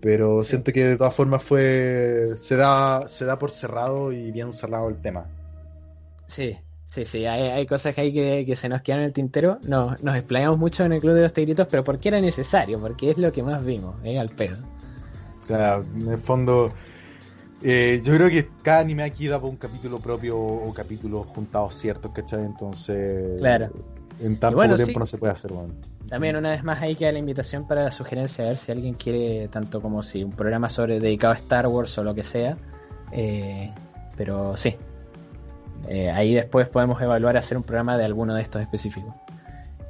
Pero Sí. siento que de todas formas fue se da se da por cerrado y bien cerrado el tema. Sí, sí, sí, hay, hay cosas que hay que, que se nos quedan en el tintero. No, nos explayamos mucho en el Club de los Tigritos, pero porque era necesario, porque es lo que más vimos, eh, al pedo. O sea, en el fondo, eh, yo creo que cada anime aquí da para un capítulo propio o capítulos juntados ciertos, ¿cachai? Entonces, Claro. en tan bueno, poco sí. tiempo no se puede hacer, weón. También una vez más ahí queda la invitación para la sugerencia, a ver si alguien quiere, tanto como si un programa sobre dedicado a Star Wars o lo que sea. eh, pero sí, Eh, ahí después podemos evaluar hacer un programa de alguno de estos específicos.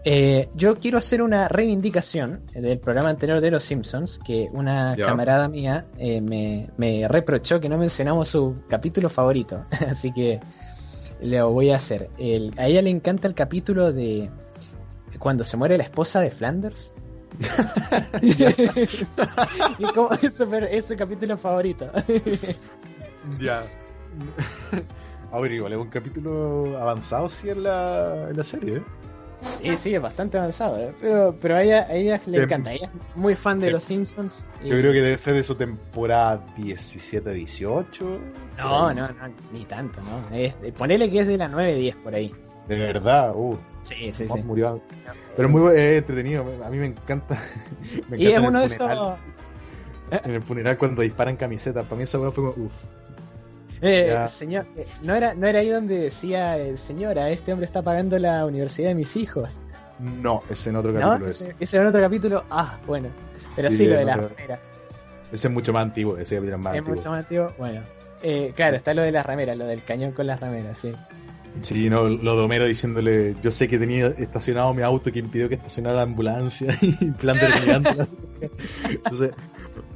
Eh, yo quiero hacer una reivindicación del programa anterior de Los Simpsons, que una camarada mía eh, me, me reprochó que no mencionamos su capítulo favorito, así que lo voy a hacer. El- a ella le encanta el capítulo de cuando se muere la esposa de Flanders. y como es super- es su capítulo favorito. Ya. A ver, igual es un capítulo avanzado sí en la, en la serie, ¿eh? Sí, sí, es bastante avanzado, ¿eh? pero, pero a ella, a ella le encanta. Ella es muy fan de los Simpsons. y- Yo creo que debe ser de su temporada 17-18. No, no, no, ni tanto, ¿no? Es, ponele que es de la 9-10 por ahí. De verdad, uh. Sí, sí, sí. murió. Pero es muy es entretenido. A mí me encanta. me Y es encanta uno de esos. En el funeral cuando disparan camisetas. Para mí esa weá fue como, uff. Eh, señor, eh, ¿no era, ¿no era ahí donde decía, eh, señora, este hombre está pagando la universidad de mis hijos? No, ese en otro ¿No? capítulo. Ese, Ese, ese era otro capítulo. Ah, bueno. Pero sí, Sí, lo de en las otro- remeras. ese es mucho más antiguo. Ese es más Es antiguo. mucho más antiguo. Bueno. Eh, claro, está lo de las remeras, lo del cañón con las remeras, sí. Sí, no, lo de Homero diciéndole, yo sé que tenía estacionado mi auto que impidió que estacionara la ambulancia y plan de Entonces,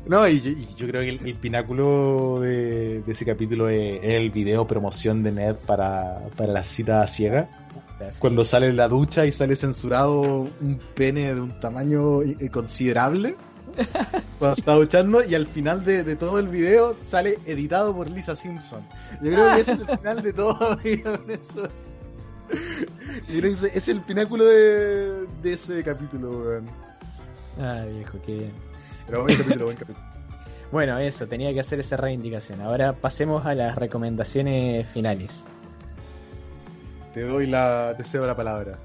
no, y yo, y yo creo que el, el pináculo de, de ese capítulo es, es el video promoción de Ned para, para la cita ciega. Gracias. Cuando sale de la ducha y sale censurado un pene de un tamaño eh, considerable. Cuando está duchando y al final de, de todo el video sale editado por Lisa Simpson. Yo creo que ese es el final de todo. eso. Yo creo que ese es el pináculo de, de ese capítulo, weón. Ay, viejo, qué bien. Pero buen capítulo, buen capítulo. Bueno, eso, tenía que hacer esa reivindicación. Ahora pasemos a las recomendaciones finales. Te doy la. Te cedo la palabra.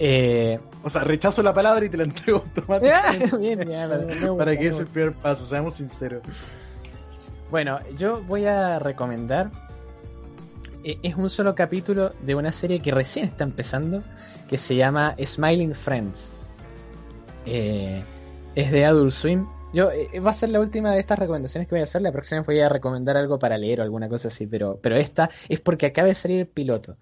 Eh, O sea, rechazo la palabra y te la entrego automáticamente. bien, bien, gusta, para que me es el primer paso, seamos sinceros. Bueno, yo voy a recomendar. eh, Es un solo capítulo de una serie que recién está empezando, que se llama Smiling Friends. Eh, es de Adult Swim. Yo eh, va a ser la última de estas recomendaciones que voy a hacer. La próxima voy a recomendar algo para leer o alguna cosa así, pero, pero esta es porque acaba de salir el piloto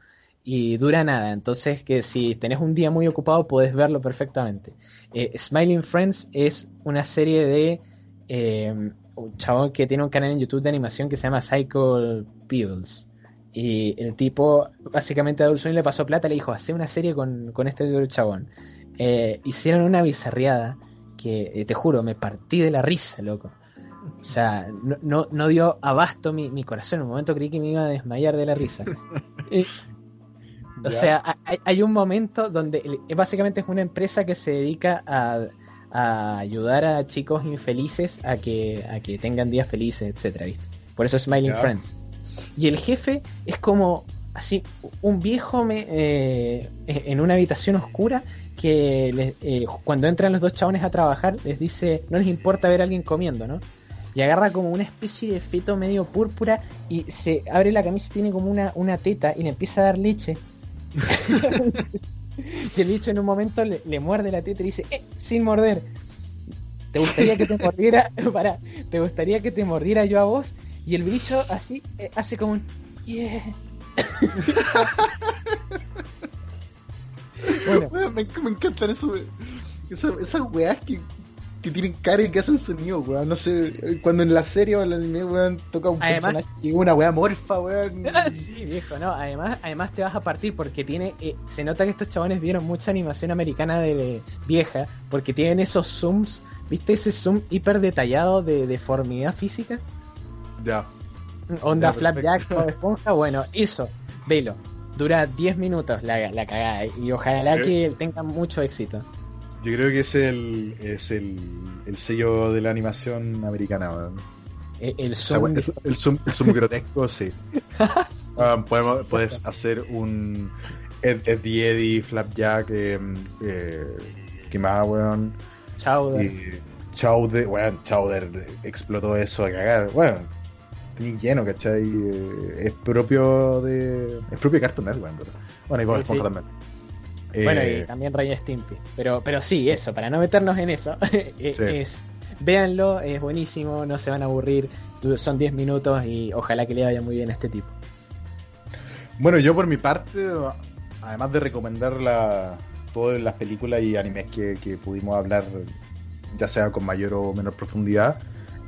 y dura nada. Entonces, que si tenés un día muy ocupado, podés verlo perfectamente. Eh, Smiling Friends es una serie de eh, un chabón que tiene un canal en YouTube de animación que se llama Cycle Peels. Y el tipo, básicamente a Swim le pasó plata, le dijo, hace una serie con, con este chabón. Eh, hicieron una bizarriada que, eh, te juro, me partí de la risa, loco. O sea, no, no, no dio abasto mi, mi corazón. En un momento creí que me iba a desmayar de la risa. Eh, o sea, ha- hay, hay un momento donde básicamente es una empresa que se dedica a, a ayudar a chicos infelices a que, a que tengan días felices, etcétera, ¿viste? Por eso Smiling Ya. Friends. Y el jefe es como así, un viejo me, eh, en una habitación oscura que les- eh, cuando entran los dos chabones a trabajar les dice, no les importa ver a alguien comiendo, ¿no? Y agarra como una especie de feto medio púrpura y se abre la camisa y tiene como una, una teta y le empieza a dar leche. y el bicho en un momento le, muerde la teta y dice, ¡eh! Sin morder. ¿Te gustaría que te mordiera? para, ¿te gustaría que te mordiera yo a vos? Y el bicho así eh, hace como un. Bueno, me, me encantan eso, esa- esas weas que, que tienen cara y que hacen sonido, weón. No sé, cuando en la serie o en el anime, weón, toca un Además- personaje y una wea morfa, weón. sí, viejo, no, además, además te vas a partir porque tiene, eh, se nota que estos chabones vieron mucha animación americana de vieja, porque tienen esos zooms, ¿viste ese zoom hiper detallado de deformidad física? Ya. Onda Flapjack o esponja, bueno, eso, velo. Dura 10 minutos la, la cagada y ojalá que tenga mucho éxito. Yo creo que es el, es el, el sello de la animación americana, weón. Eh, El zoom el, zoom, el zoom grotesco, sí. Podemos, puedes hacer un Ed, Eddie Eddie, Flapjack, eh, eh, ¿qué más, weón? Chowder. Y Chowder, weón, Chowder explotó eso a cagar. Bueno, tenía lleno, ¿cachai? Eh, es propio de. Es propio de Cartoon Network, en verdad. Bueno, y Sí, Esponja sí. también. Bueno, Eh, y también Rey Stimpy. Pero, pero sí, eso, para no meternos en eso, eh, Sí. es. Véanlo, es buenísimo, no se van a aburrir. Son 10 minutos y ojalá que le vaya muy bien a este tipo. Bueno, yo por mi parte, además de recomendar la, todas las películas y animes que, que pudimos hablar, ya sea con mayor o menor profundidad,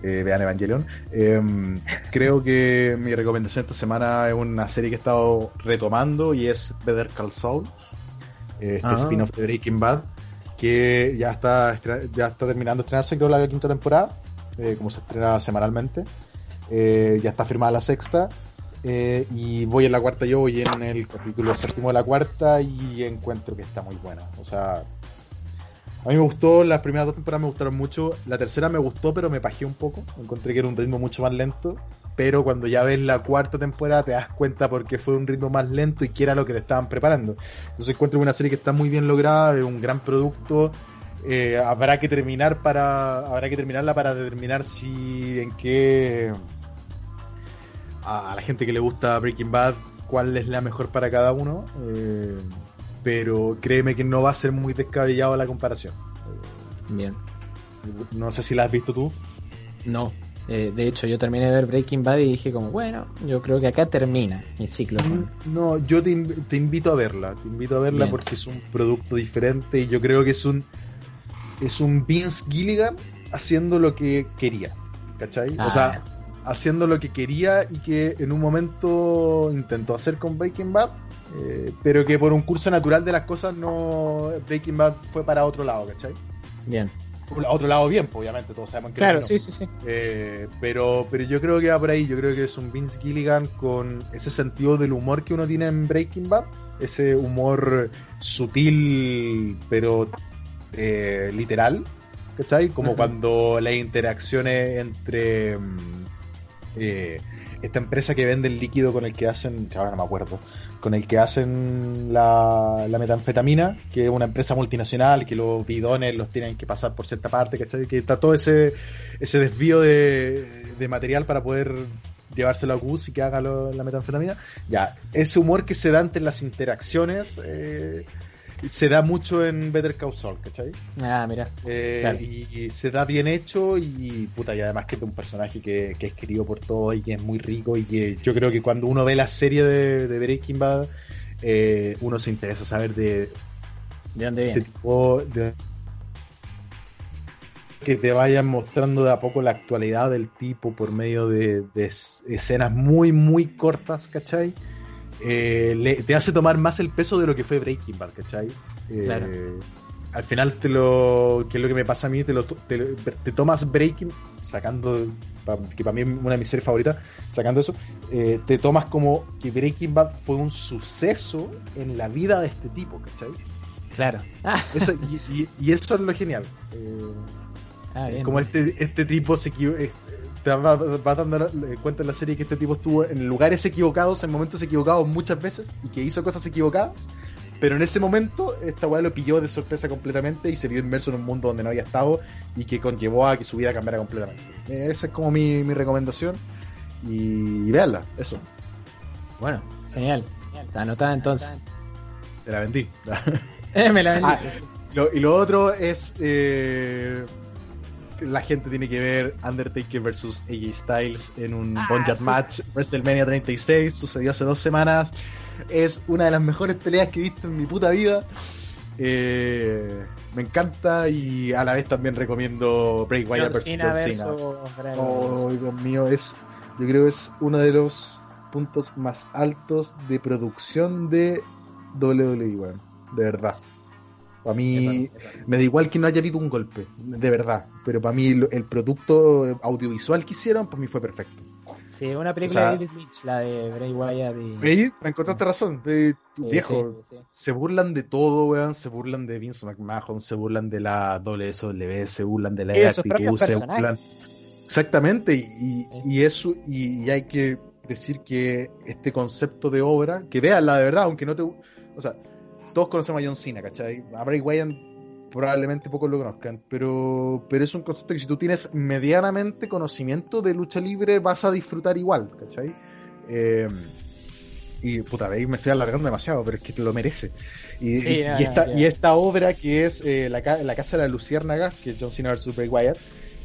eh, vean Evangelion. em, creo que mi recomendación esta semana es una serie que he estado retomando y es Better Call Saul, eh, este Ah. spin-off de Breaking Bad. que ya está, ya está terminando de estrenarse, creo, la quinta temporada, eh, como se estrena semanalmente. Ya está firmada la sexta. y voy en la cuarta yo, voy en el capítulo séptimo de la cuarta y encuentro que está muy buena. O sea, a mí me gustó, las primeras dos temporadas me gustaron mucho. La tercera me gustó, pero me pajeó un poco. Encontré que era un ritmo mucho más lento. Pero cuando ya ves la cuarta temporada te das cuenta por qué fue un ritmo más lento y qué era lo que te estaban preparando. Entonces encuentro una serie que está muy bien lograda, es un gran producto. Eh, habrá que terminar para habrá que terminarla para determinar si en qué a la gente que le gusta Breaking Bad cuál es la mejor para cada uno eh, pero créeme que no va a ser muy descabellado la comparación Bien. no sé si la has visto tú No. Eh, de hecho, yo terminé de ver Breaking Bad y dije como, bueno, yo creo que acá termina mi ciclo. con- no yo te, inv- te invito a verla te invito a verla Bien. porque es un producto diferente y yo creo que es un es un Vince Gilligan haciendo lo que quería ¿cachai? Ah. o sea haciendo lo que quería y que en un momento intentó hacer con Breaking Bad, eh, pero que por un curso natural de las cosas no Breaking Bad fue para otro lado, ¿cachai? Bien. Por otro lado bien, pues, obviamente todos sabemos que Claro, no. sí, sí, sí. Eh, pero, pero yo creo que va por ahí, yo creo que es un Vince Gilligan con ese sentido del humor que uno tiene en Breaking Bad, ese humor sutil pero eh, literal, ¿cachai? Como cuando las interacciones entre mm, eh, esta empresa que vende el líquido con el que hacen, ahora no me acuerdo, con el que hacen la, la metanfetamina, que es una empresa multinacional, que los bidones los tienen que pasar por cierta parte, ¿cachai? Que está todo ese, ese desvío de, de material para poder llevárselo a Gus y que haga la metanfetamina. Ya, ese humor que se da entre las interacciones eh, se da mucho en Better Call Saul, ¿cachai? Ah, mira. Eh, Claro. y, y se da bien hecho y puta, y además que es un personaje que, que es querido por todos y que es muy rico y que yo creo que cuando uno ve la serie de, de Breaking Bad, eh, uno se interesa saber de ¿De dónde viene? tipo de que te vayan mostrando de a poco la actualidad del tipo por medio de, de es- escenas muy muy cortas, ¿cachai? Eh, le- te hace tomar más el peso de lo que fue Breaking Bad, ¿cachai? Eh, Claro. Al final te lo, que es lo que me pasa a mí, te, lo, te, tomas Breaking, sacando, que para mí es una de mis series favoritas, sacando eso, eh, te tomas como que Breaking Bad fue un suceso en la vida de este tipo, ¿cachai? Claro. Ah, Eso- y, y- y eso es lo genial. Ah, bien. como este, este tipo se te va, va dando cuenta en la serie que este tipo estuvo en lugares equivocados, en momentos equivocados muchas veces, y que hizo cosas equivocadas, pero en ese momento esta weá lo pilló de sorpresa completamente y se vio inmerso en un mundo donde no había estado y que conllevó a que su vida cambiara completamente. Esa es como mi, mi recomendación. Y, veanla, eso, Bueno, genial. Está anotada entonces. te la vendí. Eh, me la vendí. Ah, Lo- y lo otro es. eh, la gente tiene que ver Undertaker versus AJ Styles en un Ah, Boneyard sí. Match WrestleMania 36. Sucedió hace dos semanas. Es una de las mejores peleas que he visto en mi puta vida. Eh, me encanta y a la vez también recomiendo Bray Wyatt versus John Cena. Oh. Dios mío, es, yo creo que es uno de los puntos más altos de producción de WWE, weón. De verdad. Para mí, me da igual que no haya habido un golpe, de verdad. Pero para mí, el producto audiovisual que hicieron, para mí fue perfecto. Sí, una película O sea- de David Lynch, la de Bray Wyatt y... ¿Veis? Me encontraste razón. Sí, viejo, sí, sí. se burlan de todo, weón. Se burlan de Vince McMahon, se burlan de la WSW, se burlan de la Y actitud, se burlan. Exactamente, y, y- y eso, y, y hay que decir que este concepto de obra, que veanla de verdad, aunque no te. O sea, todos conocemos a John Cena, ¿cachai? A Bray Wyatt probablemente pocos lo conozcan, pero, pero es un concepto que si tú tienes medianamente conocimiento de lucha libre vas a disfrutar igual, ¿cachai? Eh, y puta, veis, me estoy alargando demasiado, pero es que te lo merece. Y, Sí, y- no, y no, esta, y esta obra que es eh, la, la Casa de las Luciérnagas, que es John Cena vs. Bray Wyatt,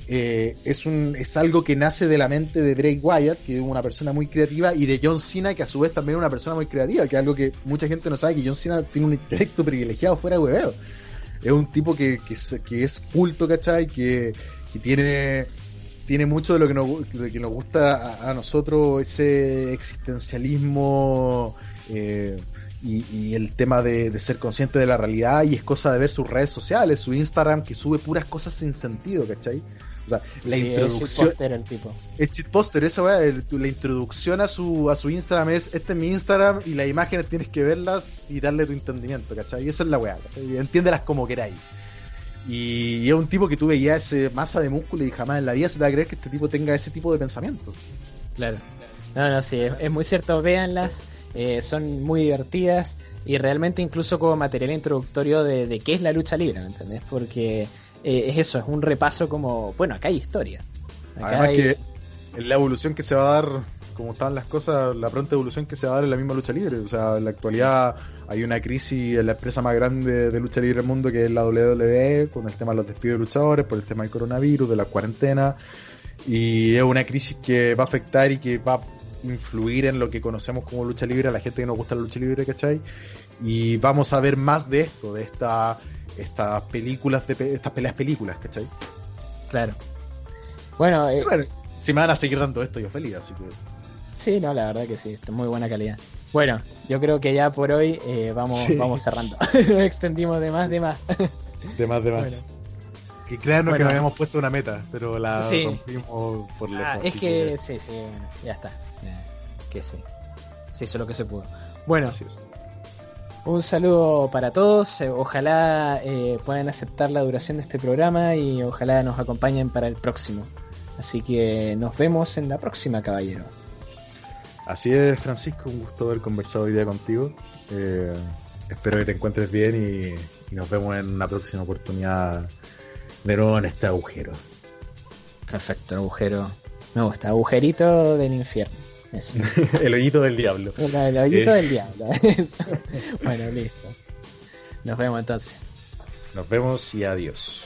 eh, es, un, es algo que nace de la mente de Bray Wyatt, que es una persona muy creativa, y de John Cena, que a su vez también es una persona muy creativa, que es algo que mucha gente no sabe, que John Cena tiene un intelecto privilegiado fuera de hueveo. Es un tipo que, que, es, culto, ¿cachai? Que, que tiene, tiene mucho de lo que nos, gusta a, nosotros, ese existencialismo eh, y, y el tema de, de ser consciente de la realidad y es cosa de ver sus redes sociales, su Instagram que sube puras cosas sin sentido, ¿cachai? O sea, la Sí, es introducción... shitposter el tipo. Es cheat poster, esa weá, la introducción a su, a su Instagram es, este es mi Instagram y las imágenes tienes que verlas y darle tu entendimiento, ¿cachai? Y esa es la weá, Entiéndelas como queráis. Y, y es un tipo que tú veías ese masa de músculo y jamás en la vida se te va a creer que este tipo tenga ese tipo de pensamiento. Claro. No, no, sí, es, es muy cierto, véanlas, eh, son muy divertidas y realmente incluso como material introductorio de, de qué es la lucha libre, ¿me entendés? Porque eh, es eso, es un repaso como, bueno, acá hay historia. Acá Además hay- que la evolución que se va a dar, como estaban las cosas, la pronta evolución que se va a dar en la misma lucha libre. O sea, en la actualidad hay una crisis en la empresa más grande de lucha libre del mundo que es la WWE, con el tema de los despidos de luchadores, por el tema del coronavirus, de la cuarentena. Y es una crisis que va a afectar y que va a influir en lo que conocemos como lucha libre, a la gente que nos gusta la lucha libre, ¿cachai? Y vamos a ver más de esto, de esta, estas películas, de pe- estas peleas películas, ¿cachai? Claro. Bueno, eh, Bueno, si me van a seguir dando esto, yo feliz, así que. sí, no, la verdad que sí, está muy buena calidad. Bueno, yo creo que ya por hoy eh, vamos, Sí. vamos cerrando. Nos extendimos de más, de más. De más, de más. Bueno. Que créanos Bueno. que nos habíamos puesto una meta, pero la Sí. rompimos por lejos. Ah, es que sí, sí, bueno, ya está. Que sí. Se hizo lo que se pudo. Bueno, es. Un saludo para todos, eh, ojalá eh, puedan aceptar la duración de este programa y ojalá nos acompañen para el próximo. Así que nos vemos en la próxima, caballero. Así es, Francisco, un gusto haber conversado hoy día contigo. Eh, espero que te encuentres bien y, y nos vemos en una próxima oportunidad de nuevo en este agujero. Perfecto, agujero. Me gusta, agujerito del infierno. Eso. El hoyito del diablo. El, el hoyito Eh. del diablo. Eso. Bueno, listo. Nos vemos entonces. Nos vemos y adiós.